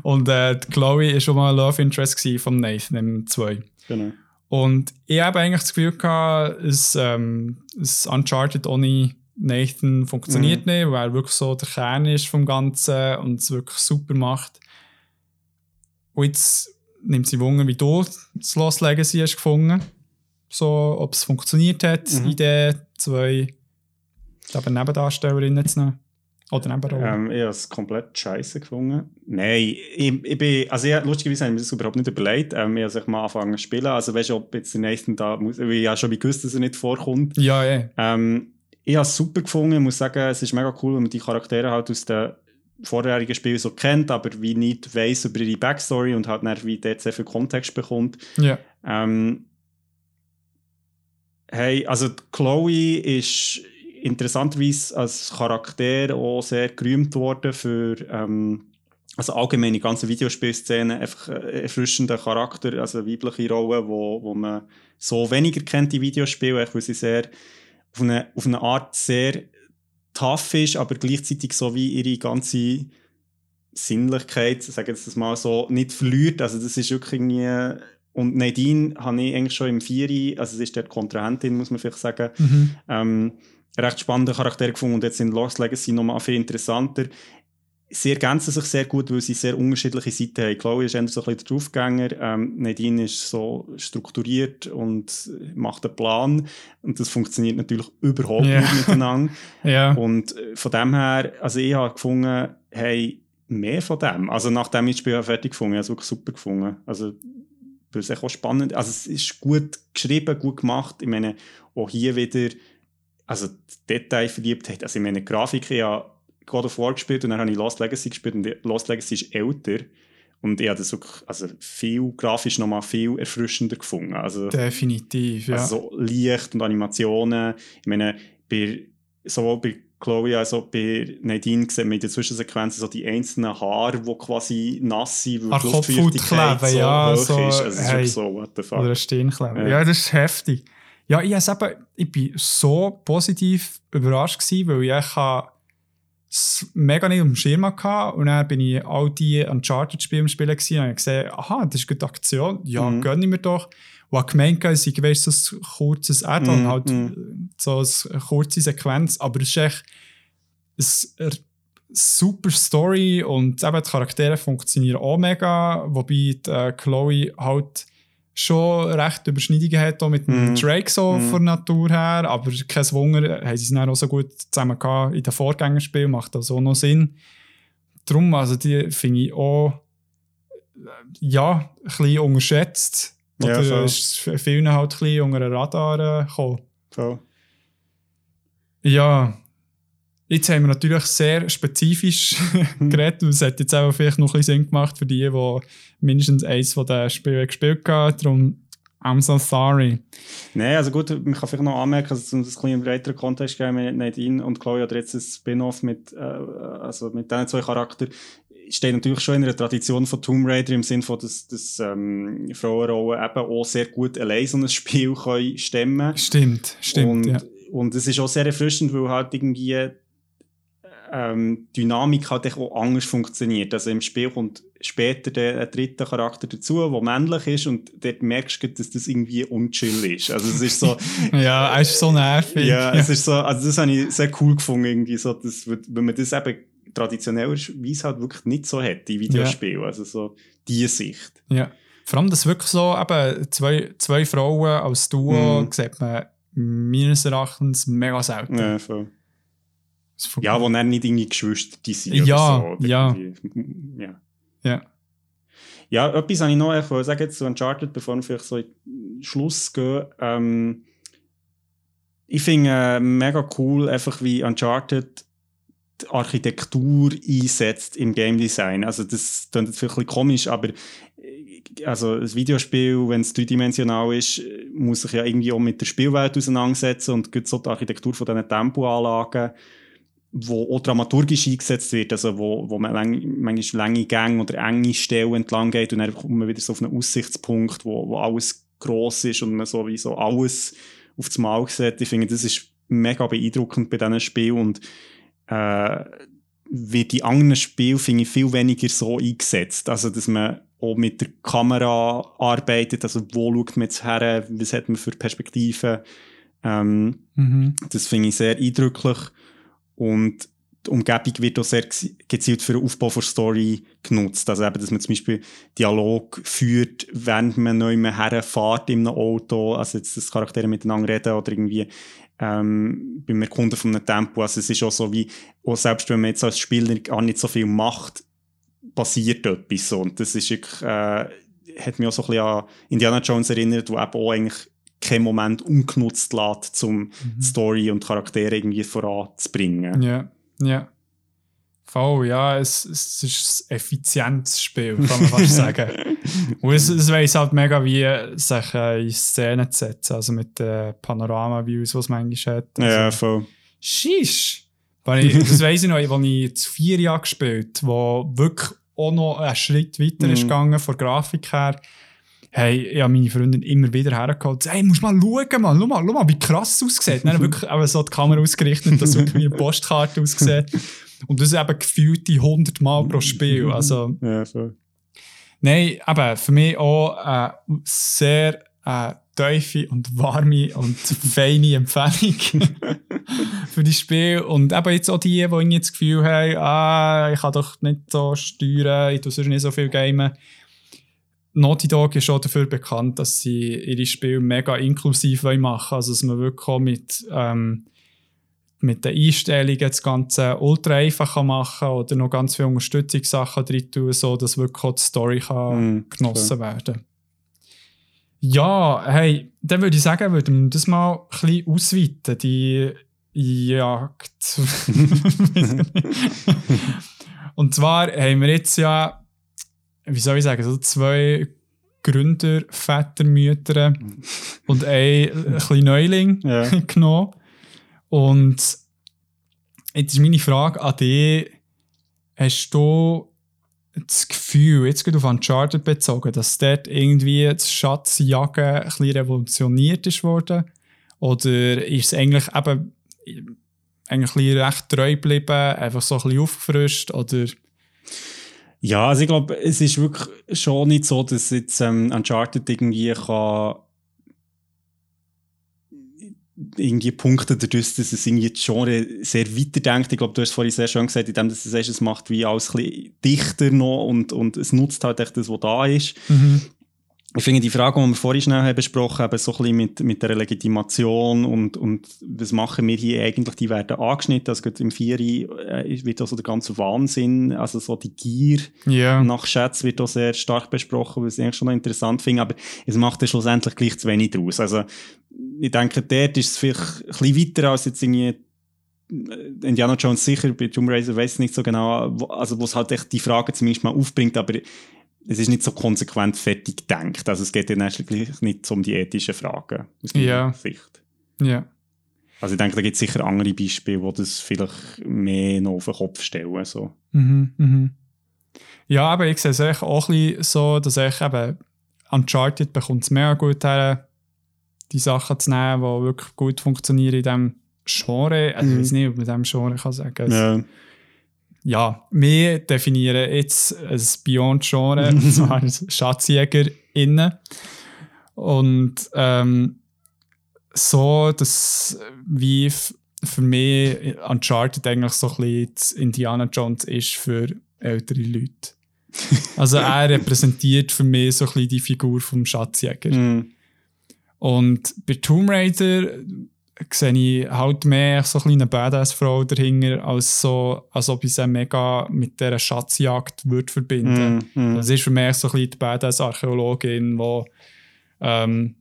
Und äh, die Chloe war schon mal ein Love Interest von Nathan im 2. genau. Und ich habe eigentlich das Gefühl gehabt, es, ähm, es Uncharted ohne Nathan funktioniert nicht, weil er wirklich so der Kern ist vom Ganzen und es wirklich super macht. Und jetzt nimmt sie Wunder, wie du das Lost Legacy hast gefunden. So, ob es funktioniert hat, Mhm. Idee, zwei eben Nebendarstellerinnen zu nehmen. Oder Nebenrollen. Ähm, ich habe es komplett scheiße gefunden. Nein, ich, ich bin, also ich, lustigerweise habe ich mir das überhaupt nicht überlegt. Ähm, ich habe mal angefangen zu spielen. Also weißt du, ob jetzt der Nathan da muss, ich habe schon gewusst, dass er nicht vorkommt. ja, ja. Ähm, ich habe es super gefunden. Ich muss sagen, es ist mega cool, wenn man die Charaktere halt aus den vorherigen Spielen so kennt, aber wie nicht weiss über ihre Backstory und halt dann wie dort sehr viel Kontext bekommt. ja. Ähm, hey, also Chloe ist interessanterweise als Charakter auch sehr gerühmt worden für ähm, also allgemein die ganze Videospielszene einfach äh, erfrischender Charakter, also weibliche Rolle, wo, wo man so weniger kennt in Videospielen, weil sie sehr auf eine, auf eine Art sehr tough ist, aber gleichzeitig so wie ihre ganze Sinnlichkeit, sagen wir das mal so, nicht verliert. Also das ist wirklich irgendwie... Und Nadine habe ich eigentlich schon im Vieri, also sie ist der Kontrahentin, muss man vielleicht sagen, Mhm. ähm, recht spannender Charakter gefunden und jetzt in Lost Legacy nochmal viel interessanter. Sie ergänzen sich sehr gut, weil sie sehr unterschiedliche Seiten haben. Chloe ist eher so ein bisschen der Draufgänger, ähm, Nadine ist so strukturiert und macht einen Plan und das funktioniert natürlich überhaupt Ja. nicht miteinander. Ja. Und äh, von dem her, also ich habe gefunden, hey, mehr von dem. Also nachdem ich das Spiel fertig gefunden habe, habe ich es wirklich super gefunden. Also, weil es auch spannend Also es ist gut geschrieben, gut gemacht. Ich meine, auch hier wieder, also Detail verliebt Also ich meine, Grafik, habe God of War gespielt und dann habe ich Lost Legacy gespielt und Lost Legacy ist älter. Und ich habe das wirklich, also viel grafisch nochmal viel erfrischender gefunden. Also, Definitiv, ja. also so Licht und Animationen. Ich meine, bei, sowohl bei Chloe als auch bei Nadine sieht man in den Zwischensequenzen so die einzelnen Haare, die quasi nass sind, weil die Luftfeuchtigkeit so ja, hoch so, ist. Also ist hey. wirklich so, what the fuck. Oder ein. Ja. Ja. das ist heftig. Ja, ich, eben, ich bin so positiv überrascht gewesen, weil ich habe mega nicht auf dem Schirm hatte und dann bin ich all die Uncharted-Spiele am Spielen gewesen und gesehen, aha, das ist eine gute Aktion, ja, Mhm. gönn ich mir doch. Und habe gemeint, es sei weißt, so ein kurzes Add-on, Mhm, halt mhm. so eine kurze Sequenz, aber es ist echt eine super Story und eben die Charaktere funktionieren auch mega, wobei die, äh, Chloe halt schon recht Überschneidungen hat auch mit dem Mhm. Drake so Mhm. von Natur her, aber kein Wunder, haben sie es dann auch so gut zusammen gehabt in den Vorgängerspielen, macht das auch noch Sinn. Darum, also die finde ich auch äh, ja, ein bisschen unterschätzt. Ja, Oder voll. ist vielen halt ein bisschen unter den Radar gekommen. Voll. Ja, jetzt haben wir natürlich sehr spezifisch geredet und es hat jetzt auch vielleicht noch ein bisschen Sinn gemacht für die, die mindestens eins von den Spielen gespielt haben. Darum, I'm so sorry. Nein, also gut, man kann vielleicht noch anmerken, dass es um das ein bisschen im breiteren Kontext geht, mit Nadine und Chloe oder jetzt ein Spin-off mit, äh, also mit diesen zwei Charakteren, steht natürlich schon in einer Tradition von Tomb Raider im Sinne von, dass, dass ähm, Frauenrollen eben auch sehr gut allein so ein Spiel können stemmen Stimmt, stimmt. und, ja. und es ist auch sehr erfrischend, weil halt irgendwie ähm, Dynamik echt auch anders funktioniert. Also im Spiel kommt später der ein dritter Charakter dazu, der männlich ist und dort merkst du, dass das irgendwie unchill ist. Also es ist so, ja, er ist so nervig. ja, es ist so, also das habe ich sehr cool gefunden, irgendwie so, dass, wenn man das eben traditionellerweise halt wirklich nicht so hat in Videospielen. Also so die Sicht. Ja. Vor allem, dass wirklich so eben zwei, zwei Frauen als Duo Mhm. sieht man meines Erachtens mega selten. Ja, voll. Ja wo dann nicht irgendwie Geschwister die sind Ja, oder so. Oder ja. ja. ja. Ja, etwas habe ich noch, ich sagen jetzt zu Uncharted, bevor wir vielleicht so in den Schluss gehen. Ähm, ich finde äh, mega cool, einfach wie Uncharted die Architektur einsetzt im Game Design. Also das klingt jetzt vielleicht ein bisschen komisch, aber äh, also ein Videospiel, wenn es dreidimensional ist, muss sich ja irgendwie auch mit der Spielwelt auseinandersetzen und gibt so die Architektur von diesen Tempoanlagen, wo auch dramaturgisch eingesetzt wird, also wo, wo man lang, manchmal lange Gänge oder enge Stellen entlang geht und dann kommt man wieder so auf einen Aussichtspunkt, wo, wo alles gross ist und man sowieso alles auf das Mal sieht. Ich finde, das ist mega beeindruckend bei diesen Spielen und äh, wie die anderen Spiele finde ich viel weniger so eingesetzt. Also, dass man auch mit der Kamera arbeitet, also wo schaut man jetzt her, was hat man für Perspektiven. Ähm, Mhm. das finde ich sehr eindrücklich. Und die Umgebung wird auch sehr gezi- gezielt für den Aufbau der Story genutzt. Also eben, dass man zum Beispiel Dialog führt, während man neu herfährt in einem Auto, also jetzt, dass Charaktere miteinander reden oder irgendwie ähm, beim Erkunden von einem Tempo. Also es ist auch so wie, auch selbst wenn man jetzt als Spieler gar nicht so viel macht, passiert etwas. Und das ist wirklich, äh, hat mich auch so ein bisschen an Indiana Jones erinnert, wo eben auch eigentlich kein Moment ungenutzt lässt, um die Story und Charaktere irgendwie voranzubringen. Ja, ja. Voll, ja, es, es ist ein effizientes Spiel, kann man fast sagen. Und es, es weiss halt mega, wie sich äh, in Szene zu setzen, also mit den Panorama-Views, die es manchmal hat. Also, Ja, voll. Ich, das weiss ich noch, als ich zu vier Jahre gespielt wo wirklich auch noch einen Schritt weiter ist Mhm. gegangen, von der Grafik her. Hey, ich habe meine Freundin immer wieder hergeholt, hey, musst mal schauen, Mann, schau mal, schau mal, wie krass es aussieht. Dann wirklich aber so die Kamera ausgerichtet, dass es wirklich wie eine Postkarte aussieht. Und das ist eben gefühlte 100 Mal pro Spiel. Also, Ja, voll. Nein, aber für mich auch eine sehr äh, tiefe und warme und feine Empfehlung für die Spiel. Und eben jetzt auch die, die irgendwie das Gefühl haben, ah, ich kann doch nicht so steuern, ich tue sonst nicht so viel gamen. Naughty Dog ist auch dafür bekannt, dass sie ihre Spiele mega inklusiv machen wollen. Also, dass man wirklich mit, ähm, mit den Einstellungen das Ganze ultra einfach machen kann oder noch ganz viele Unterstützungssachen drin tun, so dass wirklich auch die Story kann Mhm, genossen werden Ja, hey, dann würde ich sagen, würden wir das mal ein bisschen ausweiten, die Jagd. Und zwar haben wir jetzt ja, wie soll ich sagen, so zwei Gründer, Väter, Mütter und ein, ein bisschen Neuling Ja. genommen. Und jetzt ist meine Frage an dich: Hast du das Gefühl, jetzt geht auf Uncharted bezogen, dass dort irgendwie das Schatzjagen ein bisschen revolutioniert ist worden? Oder ist es eigentlich eben eigentlich recht treu geblieben, einfach so ein bisschen aufgefrischt? Oder Ja, also ich glaube, es ist wirklich schon nicht so, dass jetzt ähm, Uncharted irgendwie kann irgendwie Punkte dadurch, dass es irgendwie das Genre sehr weiterdenkt. Ich glaube, du hast es vorhin sehr schön gesagt, indem es sagst, es macht wie alles ein bisschen dichter noch und, und es nutzt halt echt das, was da ist. Ich finde die Frage, die wir vorhin schnell haben besprochen haben, so ein bisschen mit, mit der Legitimation und, und was machen wir hier eigentlich, die werden angeschnitten. Also im Vieri äh, wird also der ganze Wahnsinn, also so die Gier ja, nach Schätzen wird auch sehr stark besprochen, was ich eigentlich schon interessant finde, aber es macht ja schlussendlich gleich zu wenig draus. Also ich denke, dort ist es vielleicht ein bisschen weiter als jetzt irgendwie äh, Indiana Jones sicher, bei Tomb Raider weiß ich nicht so genau, also wo es halt echt die Frage zumindest mal aufbringt, aber es ist nicht so konsequent fertig gedacht. Also es geht ja letztlich nicht um die ethischen Fragen aus meiner Ja. Sicht. ja. Also ich denke, da gibt es sicher andere Beispiele, die das vielleicht mehr noch auf den Kopf stellen. So. Mhm, mhm. Ja, aber ich sehe es auch ein bisschen so, dass ich eben Uncharted bekommt es mehr gut her, die Sachen zu nehmen, die wirklich gut funktionieren in diesem Genre. Also ich weiß nicht, ob man dem Genre kann sagen. Es- Ja. Ja, wir definieren jetzt ein Beyond-Genre, zwar SchatzjägerInnen. Und ähm, so, dass wie für mich Uncharted eigentlich so ein bisschen das Indiana Jones ist für ältere Leute. Also er repräsentiert für mich so ein bisschen die Figur vom Schatzjäger. Mhm. Und bei Tomb Raider sehe ich halt mehr so ein eine Badass-Frau dahinter, als, so, als ob ich sie mega mit dieser Schatzjagd würde verbinden Mhm. Mhm. Das ist für mich so ein bisschen die Badass-Archäologin, die ähm,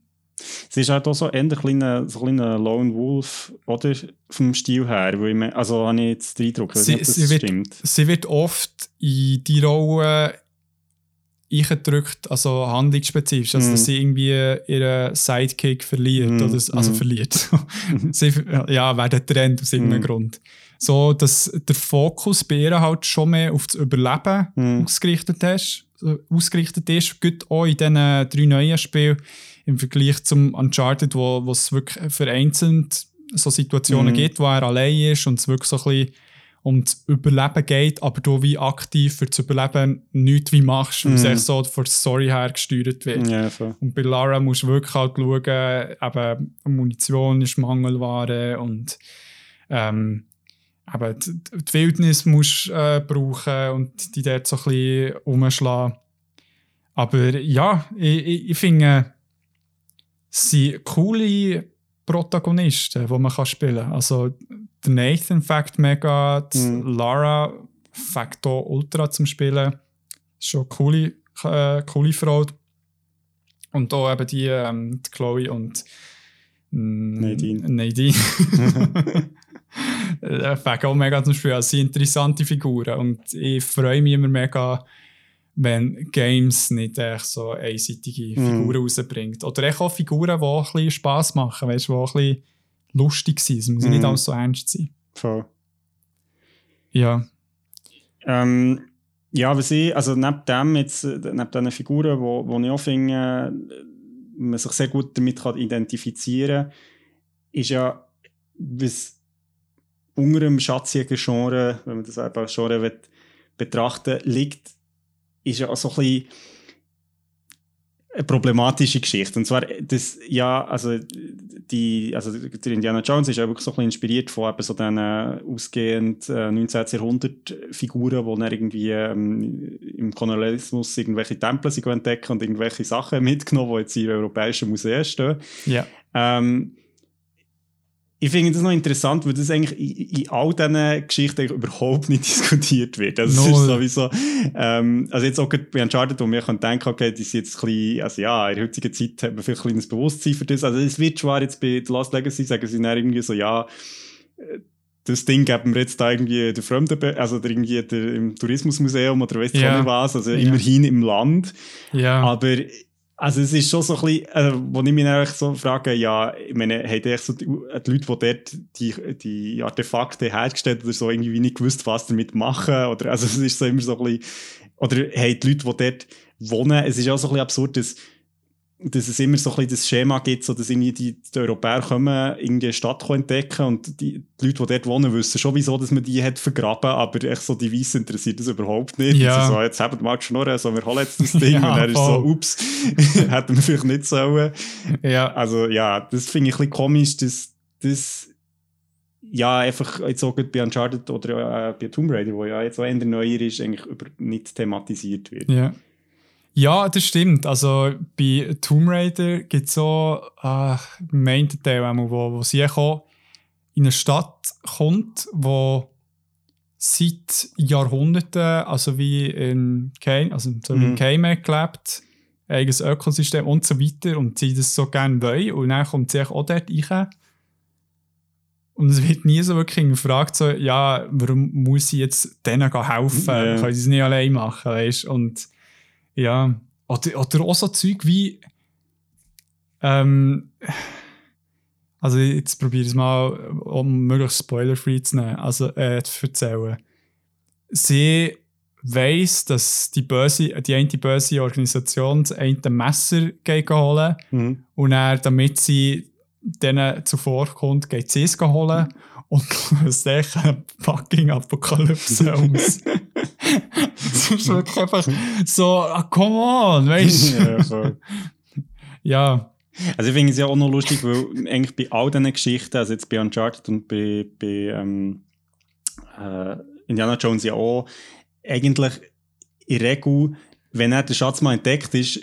Sie ist halt auch so ein kleiner, so ein kleiner Lone Wolf, oder? Vom Stil her. Weil ich also habe ich jetzt den Eindruck, weiß Sie- nicht, das sie wird- sie wird oft in die Rolle eingedrückt, also handlungsspezifisch, also Mhm. dass sie irgendwie ihren Sidekick verliert, Mhm, oder, also mhm. verliert. sie, ja, werden getrennt aus irgendeinem Mhm. Grund. So, dass der Fokus bei ihr halt schon mehr auf das Überleben Mhm. ausgerichtet ist, ausgerichtet ist, gut auch in diesen drei neuen Spielen im Vergleich zum Uncharted, wo es wirklich vereinzelt so Situationen Mhm. gibt, wo er allein ist und es wirklich so ein bisschen um das Überleben geht, aber du wie aktiv für das Überleben nichts wie machst, weil es Mhm. echt so von der Story her gesteuert wird. Ja, voll. Und bei Lara musst du wirklich halt schauen, eben Munition ist Mangelware und ähm, eben die, die Wildnis musst du äh, brauchen und die dort so ein bisschen umschlagen. Aber ja, ich, ich, ich finde, es sind coole Protagonisten, die man kann spielen kann. Also der Nathan fängt mega, Mhm. Lara fängt hier ultra zum Spielen. Ist schon eine coole, äh, coole Frau. Und auch eben die, ähm, die Chloe und mm, Nadine. Nadine. Äh, fängt auch mega zum Spielen. Also, sie sind interessante Figuren. Und ich freue mich immer mega, wenn Games nicht echt so einseitige Mhm. Figuren rausbringt. Oder echt auch Figuren, die auch ein bisschen Spass machen, weißt, die auch ein bisschen lustig sind. Es muss nicht Mhm. alles so ernst sein. voll. Ja. Ähm, Ja, was ich, also neben dem jetzt, äh, neben diesen Figuren, wo, wo ich auch finde, äh, man sich sehr gut damit kann identifizieren kann, ist ja, was unter dem Schatzjäger-Genre, wenn man das einfach als Genre betrachten liegt, ist ja auch so ein bisschen eine problematische Geschichte. Und zwar, das, ja, also, die, also der Indiana Jones ist ja wirklich so ein bisschen inspiriert von eben so diesen ausgehend äh, 19. Jahrhundert Figuren, die dann irgendwie ähm, im Kolonialismus irgendwelche Tempel entdecken und irgendwelche Sachen mitgenommen, die jetzt in europäischen Museen stehen. Ja. Ähm, ich finde das noch interessant, weil das eigentlich in, in all diesen Geschichten überhaupt nicht diskutiert wird. Also, no. ist sowieso, ähm, also jetzt auch bei Uncharted, wo wir denken, okay, das ist jetzt ein bisschen, also ja, in der heutigen Zeit hat man vielleicht ein kleines Bewusstsein für das. Also es wird zwar jetzt bei The Last Legacy, sagen sie dann irgendwie so, ja, äh, das Ding geben wir jetzt da irgendwie der Fremden, also der irgendwie der, im Tourismusmuseum oder weißt du ja. was, also ja. immerhin im Land. Ja. Aber also es ist schon so ein bisschen, äh, wo ich mich dann so frage, ja, ich meine, haben so die, die Leute, die dort die, die Artefakte hergestellt oder so, irgendwie nicht gewusst, was damit machen, oder, also es ist so immer so ein bisschen, oder haben die Leute, die dort wohnen, es ist auch so ein bisschen absurd, dass dass es immer so ein bisschen das Schema gibt, so dass irgendwie die, die Europäer kommen, irgendwie eine Stadt entdecken und die, die, Leute, die dort wohnen, wissen schon, wieso dass man die hat vergraben, aber echt so die Weißen interessiert das überhaupt nicht. Ja. So, jetzt haben wir mal geschnurren, so, wir holen jetzt das Ding ja, und er ist so, ups, hätten wir vielleicht nicht sollen. Ja. Also ja, das finde ich ein bisschen komisch, dass das ja, einfach jetzt auch bei Uncharted oder äh, bei Tomb Raider, wo ja jetzt auch eher neuer ist, eigentlich über, nicht thematisiert wird. Ja. Ja, das stimmt. Also bei Tomb Raider gibt es so äh, Main Teil, wo, wo sie in eine Stadt kommt, wo seit Jahrhunderten, also wie in Keim, also so mhm. wie in Keime gelebt, eigenes Ökosystem und so weiter und sie das so gerne wollen und dann kommt sie auch dort rein. Und es wird nie so wirklich gefragt, so, ja, warum muss ich jetzt denen helfen? Ja. Können sie es nicht allein machen, weißt? Und ja. Oder, oder auch so Zeug wie. Ähm, also jetzt probiere ich es mal, um möglichst spoilerfrei zu nehmen, also äh, zu erzählen. Sie weiss, dass die böse, die eine böse Organisation das eine Messer holen mhm. und er, damit sie denen zuvorkommt, geht sie es holen und löst echt eine fucking Apokalypse aus. Das ist wirklich einfach so, ah, come on, weißt du? ja, ja. Also ich finde es ja auch noch lustig, weil eigentlich bei all diesen Geschichten, also jetzt bei Uncharted und bei, bei ähm, äh, Indiana Jones ja auch, eigentlich in Regel wenn er den Schatz mal entdeckt ist,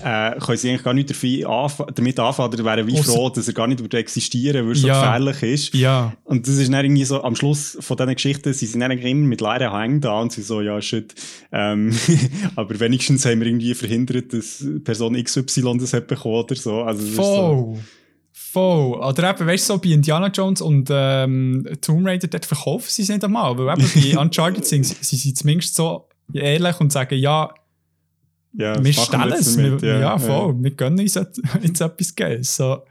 äh, können sie eigentlich gar nicht damit anfangen, oder wären wie froh, dass er gar nicht existieren würde, weil er ja. so gefährlich ist. Ja. Und das ist dann irgendwie so, am Schluss von diesen Geschichten, sie sind dann immer mit leeren Hängen da und sie so, ja, shit. Ähm, aber wenigstens haben wir irgendwie verhindert, dass Person XY das hat bekommen oder so. Also, das Voll. Ist so. Voll. Oder eben, weißt du, so bei Indiana Jones und ähm, Tomb Raider, dort verkaufen sie es nicht einmal. Weil eben bei Uncharted sind sie sind zumindest so ehrlich und sagen, ja, ja, wir stellen es. Wir, ja, ja, voll. Ja. Wir gönnen uns jetzt etwas Geld. So.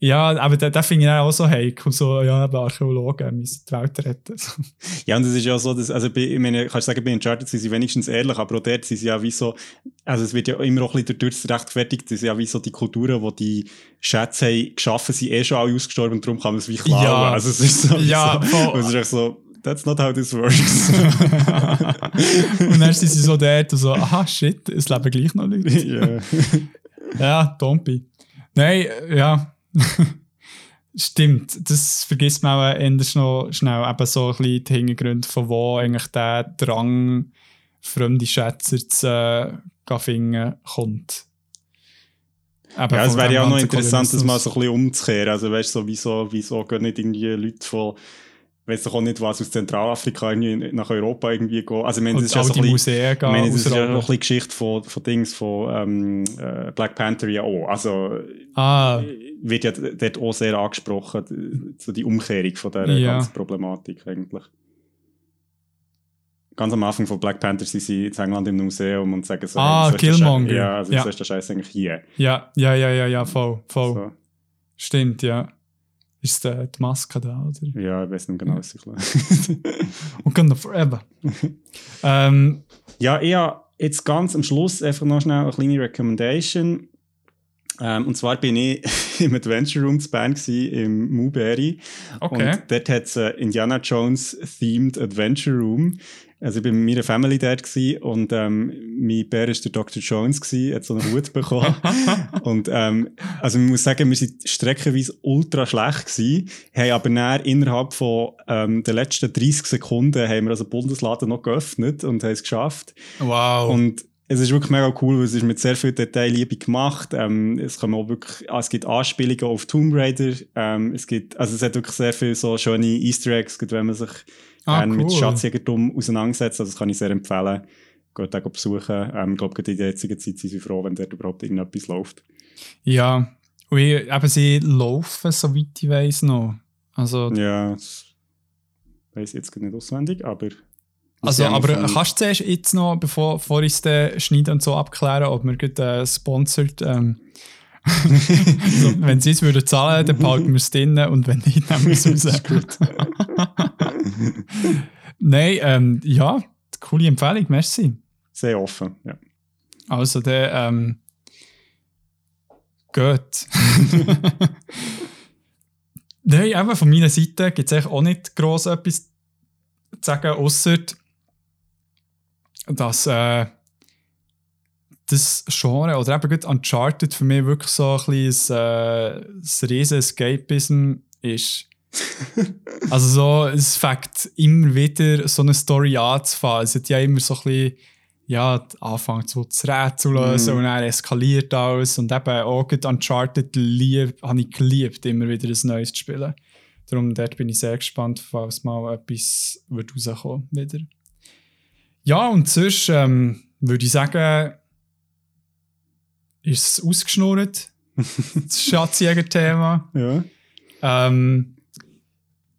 Ja, aber da, da finde ich auch so heikel, so, ja, aber Archäologen müssen die Welt retten. ja, und es ist ja so, dass, also, bei, ich meine, kannst du sagen, bei Uncharted sind sie wenigstens ehrlich, aber auch dort sind sie ja wie so, also es wird ja immer auch ein bisschen durch das rechtfertigt, das sind ja wie so die Kulturen, die die Schätze haben geschaffen, sind eh schon alle ausgestorben und darum kann man es wie klauen. Ja, also es ist so, ja, so, voll. es ist echt so, that's not how this works. und dann sind sie so dort und so, aha, shit, es leben gleich noch Leute. yeah. ja, Dompi. Nein, ja. Stimmt, das vergisst man auch endlich noch schnell, eben so ein bisschen die Hintergründe, von wo eigentlich der Drang, fremde Schätzer zu äh, finden, kommt. Eben ja, es wäre ja auch noch interessant, das mal so ein bisschen umzukehren. Also, weißt du, so, wieso, wieso gehen nicht irgendwie Leute von weiß doch auch nicht, was aus Zentralafrika nach Europa irgendwie geht. Also, das ist ja so ein bisschen, ich meine, das ist ja noch ein bisschen Geschichte von, von Dings, von ähm, äh, Black Panther ja auch. Also, ah. wird ja dort auch sehr angesprochen, so die Umkehrung von dieser ja. ganzen Problematik eigentlich. Ganz am Anfang von Black Panther sind sie in England im Museum und sagen so, ah, Killmonger. Ja, also ja. ist der Scheiß eigentlich hier. Ja, ja, ja, ja, ja, voll, voll. So. Stimmt, ja. Ist äh, die Maske da, oder? Ja, ich weiß nicht genau, was ich Wakanda forever. ähm, Ja, ich habe jetzt ganz am Schluss einfach noch schnell eine kleine Recommendation. Ähm, und zwar bin ich im Adventure Room zu Bern gewesen, im Muberry. Okay. Und dort hat es einen Indiana Jones themed Adventure Room. Also ich bin mit meiner Family dort und ähm, mein Bär war der Dr. Jones, gewesen, hat so einen Hut bekommen. und ähm, also man muss sagen, wir sind streckenweise ultra schlecht gewesen, haben aber dann innerhalb von ähm, den letzten 30 Sekunden haben wir also den Bundesladen noch geöffnet und haben es geschafft. wow. Und es ist wirklich mega cool, weil es ist mit sehr viel Detailliebe gemacht. Ähm, es kommen auch wirklich, ah, es gibt Anspielungen auf Tomb Raider. Ähm, es gibt, also es hat wirklich sehr viele so schöne Easter Eggs, wenn man sich Ah, gerne mit cool. Schatzjägertum auseinandersetzt. Also das kann ich sehr empfehlen. Geht auch besuchen. Ähm, ich glaube, gerade in der jetzigen Zeit sind sie froh, wenn dort überhaupt irgendetwas läuft. Ja. Und ich, eben, sie laufen, soweit ich weiß noch. Also, Ja, das weiß jetzt nicht auswendig, aber... also aber kannst du zuerst jetzt noch, bevor, bevor ich es schneide und so abklären, ob wir gerade äh, sponsored, ähm, so, wenn sie es würden zahlen, dann behalten wir es drinnen und wenn nicht, nehmen wir es raus. Nein, ähm, ja, coole Empfehlung, merci. Sehr offen, ja. Also der, ähm, gut. Nein, eben von meiner Seite gibt es eigentlich auch nicht gross etwas zu sagen, außer dass äh, das Genre oder eben gut Uncharted für mich wirklich so ein bisschen ein, äh, ein riesen Escapism ist. also so, es fängt immer wieder so eine Story anzufangen. Es hat ja immer so ein bisschen ja, anfängt so zu lösen Mhm. und dann eskaliert alles. Und eben auch gerade Uncharted lieb, habe ich geliebt, immer wieder ein neues zu spielen. Darum dort bin ich sehr gespannt, falls mal etwas wird rauskommen wieder. Ja, und sonst ähm, würde ich sagen, ist es ausgeschnurrt, das Schatzjäger-Thema. Ja. Ähm,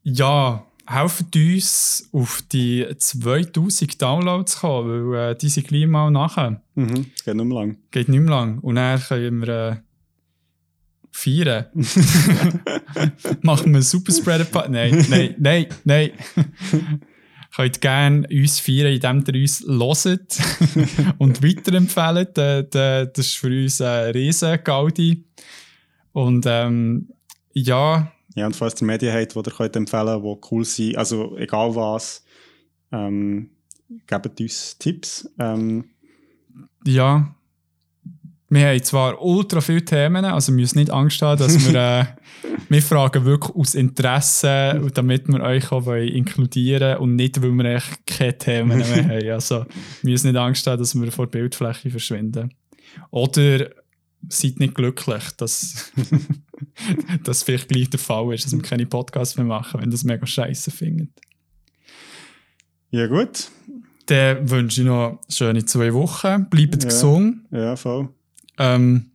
ja, helft uns auf die 2000 Downloads zu kommen, weil äh, die sind gleich mal nachher. Mhm. Geht nicht mehr lang. Geht nicht mehr lang. Und dann können wir äh, feiern. Machen wir einen Superspreader Party. Nein, nein, nein, nein. Könnt gerne uns feiern, indem ihr uns hört und weiterempfehlt. Äh, Das ist für uns ein riesen Gaudi. Und ähm, ja, Ja, und falls ihr Medien habt, die ihr könnt empfehlen könnt, die cool sind, also egal was, ähm, gebt uns Tipps. Ähm, Ja. Wir haben zwar ultra viele Themen, also wir müssen nicht Angst haben, dass wir, äh, wir fragen wirklich aus Interesse, und damit wir euch auch wollen inkludieren und nicht, weil wir echt keine Themen mehr haben. Also wir müssen nicht Angst haben, dass wir vor der Bildfläche verschwinden. Oder seid nicht glücklich, dass das vielleicht gleich der Fall ist, dass wir keine Podcasts mehr machen, wenn das mega scheiße findet. ja, gut. Dann wünsche ich noch schöne zwei Wochen. Bleibt Ja. gesund. Ja, voll. Ähm,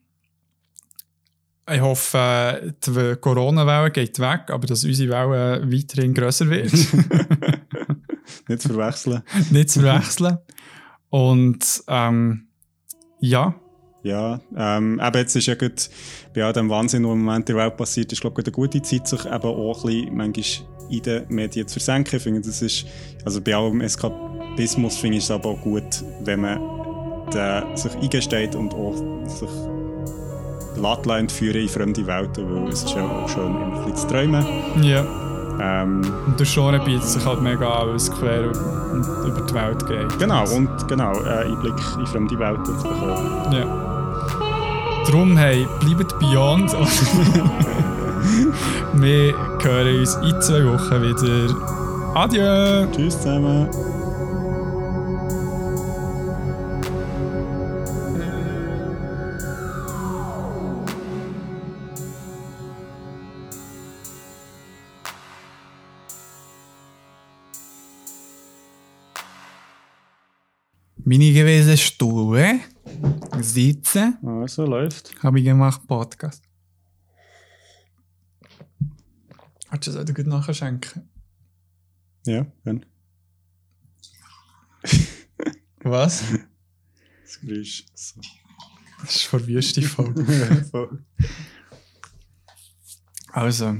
ich hoffe, die Corona-Welle geht weg, aber dass unsere Welle weiterhin grösser wird. Nicht zu verwechseln. Nicht zu verwechseln. Und ähm, ja, Ja, ähm, eben jetzt ist ja gerade bei all dem Wahnsinn, der im Moment in der Welt passiert, ist glaube ich eine gute Zeit, sich eben auch ein bisschen manchmal in den Medien zu versenken. Ich finde, das ist, also bei allem Eskapismus finde ich es aber auch gut, wenn man den, sich eingesteht und auch sich lässt entführen in fremde Welten, weil es ist ja auch schön, immer ein bisschen zu träumen. ja. Ähm, Und der Genre bietet sich halt mega an, weil es quer über über die Welt geht. genau, und genau, äh, Einblick in fremde Welten zu bekommen. Ja. Darum, hey, bleibt beyond. Wir hören uns in zwei Wochen wieder. Adieu! Tschüss zusammen. Meine gewesen Stuhl, sitzen, Also, läuft. habe ich gemacht Podcast. Hast du das auch gut nachschenken? Ja, dann. Was? Das Geräusch. So. Das ist vor Wüste Folge. Also,